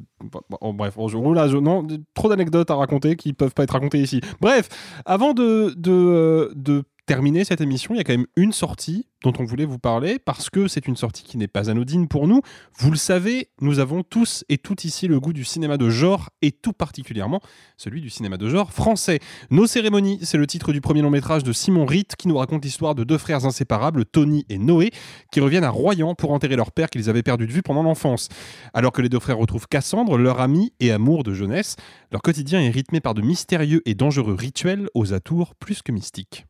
Bon, bref, je- oh là, je- non, trop d'anecdotes à raconter qui peuvent pas être racontées ici. Bref, avant de, de, euh, de terminer cette émission, il y a quand même une sortie dont on voulait vous parler parce que c'est une sortie qui n'est pas anodine pour nous. Vous le savez, nous avons tous et toutes ici le goût du cinéma de genre et tout particulièrement celui du cinéma de genre français. Nos cérémonies, c'est le titre du premier long métrage de Simon Ritt qui nous raconte l'histoire de deux frères inséparables, Tony et Noé, qui reviennent à Royan pour enterrer leur père qu'ils avaient perdu de vue pendant l'enfance. Alors que les deux frères retrouvent Cassandre, leur ami et amour de jeunesse, leur quotidien est rythmé par de mystérieux et dangereux rituels aux atours plus que mystiques.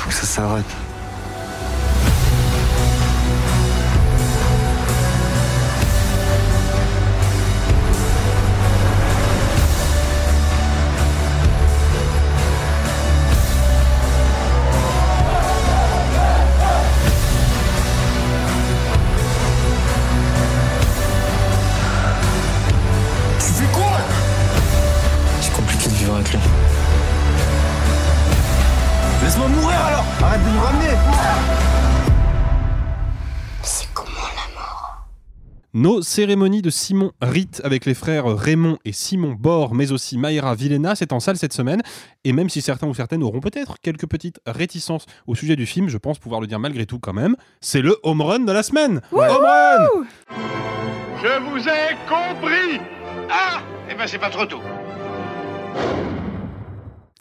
Faut que ça s'arrête. Tu fais quoi C'est compliqué de vivre lui. Laisse-moi alors Arrête de me ramener C'est comment la mort? Nos cérémonies de Simon Ritt avec les frères Raymond et Simon Bord, mais aussi Mayra Villena, c'est en salle cette semaine. Et même si certains ou certaines auront peut-être quelques petites réticences au sujet du film, je pense pouvoir le dire malgré tout quand même, c'est le home run de la semaine. Home run Je vous ai compris Ah Eh ben c'est pas trop tôt.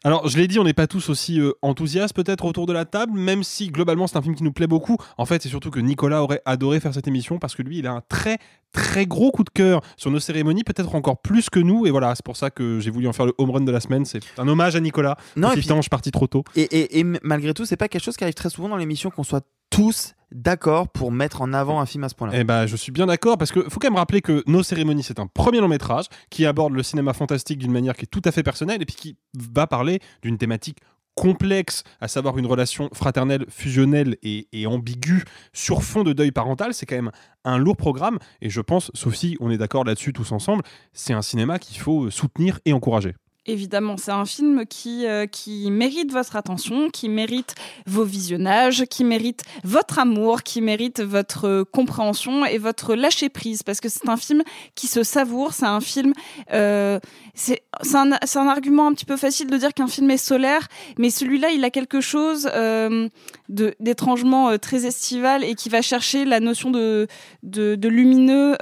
Alors, je l'ai dit, on n'est pas tous aussi euh, enthousiastes peut-être autour de la table, même si globalement c'est un film qui nous plaît beaucoup. En fait, c'est surtout que Nicolas aurait adoré faire cette émission parce que lui, il a un très très gros coup de cœur sur nos cérémonies, peut-être encore plus que nous. Et voilà, c'est pour ça que j'ai voulu en faire le home run de la semaine. C'est un hommage à Nicolas. Non, et puis- ange parti trop tôt. Et, et- malgré tout, c'est pas quelque chose qui arrive très souvent dans l'émission qu'on soit tous d'accord pour mettre en avant un film à ce point-là. Eh ben, je suis bien d'accord parce que faut quand même rappeler que Nos cérémonies, c'est un premier long métrage qui aborde le cinéma fantastique d'une manière qui est tout à fait personnelle et puis qui va parler d'une thématique complexe, à savoir une relation fraternelle, fusionnelle et, et ambiguë sur fond de deuil parental. C'est quand même un lourd programme et je pense, si on est d'accord là-dessus tous ensemble, c'est un cinéma qu'il faut soutenir et encourager. Évidemment, c'est un film qui, euh, qui mérite votre attention, qui mérite vos visionnages, qui mérite votre amour, qui mérite votre euh, compréhension et votre lâcher prise, parce que c'est un film qui se savoure, c'est un film... euh, c'est un, argument un petit peu facile de dire qu'un film est solaire, mais celui-là, il a quelque chose euh, d'étrangement très estival et qui va chercher la notion de, de, lumineux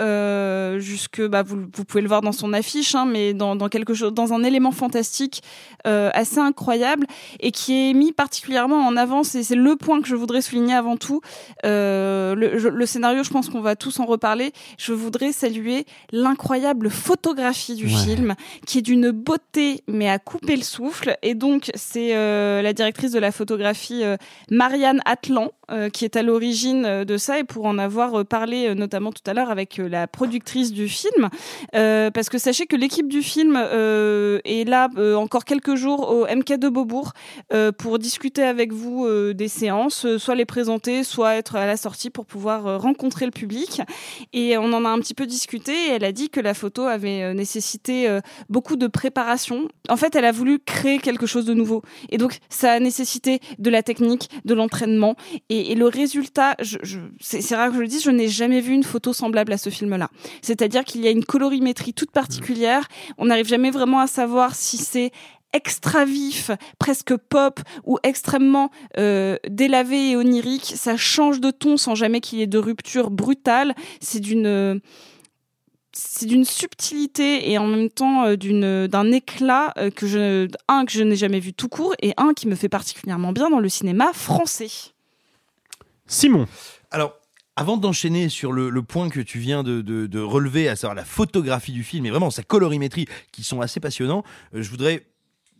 jusque... Bah, vous, vous pouvez le voir dans son affiche, hein, mais dans, dans quelque chose, dans un élément fantastique euh, assez incroyable et qui est mis particulièrement en avant. C'est c'est le point que je voudrais souligner avant tout. Euh, le, je- le scénario, je pense qu'on va tous en reparler. Je voudrais saluer l'incroyable photographie du Ouais. film, qui est d'une beauté mais à couper le souffle. Et donc, c'est euh, la directrice de la photographie, Marianne Atlan, qui est à l'origine de ça. Et pour en avoir parlé notamment tout à l'heure avec la productrice du film, parce que sachez que l'équipe du film est là euh, encore quelques jours au MK de Beaubourg euh, pour discuter avec vous euh, des séances, soit les présenter, soit être à la sortie pour pouvoir rencontrer le public. Et on en a un petit peu discuté. Et elle a dit que la photo avait nécessité beaucoup de préparation. En fait, elle a voulu créer quelque chose de nouveau. Et donc, ça a nécessité de la technique, de l'entraînement. Et, le résultat, c'est rare que je le dise, je n'ai jamais vu une photo semblable à ce film-là. C'est-à-dire qu'il y a une colorimétrie toute particulière. On n'arrive jamais vraiment à savoir si c'est extra vif, presque pop ou extrêmement euh, délavé et onirique. Ça change de ton sans jamais qu'il y ait de rupture brutale. C'est d'une c'est d'une subtilité et en même temps euh, d'une d'un éclat euh, que je un que je n'ai jamais vu tout court et un qui me fait particulièrement bien dans le cinéma français. Simon. Alors, avant d'enchaîner sur le, le point que tu viens de, de- de relever, à savoir la photographie du film et vraiment sa colorimétrie, qui sont assez passionnants, euh, je voudrais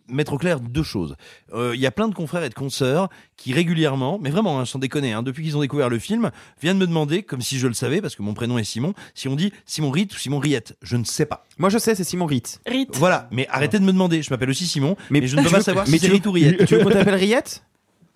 mettre au clair deux choses. Euh, Il y a plein de confrères et de consoeurs qui régulièrement, mais vraiment, hein, sans déconner, hein, depuis qu'ils ont découvert le film, viennent me demander, comme si je le savais, parce que mon prénom est Simon, si on dit Simon Ritt ou Simon Riette. Je ne sais pas. Moi, je sais, c'est Simon Ritt. Ritt. Voilà, mais arrêtez de me demander. Je m'appelle aussi Simon, mais, je ne peux pas veux- savoir mais si c'est tu veux- Ritt ou Riette. Tu veux qu'on t'appelle Riette?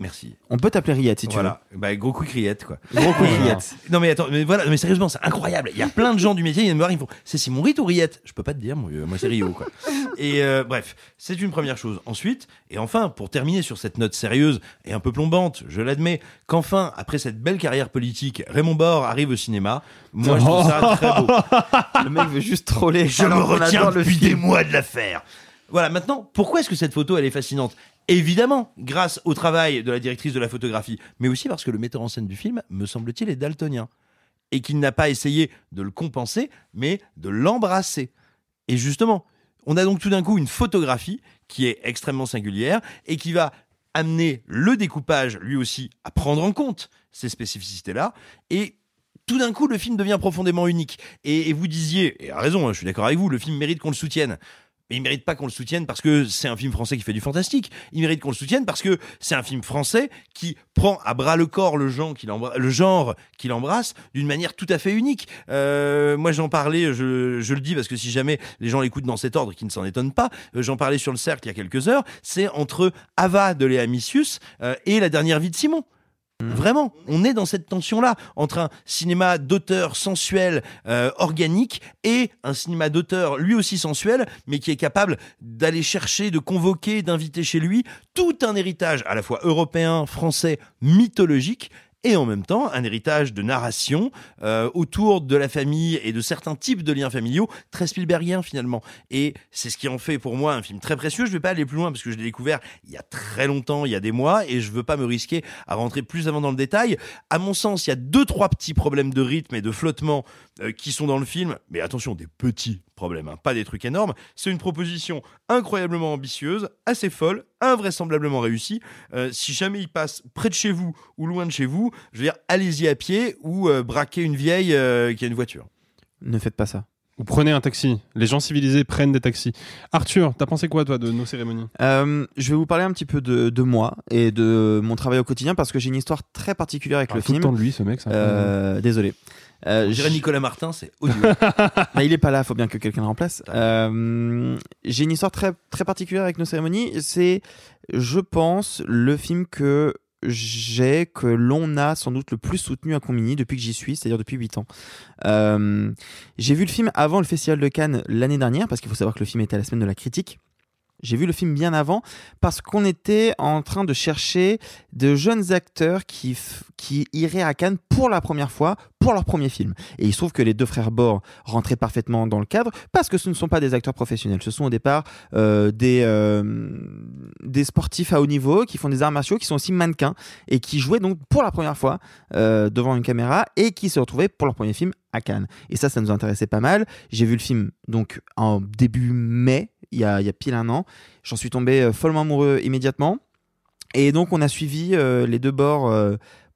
Merci. On peut t'appeler Riette si tu voilà. Bah, gros coup criette, quoi. Gros coup criette. Non, mais attends, mais voilà, mais sérieusement, c'est incroyable. Il y a plein de gens du métier, ils me voir, ils font C'est Simon Ritt ou Riette? Je peux pas te dire, moi, euh, moi c'est Rio, quoi. [laughs] Et euh, bref, c'est une première chose. Ensuite, et enfin, pour terminer sur cette note sérieuse et un peu plombante, je l'admets, qu'enfin, après cette belle carrière politique, Raymond Bord arrive au cinéma. Moi, je trouve ça très beau. [laughs] Le mec veut juste troller. Je me retiens depuis des mois de la faire. Voilà, maintenant, pourquoi est-ce que cette photo, elle est fascinante? Évidemment, grâce au travail de la directrice de la photographie, mais aussi parce que le metteur en scène du film, me semble-t-il, est daltonien. Et qu'il n'a pas essayé de le compenser, mais de l'embrasser. Et justement, on a donc tout d'un coup une photographie qui est extrêmement singulière et qui va amener le découpage, lui aussi, à prendre en compte ces spécificités-là. Et tout d'un coup, le film devient profondément unique. Et, vous disiez, et à raison, hein, je suis d'accord avec vous, le film mérite qu'on le soutienne. Mais il mérite pas qu'on le soutienne parce que c'est un film français qui fait du fantastique. Il mérite qu'on le soutienne parce que c'est un film français qui prend à bras le corps le genre qu'il embrasse d'une manière tout à fait unique. Euh, moi, j'en parlais, je, je le dis parce que si jamais les gens l'écoutent dans cet ordre, qui ne s'en étonnent pas, euh, j'en parlais sur le cercle il y a quelques heures. C'est entre Ava de Léa Missius euh, et La dernière vie de Simon. Vraiment, on est dans cette tension-là entre un cinéma d'auteur sensuel, euh, organique, et un cinéma d'auteur lui aussi sensuel, mais qui est capable d'aller chercher, de convoquer, d'inviter chez lui tout un héritage à la fois européen, français, mythologique, et en même temps un héritage de narration euh, autour de la famille et de certains types de liens familiaux très Spielbergiens finalement. Et c'est ce qui en fait pour moi un film très précieux. Je vais pas aller plus loin parce que je l'ai découvert il y a très longtemps, il y a des mois, et je veux pas me risquer à rentrer plus avant dans le détail. À mon sens, il y a deux trois petits problèmes de rythme et de flottement euh, qui sont dans le film, mais attention, des petits hein, pas des trucs énormes. C'est une proposition incroyablement ambitieuse, assez folle, invraisemblablement réussie. Euh, si jamais il passe près de chez vous ou loin de chez vous, je veux dire, allez-y à pied ou euh, braquez une vieille euh, qui a une voiture. Ne faites pas ça. Ou prenez un taxi. Les gens civilisés prennent des taxis. Arthur, t'as pensé quoi, toi, de nos cérémonies? Euh, je vais vous parler un petit peu de, de moi et de mon travail au quotidien parce que j'ai une histoire très particulière avec Ah, le tout le film. temps de lui, ce mec, Euh, désolé. Euh, Je Nicolas Martin, c'est odieux. [laughs] Bah, il est pas là, faut bien que quelqu'un le remplace. Euh, j'ai une histoire très très particulière avec nos cérémonies. C'est, je pense, le film que j'ai que l'on a sans doute le plus soutenu à Combini depuis que j'y suis, c'est-à-dire depuis 8 ans. Euh, j'ai vu le film avant le Festival de Cannes l'année dernière parce qu'il faut savoir que le film était à la semaine de la critique. J'ai vu le film bien avant parce qu'on était en train de chercher de jeunes acteurs qui, qui iraient à Cannes pour la première fois, pour leur premier film. Et il se trouve que les deux frères Bord rentraient parfaitement dans le cadre parce que ce ne sont pas des acteurs professionnels. Ce sont au départ euh, des, euh, des sportifs à haut niveau qui font des arts martiaux, qui sont aussi mannequins et qui jouaient donc pour la première fois euh, devant une caméra et qui se retrouvaient pour leur premier film à Cannes. Et ça, ça nous intéressait pas mal. J'ai vu le film donc en début mai, il y a, y a pile un an. J'en suis tombé follement amoureux immédiatement. Et donc, on a suivi les deux bords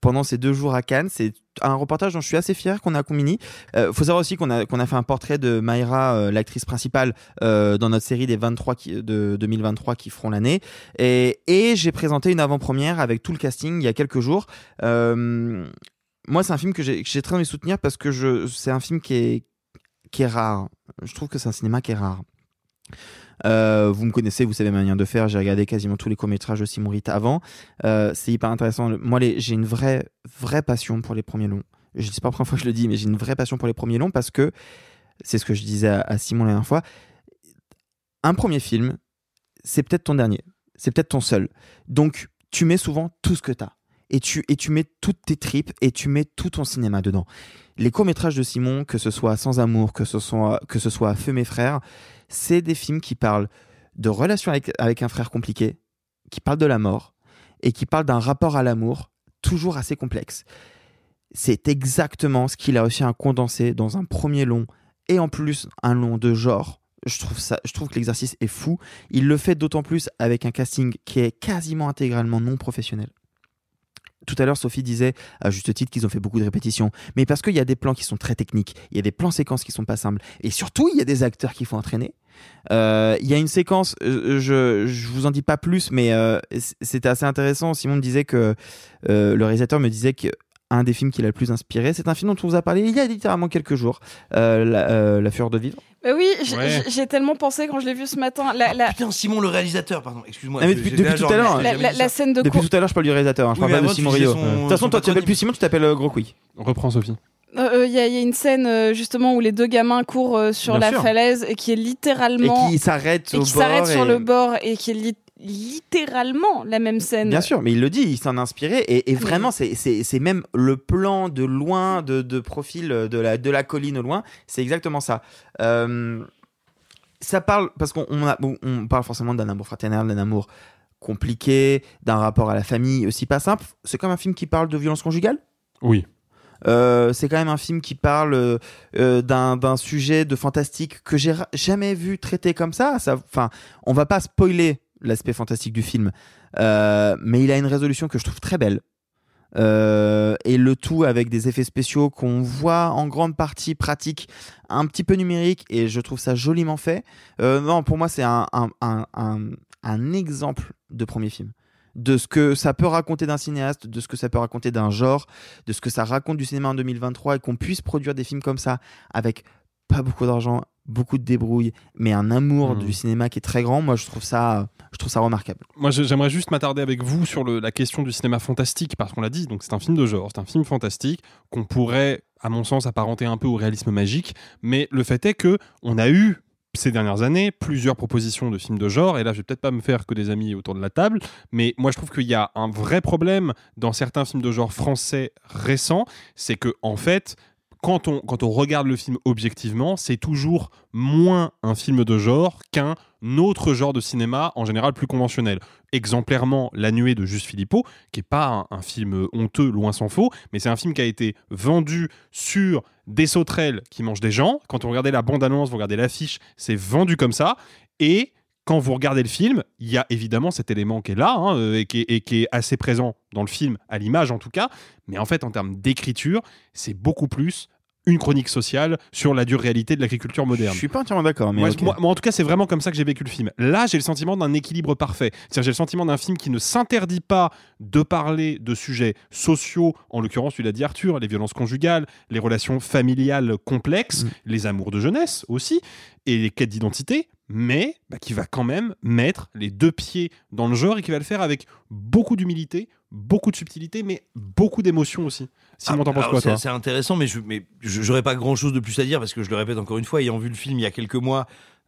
pendant ces deux jours à Cannes. C'est un reportage dont je suis assez fier qu'on a à Combini. Euh, faut savoir aussi qu'on a, fait un portrait de Mayra, euh, l'actrice principale, euh, dans notre série des 23 qui, de 2023 qui feront l'année. Et, j'ai présenté une avant-première avec tout le casting il y a quelques jours. Euh, moi, c'est un film que j'ai très envie de soutenir parce que c'est un film qui est rare. Je trouve que c'est un cinéma qui est rare. Euh, vous me connaissez, vous savez ma manière de faire. J'ai regardé quasiment tous les courts-métrages de Simon Ritt avant. Euh, c'est hyper intéressant. Moi, j'ai une vraie, vraie passion pour les premiers longs. Je sais pas la première fois que je le dis, mais j'ai une vraie passion pour les premiers longs parce que c'est ce que je disais à, à Simon la dernière fois. Un premier film, c'est peut-être ton dernier. C'est peut-être ton seul. Donc, tu mets souvent tout ce que tu as. Et tu, et tu mets toutes tes tripes et tu mets tout ton cinéma dedans. Les courts-métrages de Simon, que ce soit Sans Amour, que ce soit, que ce soit Feu mes frères, c'est des films qui parlent de relations avec, un frère compliqué, qui parlent de la mort et qui parlent d'un rapport à l'amour toujours assez complexe. C'est exactement ce qu'il a réussi à condenser dans un premier long et en plus un long de genre. Je trouve, ça, je trouve que l'exercice est fou. Il le fait d'autant plus avec un casting qui est quasiment intégralement non professionnel. Tout à l'heure, Sophie disait à juste titre qu'ils ont fait beaucoup de répétitions, mais parce qu'il y a des plans qui sont très techniques, il y a des plans séquences qui sont pas simples, et surtout il y a des acteurs qu'il faut entraîner. Euh, Il y a une séquence, euh, je, je vous en dis pas plus, mais euh, c'était assez intéressant. Simon me disait que le réalisateur me disait que un des films qui l'a le plus inspiré, c'est un film dont on vous a parlé il y a littéralement quelques jours, euh, la, euh, La Fureur de vivre. Bah oui, Ouais. j'ai tellement pensé quand je l'ai vu ce matin. La, la, Putain, Simon, le réalisateur, pardon, excuse-moi. Ah, depuis, tout à l'heure, la- scène de Depuis cour- tout à l'heure, je parle du réalisateur, hein, je Oui, parle pas de Simon Rio. De toute façon, toi, tu t'appelles plus Simon, tu t'appelles euh, Gros Quick. Reprends Sophie. Euh, Il y, a- il y a une scène euh, justement où les deux gamins courent euh, sur Bien la sûr. falaise et qui est littéralement Et qui s'arrête et au qui s'arrête sur le bord et qui est li- littéralement la même scène. Bien sûr, mais il le dit, il s'en inspiré. Et, et vraiment, c'est- c'est c'est même le plan de loin, de, de profil de la, de la colline au loin. C'est exactement ça. Euh, ça parle, parce qu'on on parle forcément d'un amour fraternel, d'un amour compliqué, d'un rapport à la famille aussi pas simple. C'est comme un film qui parle de violence conjugale? Oui. Euh, c'est quand même un film qui parle euh, euh, d'un d'un sujet de fantastique que j'ai jamais vu traité comme ça. ça. Enfin, on va pas spoiler l'aspect fantastique du film, euh, mais il a une résolution que je trouve très belle. Euh, et le tout avec des effets spéciaux qu'on voit en grande partie pratiques, un petit peu numériques, et je trouve ça joliment fait. Euh, non, pour moi, c'est un, un, un, exemple de premier film de ce que ça peut raconter d'un cinéaste, de ce que ça peut raconter d'un genre, de ce que ça raconte du cinéma en 2023 et qu'on puisse produire des films comme ça avec pas beaucoup d'argent, beaucoup de débrouille, mais un amour Mhm. du cinéma qui est très grand. Moi, je trouve ça, je trouve ça remarquable. Moi, j'aimerais juste m'attarder avec vous sur le- la question du cinéma fantastique, parce qu'on l'a dit, donc c'est un film de genre, c'est un film fantastique qu'on pourrait, à mon sens, apparenter un peu au réalisme magique, mais le fait est que on a eu ces dernières années plusieurs propositions de films de genre, et là je vais peut-être pas me faire que des amis autour de la table, mais moi je trouve qu'il y a un vrai problème dans certains films de genre français récents, c'est que en fait, quand on, quand on regarde le film objectivement, c'est toujours moins un film de genre qu'un autre genre de cinéma, en général plus conventionnel. Exemplairement, La Nuée de Juste Philippot, qui n'est pas un, film honteux, loin s'en faut, mais c'est un film qui a été vendu sur des sauterelles qui mangent des gens. Quand on regardait la bande-annonce, vous regardez l'affiche, c'est vendu comme ça. Et quand vous regardez le film, il y a évidemment cet élément qui est là hein, euh, et qui est assez présent dans le film, à l'image en tout cas. Mais en fait, en termes d'écriture, c'est beaucoup plus une chronique sociale sur la dure réalité de l'agriculture moderne. Je suis pas entièrement d'accord, mais Moi, ok. moi- moi, en tout cas, c'est vraiment comme ça que j'ai vécu le film. Là, j'ai le sentiment d'un équilibre parfait. C'est-à-dire, j'ai le sentiment d'un film qui ne s'interdit pas de parler de sujets sociaux, en l'occurrence, tu l'as dit Arthur, les violences conjugales, les relations familiales complexes, les amours de jeunesse aussi, et les quêtes d'identité, mais bah, qui va quand même mettre les deux pieds dans le genre et qui va le faire avec beaucoup d'humilité, beaucoup de subtilité, mais beaucoup d'émotion aussi. Simon, t'en penses quoi, c'est- toi C'est intéressant, mais je mais j'aurais pas grand chose de plus à dire parce que je le répète encore une fois, ayant vu le film il y a quelques mois.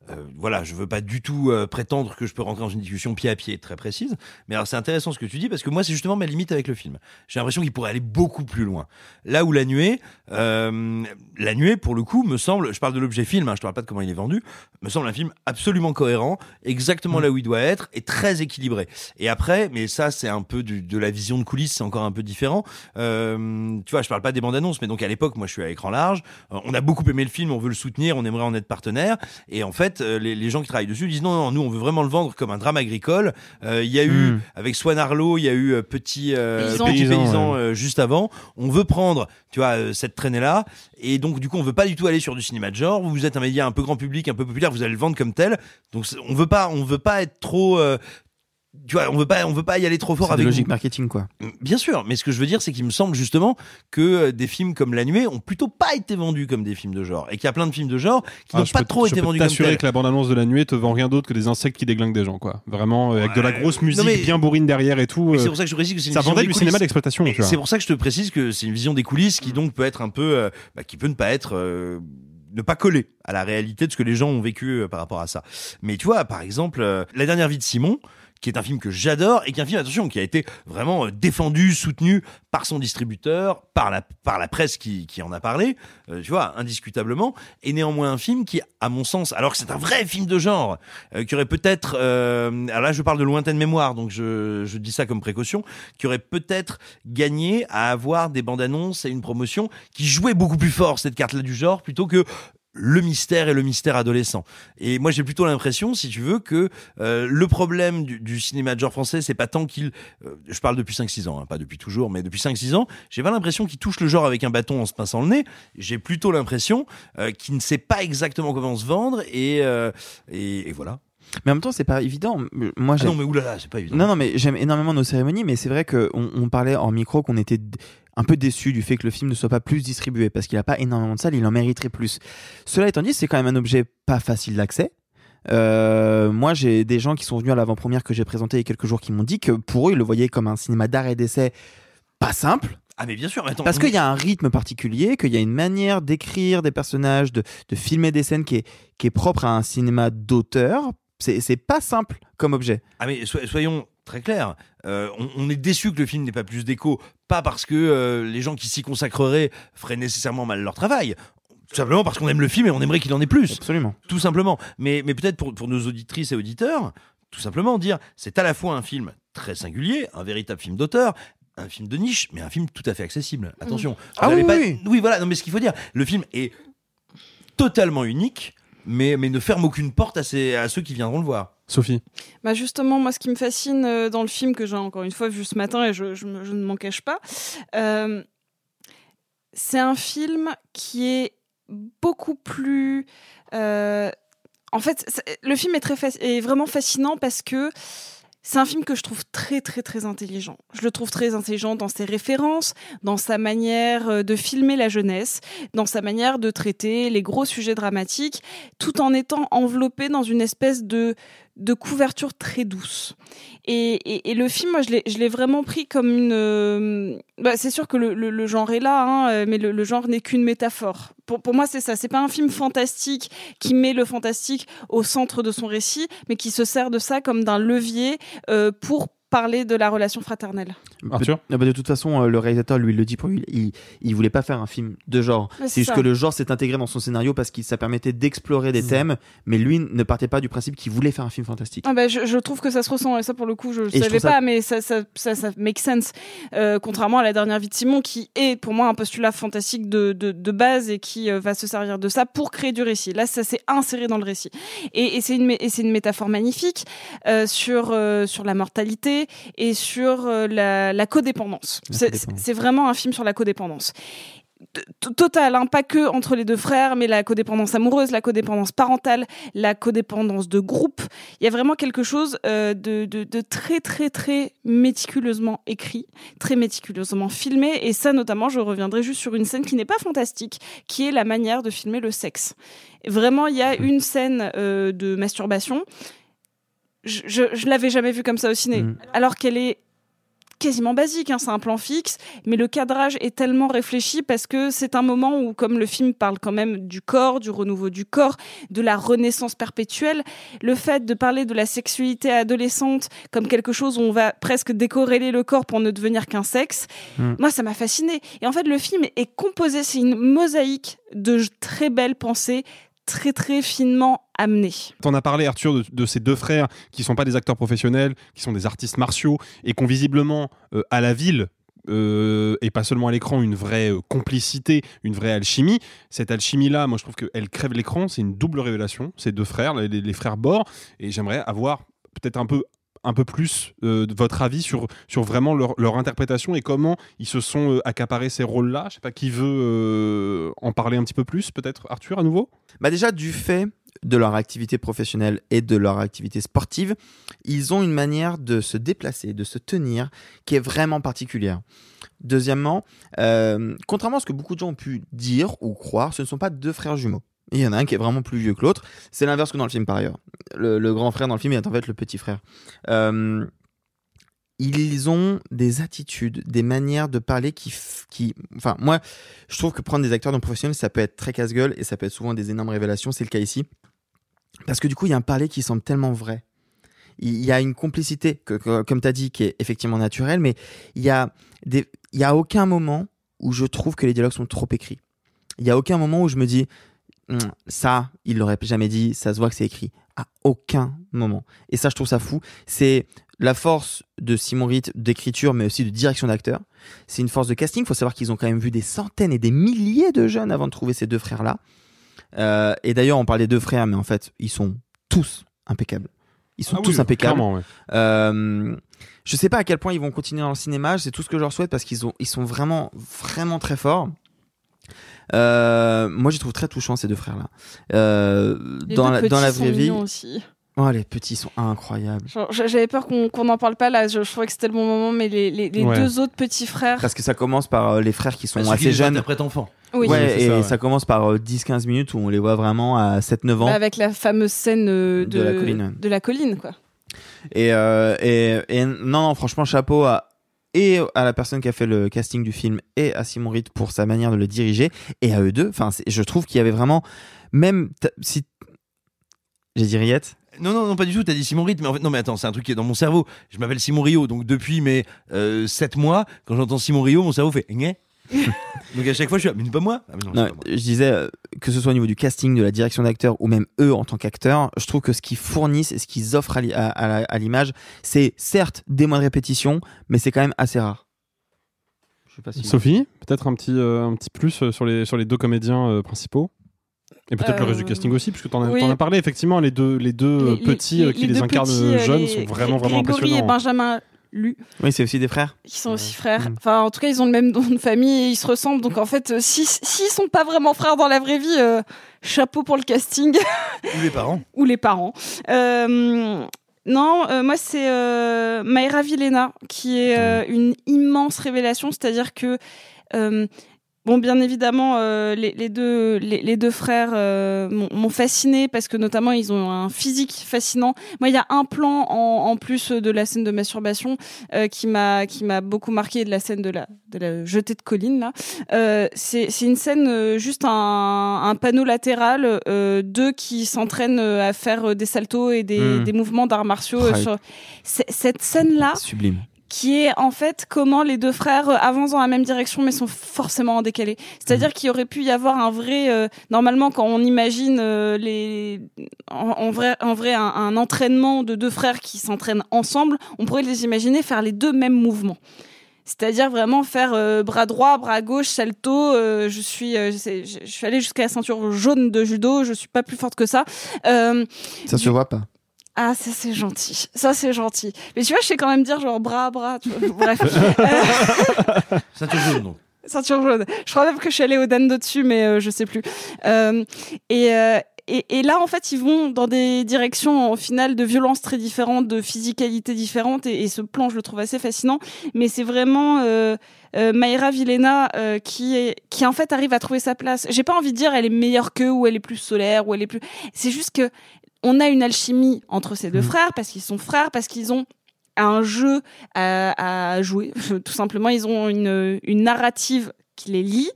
Euh, voilà, je veux pas du tout euh, prétendre que je peux rentrer dans une discussion pied à pied très précise, mais alors c'est intéressant ce que tu dis parce que moi c'est justement ma limite avec le film. J'ai l'impression qu'il pourrait aller beaucoup plus loin. Là où la nuée, euh, la nuée pour le coup me semble, je parle de l'objet film, hein, je te parle pas de comment il est vendu, me semble un film absolument cohérent, exactement là où il doit être et très équilibré. Et après, mais ça c'est un peu du- de la vision de coulisses, c'est encore un peu différent. Euh, tu vois, je parle pas des bandes annonces, mais donc à l'époque, moi je suis à écran large, Euh, on a beaucoup aimé le film, on veut le soutenir, on aimerait en être partenaire, et en fait euh, les, les gens qui travaillent dessus disent non, non, nous on veut vraiment le vendre comme un drame agricole. Euh, Il y a eu Mm. avec Swan Arlo, il y a eu euh, petit euh, Paysan. petit Paysan, paysan ouais. euh, juste avant. On veut prendre, tu vois, euh, cette traînée là, et donc du coup on veut pas du tout aller sur du cinéma de genre. Vous êtes un média un peu grand public, un peu populaire, vous allez le vendre comme tel. Donc on veut pas, on veut pas être trop euh, tu vois, on veut pas, on veut pas y aller trop fort C'est de avec logique marketing, quoi. Bien sûr, mais ce que je veux dire, c'est qu'il me semble justement que euh, des films comme La Nuée ont plutôt pas été vendus comme des films de genre, et qu'il y a plein de films de genre qui Ah, n'ont pas peux- trop été vendus comme t'assurer tels. que la bande-annonce de la nuée te vend rien d'autre que des insectes qui déglinguent des gens, quoi. Vraiment, euh, avec de la grosse musique mais- bien bourrine derrière et tout. Mais euh, c'est pour ça que je précise que c'est une ça vision vendait des du cinéma d'exploitation. C'est pour ça que je te précise que c'est une vision des coulisses qui donc peut être un peu, euh, bah, qui peut ne pas être, euh, ne pas coller à la réalité de ce que les gens ont vécu par rapport à ça. Mais tu vois, par exemple, la dernière vie de Simon qui est un film que j'adore et qui est un film, attention, qui a été vraiment euh, défendu, soutenu par son distributeur, par la, par la presse qui, qui en a parlé, euh, tu vois, indiscutablement, et néanmoins un film qui, à mon sens, alors que c'est un vrai film de genre, euh, qui aurait peut-être, euh, alors là je parle de lointaine mémoire, donc je, je dis ça comme précaution, qui aurait peut-être gagné à avoir des bandes annonces et une promotion qui jouait beaucoup plus fort cette carte-là du genre, plutôt que le mystère et le mystère adolescent. Et moi, j'ai plutôt l'impression, si tu veux, que euh, le problème du, du, cinéma de genre français, c'est pas tant qu'il... Euh, je parle depuis 5-6 ans, hein, pas depuis toujours, mais depuis 5-6 ans, j'ai pas l'impression qu'il touche le genre avec un bâton en se pinçant le nez. J'ai plutôt l'impression euh, qu'il ne sait pas exactement comment se vendre, et, euh, et, et voilà. Mais en même temps, c'est pas évident. Moi, ah non, mais oulala, c'est pas évident. Non, non, mais j'aime énormément nos cérémonies, mais c'est vrai qu'on on parlait en micro qu'on était un peu déçu du fait que le film ne soit pas plus distribué parce qu'il n'a pas énormément de salles, il en mériterait plus. Cela étant dit, c'est quand même un objet pas facile d'accès. Euh, moi, j'ai des gens qui sont venus à l'avant-première que j'ai présenté il y a quelques jours qui m'ont dit que pour eux, ils le voyaient comme un cinéma d'art et d'essai pas simple. Ah mais bien sûr, attends, parce qu'il y a un rythme particulier, qu'il y a une manière d'écrire des personnages, de, de filmer des scènes qui est, qui est propre à un cinéma d'auteur. C'est pas simple comme objet. Ah mais soyons très clairs, euh, on, on, est déçu que le film n'ait pas plus d'écho, pas parce que euh, les gens qui s'y consacreraient feraient nécessairement mal leur travail. Tout simplement parce qu'on aime le film et on aimerait qu'il en ait plus. Absolument. Tout simplement. Mais, mais peut-être pour, pour nos auditrices et auditeurs, tout simplement dire, c'est à la fois un film très singulier, un véritable film d'auteur, un film de niche, mais un film tout à fait accessible. Attention. Mmh. Ah oui, pas... oui. oui, voilà. Non, mais ce qu'il faut dire, le film est totalement unique, mais, mais ne ferme aucune porte à, ces, à ceux qui viendront le voir. Sophie bah Justement, moi, ce qui me fascine euh, dans le film, que j'ai encore une fois vu ce matin et je, je, je ne m'en cache pas, euh, c'est un film qui est beaucoup plus. Euh, en fait, le film est, très est vraiment fascinant parce que c'est un film que je trouve très très très intelligent. Je le trouve très intelligent dans ses références, dans sa manière de filmer la jeunesse, dans sa manière de traiter les gros sujets dramatiques, tout en étant enveloppé dans une espèce de de couverture très douce. Et, et, et le film, moi, je l'ai vraiment pris comme une. Euh, bah, c'est sûr que le, le, le, genre est là, hein, mais le, le genre n'est qu'une métaphore. Pour, pour moi, c'est ça. C'est pas un film fantastique qui met le fantastique au centre de son récit, mais qui se sert de ça comme d'un levier euh, pour parler de la relation fraternelle. Arthur bah, De toute façon, euh, le réalisateur, lui, le dit pour lui, il, il voulait pas faire un film de genre. C'est juste ça. que le genre s'est intégré dans son scénario parce que ça permettait d'explorer des mmh. thèmes, mais lui ne partait pas du principe qu'il voulait faire un film fantastique. Ah bah, je, je, trouve que ça se ressent, et ça pour le coup, je ne savais pas, ça... mais ça, ça, ça, ça make sense. Euh, contrairement à la dernière vie de Simon, qui est pour moi un postulat fantastique de, de, de base et qui euh, va se servir de ça pour créer du récit. Là, ça s'est inséré dans le récit. Et, et c'est une, une métaphore magnifique euh, sur, sur la mortalité et sur euh, la, la codépendance. C'est vraiment un film sur la codépendance total, hein, pas que entre les deux frères, mais la codépendance amoureuse, la codépendance parentale, la codépendance de groupe. Il y a vraiment quelque chose euh, de, de, de, très très très méticuleusement écrit, très méticuleusement filmé, et ça notamment, je reviendrai juste sur une scène qui n'est pas fantastique, qui est la manière de filmer le sexe. Vraiment, il y a une scène euh, de masturbation je, je, je l'avais jamais vue comme ça au ciné. Mmh. Alors qu'elle est quasiment basique, hein, c'est un plan fixe, mais le cadrage est tellement réfléchi parce que c'est un moment où, comme le film parle quand même du corps, du renouveau du corps, de la renaissance perpétuelle, le fait de parler de la sexualité adolescente comme quelque chose où on va presque décorréler le corps pour ne devenir qu'un sexe, mmh. moi ça m'a fasciné. Et en fait, le film est composé, c'est une mosaïque de très belles pensées, très très finement amené. T'en as parlé Arthur de, de, ces deux frères qui sont pas des acteurs professionnels, qui sont des artistes martiaux et qui ont visiblement euh, à la ville euh, et pas seulement à l'écran, une vraie euh, complicité, une vraie alchimie. Cette alchimie-là, moi je trouve qu'elle crève l'écran, c'est une double révélation, ces deux frères, les, les frères Bord, et j'aimerais avoir peut-être un peu un peu plus euh, votre avis sur, sur vraiment leur, leur, interprétation et comment ils se sont euh, accaparés ces rôles-là? Je sais pas qui veut euh, en parler un petit peu plus, peut-être Arthur à nouveau? Bah Déjà, du fait de leur activité professionnelle et de leur activité sportive, ils ont une manière de se déplacer, de se tenir qui est vraiment particulière. Deuxièmement, contrairement à ce que beaucoup de gens ont pu dire ou croire, ce ne sont pas deux frères jumeaux. Il y en a un qui est vraiment plus vieux que l'autre. C'est l'inverse que dans le film par ailleurs. Le, grand frère dans le film est en fait le petit frère. Euh, ils ont des attitudes, des manières de parler qui, enfin, moi, je trouve que prendre des acteurs non professionnels, ça peut être très casse-gueule et ça peut être souvent des énormes révélations. C'est le cas ici. Parce que du coup, il y a un parler qui semble tellement vrai. Il y a une complicité, que, comme tu as dit, qui est effectivement naturelle, mais il y a a aucun moment où je trouve que les dialogues sont trop écrits. Il y a aucun moment où je me dis, ça, il l'aurait jamais dit, ça se voit que c'est écrit. À aucun moment. Et ça, je trouve ça fou. C'est la force de Simon Ritt d'écriture, mais aussi de direction d'acteur. C'est une force de casting. Il faut savoir qu'ils ont quand même vu des centaines et des milliers de jeunes avant de trouver ces deux frères-là. Euh, et d'ailleurs, on parle des deux frères, mais en fait, ils sont tous impeccables. Ils sont Ah tous oui, impeccables. ouais. Euh, je sais pas à quel point ils vont continuer dans le cinéma. C'est tout ce que je leur souhaite parce qu'ils ont, ils sont vraiment, vraiment très forts. Euh, moi, je les trouve très touchants ces deux frères-là. Euh, dans la, petits dans la sont vraie vie. aussi. Oh, les petits sont incroyables. J'avais peur qu'on n'en parle pas là. Je, je trouvais que c'était le bon moment, mais les, les- les Ouais. deux autres petits frères. Parce que ça commence par euh, les frères qui sont Bah, assez jeunes. interprètent enfants. Oui. Ouais, Oui, et ça, ça, ouais. commence par euh, 10-15 minutes où on les voit vraiment à 7-9 ans. Bah, avec la fameuse scène euh, de, De la colline. de la colline, quoi. Et, euh, et, et non, non, franchement, chapeau à, et à la personne qui a fait le casting du film et à Simon Reed pour sa manière de le diriger et à eux deux. Enfin, je trouve qu'il y avait vraiment, même si. J'ai dit Riette Non, non, non, pas du tout. T'as dit Simon Rit, mais en fait, non, mais attends, c'est un truc qui est dans mon cerveau. Je m'appelle Simon Rio, donc depuis mes 7 mois, quand j'entends Simon Rio, mon cerveau fait [laughs] Donc à chaque fois, je suis là, mais pas moi. Ah, mais non, c'est Non, pas moi. je disais euh, que ce soit au niveau du casting, de la direction d'acteurs ou même eux en tant qu'acteurs, je trouve que ce qu'ils fournissent et ce qu'ils offrent à l'i- à- à la- à l'image, c'est certes des mois de répétition, mais c'est quand même assez rare. Je sais pas si- Sophie, peut-être un petit, euh, un petit plus euh, sur les, sur les deux comédiens euh, principaux et peut-être le reste du Euh, casting aussi, puisque tu en, as oui. t'en as parlé, effectivement, les deux, les deux euh, Les- petits euh, les- qui les deux incarnent petits, euh, jeunes les- sont vraiment, vraiment Grégory impressionnants. et Benjamin Lu. Oui, c'est aussi des frères. qui sont aussi frères. Enfin, en tout cas, ils ont le même nom de famille et ils se ressemblent. Donc, en fait, euh, si s'ils sont pas vraiment frères dans la vraie vie, euh, chapeau pour le casting [laughs] Ou les parents. ou les parents. Euh, non, euh, moi c'est euh, Mayra Vilena qui est euh, une immense révélation, c'est-à-dire que euh, Bon, bien évidemment, euh, les, les deux, les, les deux frères euh, m'ont fasciné parce que notamment ils ont un physique fascinant. Moi, il y a un plan en, en plus de la scène de masturbation euh, qui m'a qui m'a beaucoup marqué de la scène de la de la jetée de colline là. C'est c'est une scène juste un, un panneau latéral, deux qui s'entraînent à faire des saltos et des, Mm. des mouvements d'arts martiaux. sur... Cette scène là Sublime. Qui est en fait comment les deux frères euh, avancent dans la même direction mais sont forcément en décalé. C'est-à-dire qu'il aurait pu y avoir un vrai euh, normalement quand on imagine euh, les en, en vrai en vrai un, un entraînement de deux frères qui s'entraînent ensemble, on pourrait les imaginer faire les deux mêmes mouvements. C'est-à-dire vraiment faire euh, bras droit, bras gauche, salto. euh, je suis, euh, je, suis allée jusqu'à la ceinture jaune de judo. Je suis pas plus forte que ça. Euh, Ça se voit pas. Ah, ça c'est gentil. Ça c'est gentil. Mais tu vois, je sais quand même dire genre bras, bras. Tu vois. Bref. [laughs] Ceinture jaune, donc. [laughs] Ceinture jaune. Je crois même que je suis allée au Dan dessus, mais euh, je sais plus. Euh, et, euh, et, et là, en fait, ils vont dans des directions, au final, de violences très différentes, de physicalité différentes. Et, et ce plan, je le trouve assez fascinant. Mais c'est vraiment euh, euh, Mayra Vilena euh, qui, est, qui, en fait, arrive à trouver sa place. J'ai pas envie de dire elle est meilleure qu'eux, ou elle est plus solaire, ou elle est plus. C'est juste que on a une alchimie entre ces deux frères, parce qu'ils sont frères, parce qu'ils ont un jeu à, à jouer. [laughs] Tout simplement, ils ont une, une narrative qui les lie.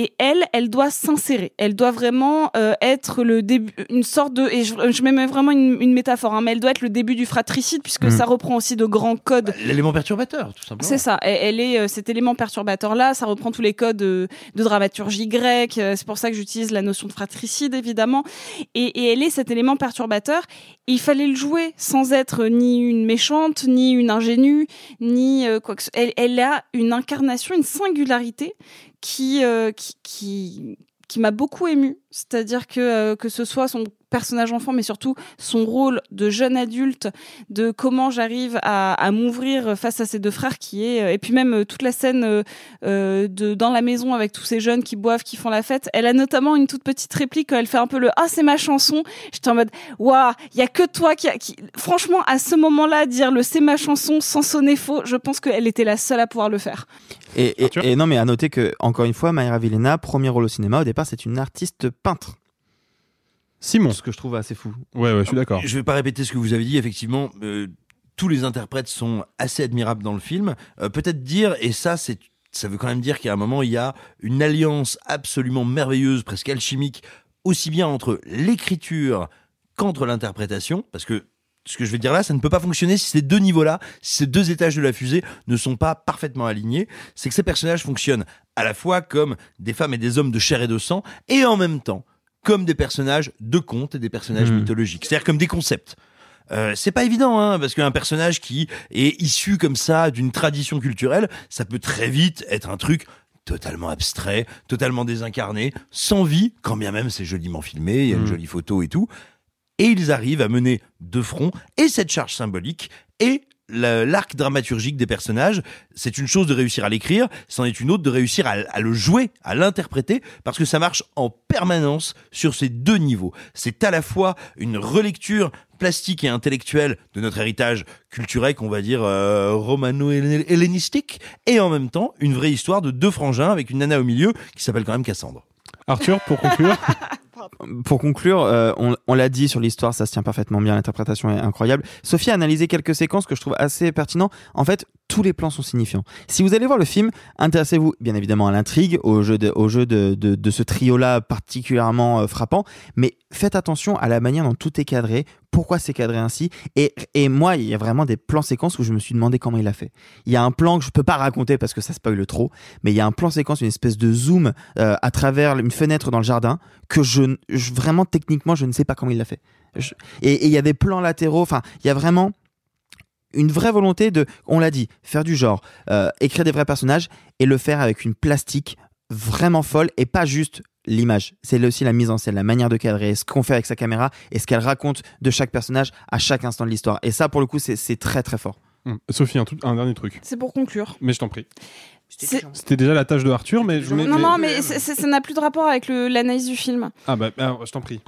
Et elle, elle doit s'insérer. Elle doit vraiment euh, être le début, une sorte de, et je, je mets vraiment une, une métaphore, hein, mais elle doit être le début du fratricide puisque Mm. ça reprend aussi de grands codes. L'élément perturbateur, tout simplement. C'est ça. Elle, elle est euh, cet élément perturbateur là. Ça reprend tous les codes de dramaturgie grecque. Euh, C'est pour ça que j'utilise la notion de fratricide évidemment. Et, et elle est cet élément perturbateur. Et il fallait le jouer sans être ni une méchante, ni une ingénue, ni euh, quoi que ce elle, elle a une incarnation, une singularité qui euh, qui qui, qui m'a beaucoup émue. C'est-à-dire que euh, que ce soit son personnage enfant, mais surtout son rôle de jeune adulte, de comment j'arrive à, à m'ouvrir face à ces deux frères qui est, euh, et puis même euh, toute la scène euh, de dans la maison avec tous ces jeunes qui boivent, qui font la fête. Elle a notamment une toute petite réplique quand elle fait un peu le ah c'est ma chanson. J'étais en mode waouh, il y a que toi qui, a- qui, franchement à ce moment-là dire le c'est ma chanson sans sonner faux, je pense qu'elle était la seule à pouvoir le faire. Et, et- et non, mais à noter que, encore une fois, Mayra Vilena, premier rôle au cinéma, au départ, c'est une artiste peintre. Simon. Ce que je trouve assez fou. Ouais, ouais, je suis d'accord. Je vais pas répéter ce que vous avez dit. Effectivement, euh, tous les interprètes sont assez admirables dans le film. Euh, Peut-être dire, et ça, c'est ça veut quand même dire qu'à un moment, il y a une alliance absolument merveilleuse, presque alchimique, aussi bien entre l'écriture qu'entre l'interprétation, parce que ce que je vais dire là, ça ne peut pas fonctionner si ces deux niveaux-là, si ces deux étages de la fusée ne sont pas parfaitement alignés. C'est que ces personnages fonctionnent à la fois comme des femmes et des hommes de chair et de sang, et en même temps comme des personnages de contes et des personnages Mhm. mythologiques, c'est-à-dire comme des concepts. Euh, c'est pas évident, hein, parce qu'un personnage qui est issu comme ça d'une tradition culturelle, ça peut très vite être un truc totalement abstrait, totalement désincarné, sans vie, quand bien même c'est joliment filmé, il y a une Mm. jolie photo et tout. Et ils arrivent à mener de front et cette charge symbolique et l'arc dramaturgique des personnages. C'est une chose de réussir à l'écrire, c'en est une autre de réussir à, à le jouer, à l'interpréter, parce que ça marche en permanence sur ces deux niveaux. C'est à la fois une relecture plastique et intellectuelle de notre héritage culturel, qu'on va dire euh, romano-hellénistique, et en même temps une vraie histoire de deux frangins avec une nana au milieu qui s'appelle quand même Cassandre. Arthur, pour conclure. [laughs] Pour conclure, euh, on, l'a dit sur l'histoire, ça se tient parfaitement bien, l'interprétation est incroyable. Sophie a analysé quelques séquences que je trouve assez pertinentes. En fait, tous les plans sont signifiants. Si vous allez voir le film, intéressez-vous bien évidemment à l'intrigue, au jeu de, au jeu de ce trio-là particulièrement euh, frappant, mais faites attention à la manière dont tout est cadré, pourquoi c'est cadré ainsi. Et, moi, il y a vraiment des plans séquences où je me suis demandé comment il a fait. Il y a un plan que je peux pas raconter parce que ça spoil trop, mais il y a un plan séquence, une espèce de zoom euh, à travers une fenêtre dans le jardin que je, vraiment techniquement je ne sais pas comment il l'a fait. Et il y a des plans latéraux, enfin il y a vraiment une vraie volonté de, on l'a dit, faire du genre, euh, écrire des vrais personnages et le faire avec une plastique vraiment folle et pas juste l'image. C'est aussi la mise en scène, la manière de cadrer, ce qu'on fait avec sa caméra et ce qu'elle raconte de chaque personnage à chaque instant de l'histoire. Et ça, pour le coup, c'est c'est très très fort. Hum. Sophie, un, tout- un dernier truc. C'est pour conclure. Mais je t'en prie. C'était déjà la tâche de Arthur, mais je. Non, mais- non, mais ça n'a plus de rapport avec le- l'analyse du film. Ah bah, alors, je t'en prie.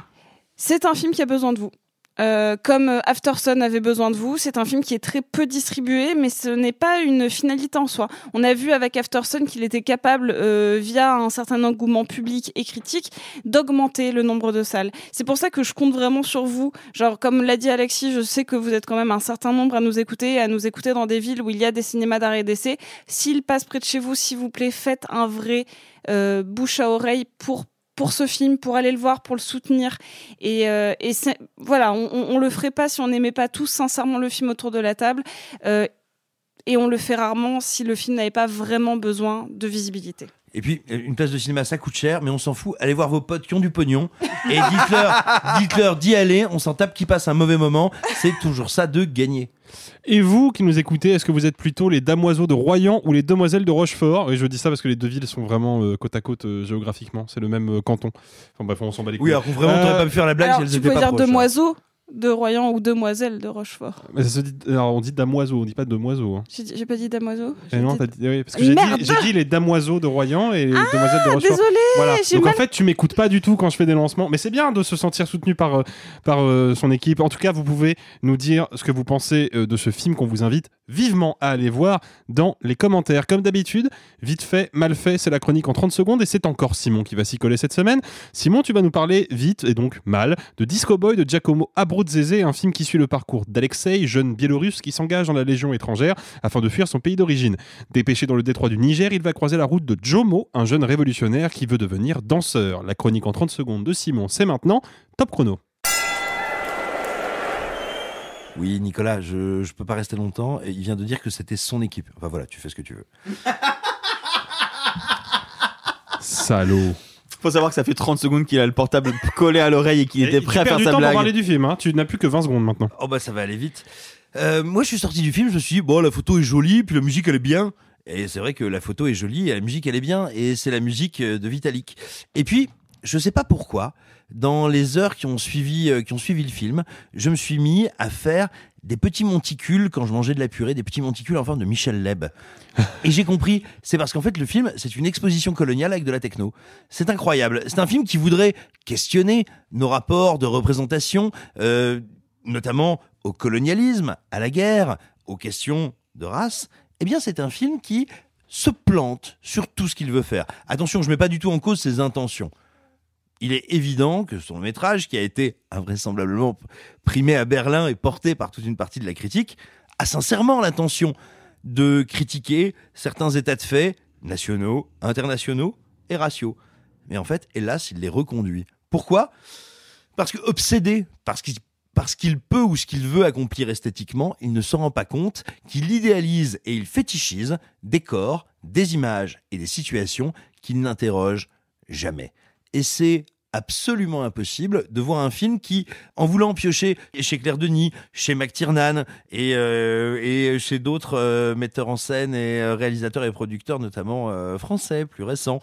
C'est un film qui a besoin de vous. Euh, comme Aftersun avait besoin de vous, c'est un film qui est très peu distribué, mais ce n'est pas une finalité en soi. On a vu avec Aftersun qu'il était capable, euh, via un certain engouement public et critique, d'augmenter le nombre de salles. C'est pour ça que je compte vraiment sur vous. Genre, comme l'a dit Alexis, je sais que vous êtes quand même un certain nombre à nous écouter, à nous écouter dans des villes où il y a des cinémas d'arrêt d'essai. S'il passe près de chez vous, s'il vous plaît, faites un vrai euh, bouche à oreille pour pour ce film, pour aller le voir, pour le soutenir. Et, euh, voilà, on, on, on le ferait pas si on n'aimait pas tous sincèrement le film autour de la table. Euh, et on le fait rarement si le film n'avait pas vraiment besoin de visibilité. Et puis, euh, une place de cinéma, ça coûte cher, mais on s'en fout. Allez voir vos potes qui ont du pognon. Et dites-leur, [laughs] dites-leur d'y aller. On s'en tape qui passe un mauvais moment. C'est toujours ça de gagner. Et vous qui nous écoutez, est-ce que vous êtes plutôt les damoiseaux de Royan ou les demoiselles de Rochefort? Et je dis ça parce que les deux villes sont vraiment euh, côte à côte euh, géographiquement. C'est le même euh, canton. Enfin bref, on s'en bat les couilles. Oui, alors vraiment, t'aurais pas pu faire la blague Alors, si elles tu étaient peux pas dire proches, hein. demoiseaux de Royan ou demoiselles de Rochefort. Mais ça se dit, alors on dit damoiseau, on dit pas demoiseau. Hein. J'ai pas dit damoiseau Eh non, t'as dit, oui, parce que j'ai dit, j'ai dit les damoiseaux de Royan et les demoiselles de Rochefort. désolé, Voilà. j'ai Donc en mal- fait, tu m'écoutes pas du tout quand je fais des lancements, mais c'est bien de se sentir soutenu par euh, par euh, son équipe. En tout cas, vous pouvez nous dire ce que vous pensez euh, de ce film qu'on vous invite vivement à aller voir dans les commentaires. Comme d'habitude, vite fait, mal fait, c'est la chronique en 30 secondes et c'est encore Simon qui va s'y coller cette semaine. Simon, tu vas nous parler vite et donc mal de Disco Boy de Giacomo Abruzzese, un film qui suit le parcours d'Alexei, jeune biélorusse qui s'engage dans la Légion étrangère afin de fuir son pays d'origine. Dépêché dans le détroit du Niger, il va croiser la route de Jomo, un jeune révolutionnaire qui veut devenir danseur. La chronique en 30 secondes de Simon, c'est maintenant. Top chrono. Oui, Nicolas, je, je peux pas rester longtemps. Et il vient de dire que c'était son équipe. Enfin voilà, tu fais ce que tu veux. Salaud. Faut savoir que ça fait 30 secondes qu'il a le portable collé à l'oreille et qu'il était prêt à tu perds faire du sa temps pour blague. parler du film, hein. tu n'as plus que 20 secondes maintenant. Oh bah ça va aller vite. Euh, moi je suis sorti du film, je me suis dit, bon la photo est jolie, puis la musique elle est bien. Et c'est vrai que la photo est jolie, et la musique elle est bien, et c'est la musique euh, de Vitalik. Et puis, je sais pas pourquoi, dans les heures qui ont suivi, euh, qui ont suivi le film, je me suis mis à faire des petits monticules quand je mangeais de la purée, des petits monticules en forme de Michel Leb. [laughs] Et j'ai compris, c'est parce qu'en fait le film, c'est une exposition coloniale avec de la techno. C'est incroyable. C'est un film qui voudrait questionner nos rapports de représentation, euh, notamment au colonialisme, à la guerre, aux questions de race. Eh bien, c'est un film qui se plante sur tout ce qu'il veut faire. Attention, je mets pas du tout en cause ses intentions. Il est évident que son métrage, qui a été invraisemblablement primé à Berlin et porté par toute une partie de la critique, a sincèrement l'intention de critiquer certains états de fait nationaux, internationaux et raciaux. Mais en fait, hélas, il les reconduit. Pourquoi? Parce que obsédé, parce qu'il peut ou ce qu'il veut accomplir esthétiquement, il ne s'en rend pas compte qu'il idéalise et il fétichise des corps, des images et des situations qu'il n'interroge jamais. Et c'est absolument impossible de voir un film qui, en voulant piocher chez Claire Denis, chez McTiernan et, euh, et chez d'autres euh, metteurs en scène et euh, réalisateurs et producteurs, notamment français, plus récents,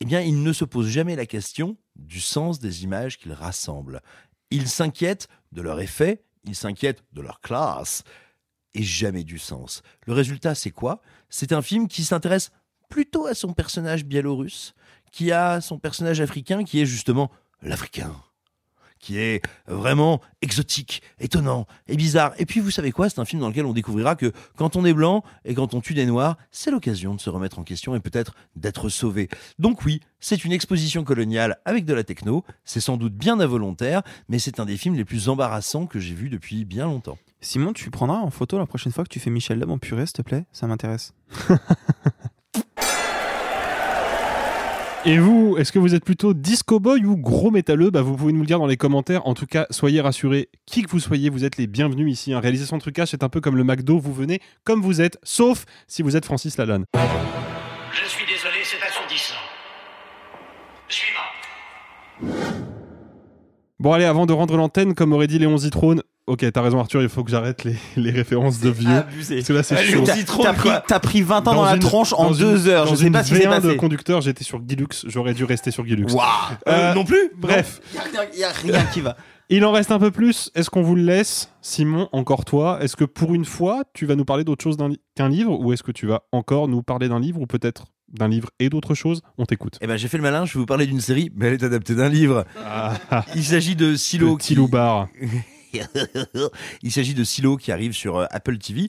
eh bien, il ne se pose jamais la question du sens des images qu'il rassemble. Il s'inquiète de leur effet, il s'inquiète de leur classe, et jamais du sens. Le résultat, c'est quoi? C'est un film qui s'intéresse plutôt à son personnage biélorusse, qui a son personnage africain, qui est justement l'Africain qui est vraiment exotique, étonnant et bizarre. Et puis vous savez quoi, c'est un film dans lequel on découvrira que quand on est blanc et quand on tue des noirs, c'est l'occasion de se remettre en question et peut-être d'être sauvé. Donc oui, c'est une exposition coloniale avec de la techno, c'est sans doute bien involontaire, mais c'est un des films les plus embarrassants que j'ai vu depuis bien longtemps. Simon, tu prendras en photo la prochaine fois que tu fais Michel Leb en purée, s'il te plaît? Ça m'intéresse. [laughs] Et vous, est-ce que vous êtes plutôt disco boy ou gros métalleux bah, Vous pouvez nous le dire dans les commentaires. En tout cas, soyez rassurés, qui que vous soyez, vous êtes les bienvenus ici. Un réalisation de trucage, c'est un peu comme le McDo, vous venez comme vous êtes, sauf si vous êtes Francis Lalanne. Bon allez, avant de rendre l'antenne, comme aurait dit Léon Zitrone, ok, t'as raison Arthur, il faut que j'arrête les, [laughs] les références de vieux. Abusé. Parce que là, c'est chaud. T'as- t'as pris- t'as pris 20 ans dans la une- tronche en deux une- heures, je sais une pas ce qui s'est V1 de conducteur, j'étais sur Gilux, j'aurais dû rester sur Gilux. Waouh. Euh, Euh, non plus Bref. Il y a rien qui va. Il en reste un peu plus. Est-ce qu'on vous le laisse Simon, encore toi? Est-ce que pour une fois, tu vas nous parler d'autre chose qu'un livre ou est-ce que tu vas encore nous parler d'un livre ou peut-être d'un livre et d'autres choses On t'écoute. Eh ben, j'ai fait le malin, je vais vous parler d'une série, mais elle est adaptée d'un livre. Il s'agit de Silo. Tilou Bar. [laughs] Il s'agit de Silo qui arrive sur euh, Apple TV.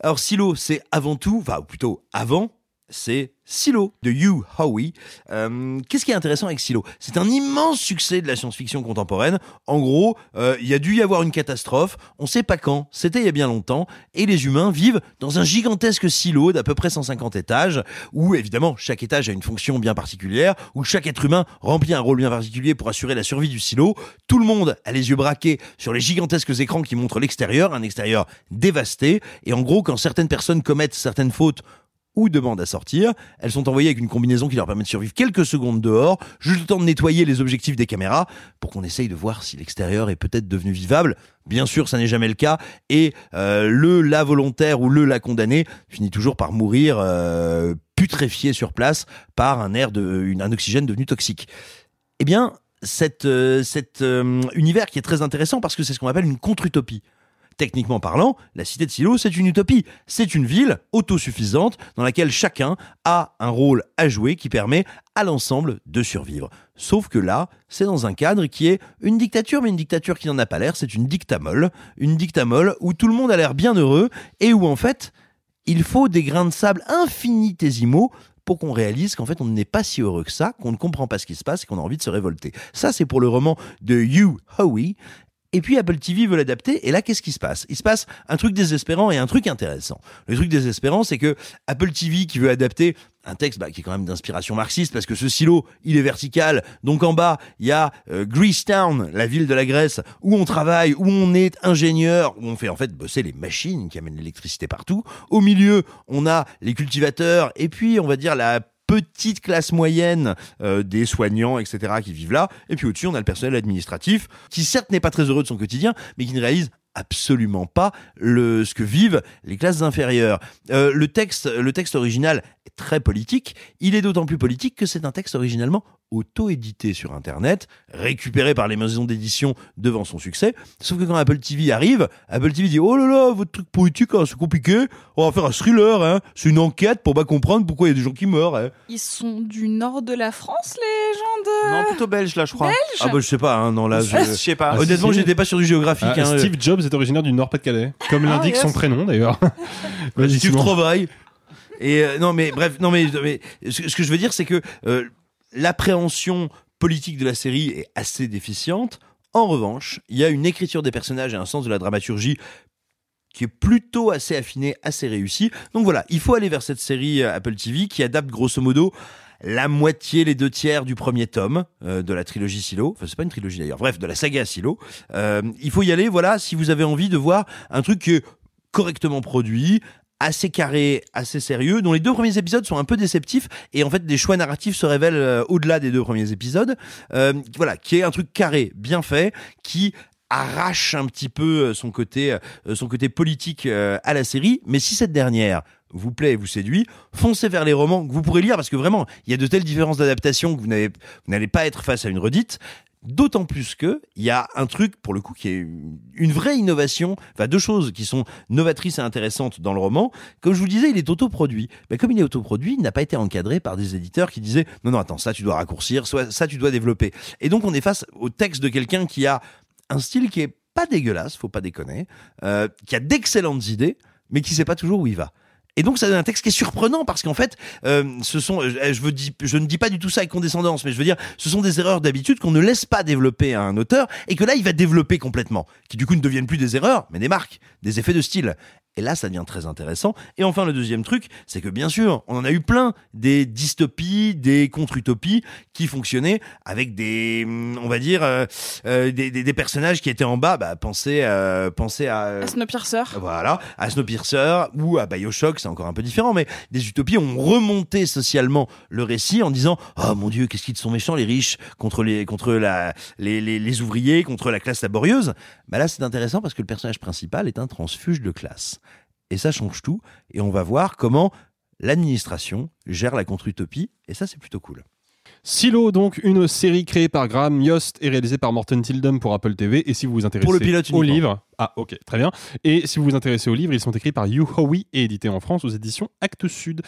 Alors Silo, c'est avant tout, enfin ou plutôt avant, c'est Silo de Hugh Howey. Euh, Qu'est-ce qui est intéressant avec Silo? C'est un immense succès de la science-fiction contemporaine. En gros, euh, il y a dû y avoir une catastrophe. On sait pas quand. C'était il y a bien longtemps. Et les humains vivent dans un gigantesque silo d'à peu près 150 étages, où évidemment chaque étage a une fonction bien particulière, où chaque être humain remplit un rôle bien particulier pour assurer la survie du silo. Tout le monde a les yeux braqués sur les gigantesques écrans qui montrent l'extérieur, un extérieur dévasté. Et en gros, quand certaines personnes commettent certaines fautes ou demandent à sortir. Elles sont envoyées avec une combinaison qui leur permet de survivre quelques secondes dehors, juste le temps de nettoyer les objectifs des caméras, pour qu'on essaye de voir si l'extérieur est peut-être devenu vivable. Bien sûr, ça n'est jamais le cas, et euh, le la volontaire ou le la condamné finit toujours par mourir euh, putréfié sur place par un air de, une- un oxygène devenu toxique. Eh bien, cet euh, cet, euh, univers qui est très intéressant parce que c'est ce qu'on appelle une contre-utopie. Techniquement parlant, la cité de Silo, c'est une utopie. C'est une ville autosuffisante dans laquelle chacun a un rôle à jouer qui permet à l'ensemble de survivre. Sauf que là, c'est dans un cadre qui est une dictature, mais une dictature qui n'en a pas l'air, c'est une dictamole. Une dictamole où tout le monde a l'air bien heureux et où en fait, il faut des grains de sable infinitésimaux pour qu'on réalise qu'en fait on n'est pas si heureux que ça, qu'on ne comprend pas ce qui se passe et qu'on a envie de se révolter. Ça c'est pour le roman de Hugh Howey. Et puis Apple TV veut l'adapter, et là qu'est-ce qui se passe? Il se passe un truc désespérant et un truc intéressant. Le truc désespérant, c'est que Apple TV qui veut adapter un texte bah, qui est quand même d'inspiration marxiste, parce que ce silo, il est vertical, donc en bas, il y a euh, la ville de la Grèce, où on travaille, où on est ingénieur, où on fait en fait bosser les machines qui amènent l'électricité partout. Au milieu, on a les cultivateurs, et puis on va dire la petite classe moyenne euh, des soignants, etc., qui vivent là. Et puis au-dessus, on a le personnel administratif, qui certes n'est pas très heureux de son quotidien, mais qui ne réalise absolument pas le, ce que vivent les classes inférieures. Euh, le, texte, le texte original très politique. Il est d'autant plus politique que c'est un texte originalement auto-édité sur Internet, récupéré par les maisons d'édition devant son succès. Sauf que quand Apple TV arrive, Apple TV dit Oh là là, votre truc politique, hein, c'est compliqué. On va faire un thriller. Hein. C'est une enquête pour pas comprendre pourquoi il y a des gens qui meurent. Hein. Ils sont du nord de la France, les gens de. Non, plutôt belge là, je crois. Belge Ah bah je sais pas, hein, non là [laughs] je, Je sais pas. Honnêtement, Ah, j'étais pas sur du géographique. Ah, hein. Steve Jobs est originaire du Nord-Pas-de-Calais, comme Ah, l'indique yes. son prénom d'ailleurs. Steve. Travail. Et euh, non mais bref, non mais, mais ce, que je veux dire c'est que euh, l'appréhension politique de la série est assez déficiente. En revanche, il y a une écriture des personnages et un sens de la dramaturgie qui est plutôt assez affiné, assez réussi. Donc voilà, il faut aller vers cette série euh, Apple TV qui adapte grosso modo la moitié, les deux tiers du premier tome euh, de la trilogie Silo. Enfin, c'est pas une trilogie d'ailleurs. Bref, de la saga Silo. Euh, il faut y aller, voilà, si vous avez envie de voir un truc qui est correctement produit, assez carré, assez sérieux, dont les deux premiers épisodes sont un peu déceptifs et en fait des choix narratifs se révèlent euh, au-delà des deux premiers épisodes. Euh, voilà, qui est un truc carré, bien fait, qui arrache un petit peu euh, son côté, son côté politique à la série. Mais si cette dernière vous plaît et vous séduit, foncez vers les romans que vous pourrez lire parce que vraiment, il y a de telles différences d'adaptation que vous n'allez pas être face à une redite. D'autant plus que il y a un truc pour le coup qui est une vraie innovation, enfin deux choses qui sont novatrices et intéressantes dans le roman. Comme je vous disais, il est autoproduit. Mais comme il est autoproduit, il n'a pas été encadré par des éditeurs qui disaient non non attends ça tu dois raccourcir, soit ça tu dois développer. Et donc on est face au texte de quelqu'un qui a un style qui est pas dégueulasse, faut pas déconner, euh, qui a d'excellentes idées, mais qui sait pas toujours où il va. Et donc ça donne un texte qui est surprenant parce qu'en fait, euh, ce sont, euh, je, veux je ne dis pas du tout ça avec condescendance, mais je veux dire, ce sont des erreurs d'habitude qu'on ne laisse pas développer à un auteur et que là il va développer complètement, qui du coup ne deviennent plus des erreurs, mais des marques, des effets de style. Et là, ça devient très intéressant. Et enfin, le deuxième truc, c'est que bien sûr, on en a eu plein des dystopies, des contre-utopies qui fonctionnaient avec des, hum, on va dire, euh, euh, des, des- des personnages qui étaient en bas. Bah, pensez, euh, pensez à, euh, Snowpiercer. voilà, à Snowpiercer ou à Bioshock, c'est encore un peu différent, mais des utopies ont remonté socialement le récit en disant Oh mon Dieu, qu'est-ce qu'ils sont méchants les riches contre les contre la les, les, les ouvriers, contre la classe laborieuse. Bah là, c'est intéressant parce que le personnage principal est un transfuge de classe. Et ça change tout, et on va voir comment l'administration gère la contre-utopie, et ça c'est plutôt cool. Silo, donc, une série créée par Graham Yost et réalisée par Morton Tilden pour Apple TV. Et si vous vous intéressez Pour le pilote au livre, ah ok, très bien. Et si vous vous intéressez aux livres, ils sont écrits par Hugh Howey et édités en France aux éditions Actes Sud.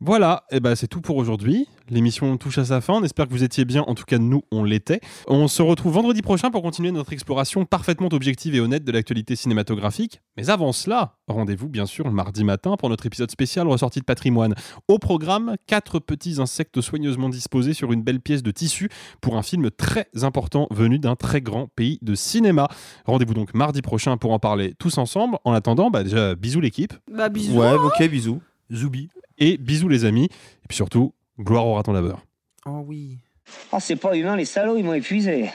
Voilà, et ben c'est tout pour aujourd'hui. L'émission touche à sa fin. On espère que vous étiez bien. En tout cas, nous, on l'était. On se retrouve vendredi prochain pour continuer notre exploration parfaitement objective et honnête de l'actualité cinématographique. Mais avant cela, rendez-vous bien sûr le mardi matin pour notre épisode spécial ressorti de patrimoine. Au programme, quatre petits insectes soigneusement disposés sur une belle pièce de tissu pour un film très important venu d'un très grand pays de cinéma. Rendez-vous donc mardi prochain pour en parler tous ensemble. En attendant, bah déjà, bisous l'équipe. Bah bisous. Ouais, ok, bisous. Zoubi. Et bisous les amis. Et puis surtout, gloire au raton laveur. Oh oui. Oh, c'est pas humain, les salauds, ils m'ont épuisé.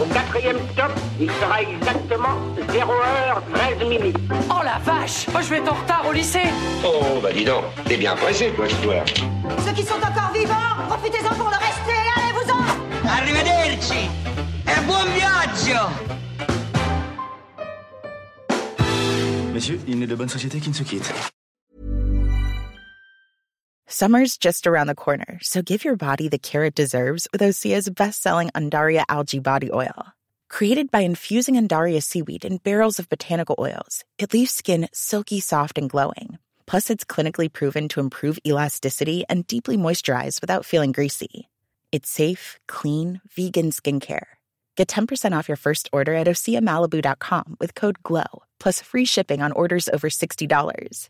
Au quatrième stop, il sera exactement 0h13 minutes. Oh la vache Oh, je vais être en retard au lycée Oh, bah dis donc, t'es bien pressé, toi, je dois. Ceux qui sont encore vivants, profitez-en pour le rester, allez-vous-en Arrivederci E buon viaggio Il n'est de bonne société qui ne se quitte. Summer's just around the corner, so give your body the care it deserves with Osea's best-selling Undaria algae body oil. Created by infusing Undaria seaweed in barrels of botanical oils, it leaves skin silky soft and glowing. Plus, it's clinically proven to improve elasticity and deeply moisturize without feeling greasy. It's safe, clean, vegan skincare. Get 10% off your first order at OseaMalibu.com with code GLOW, plus free shipping on orders over $60.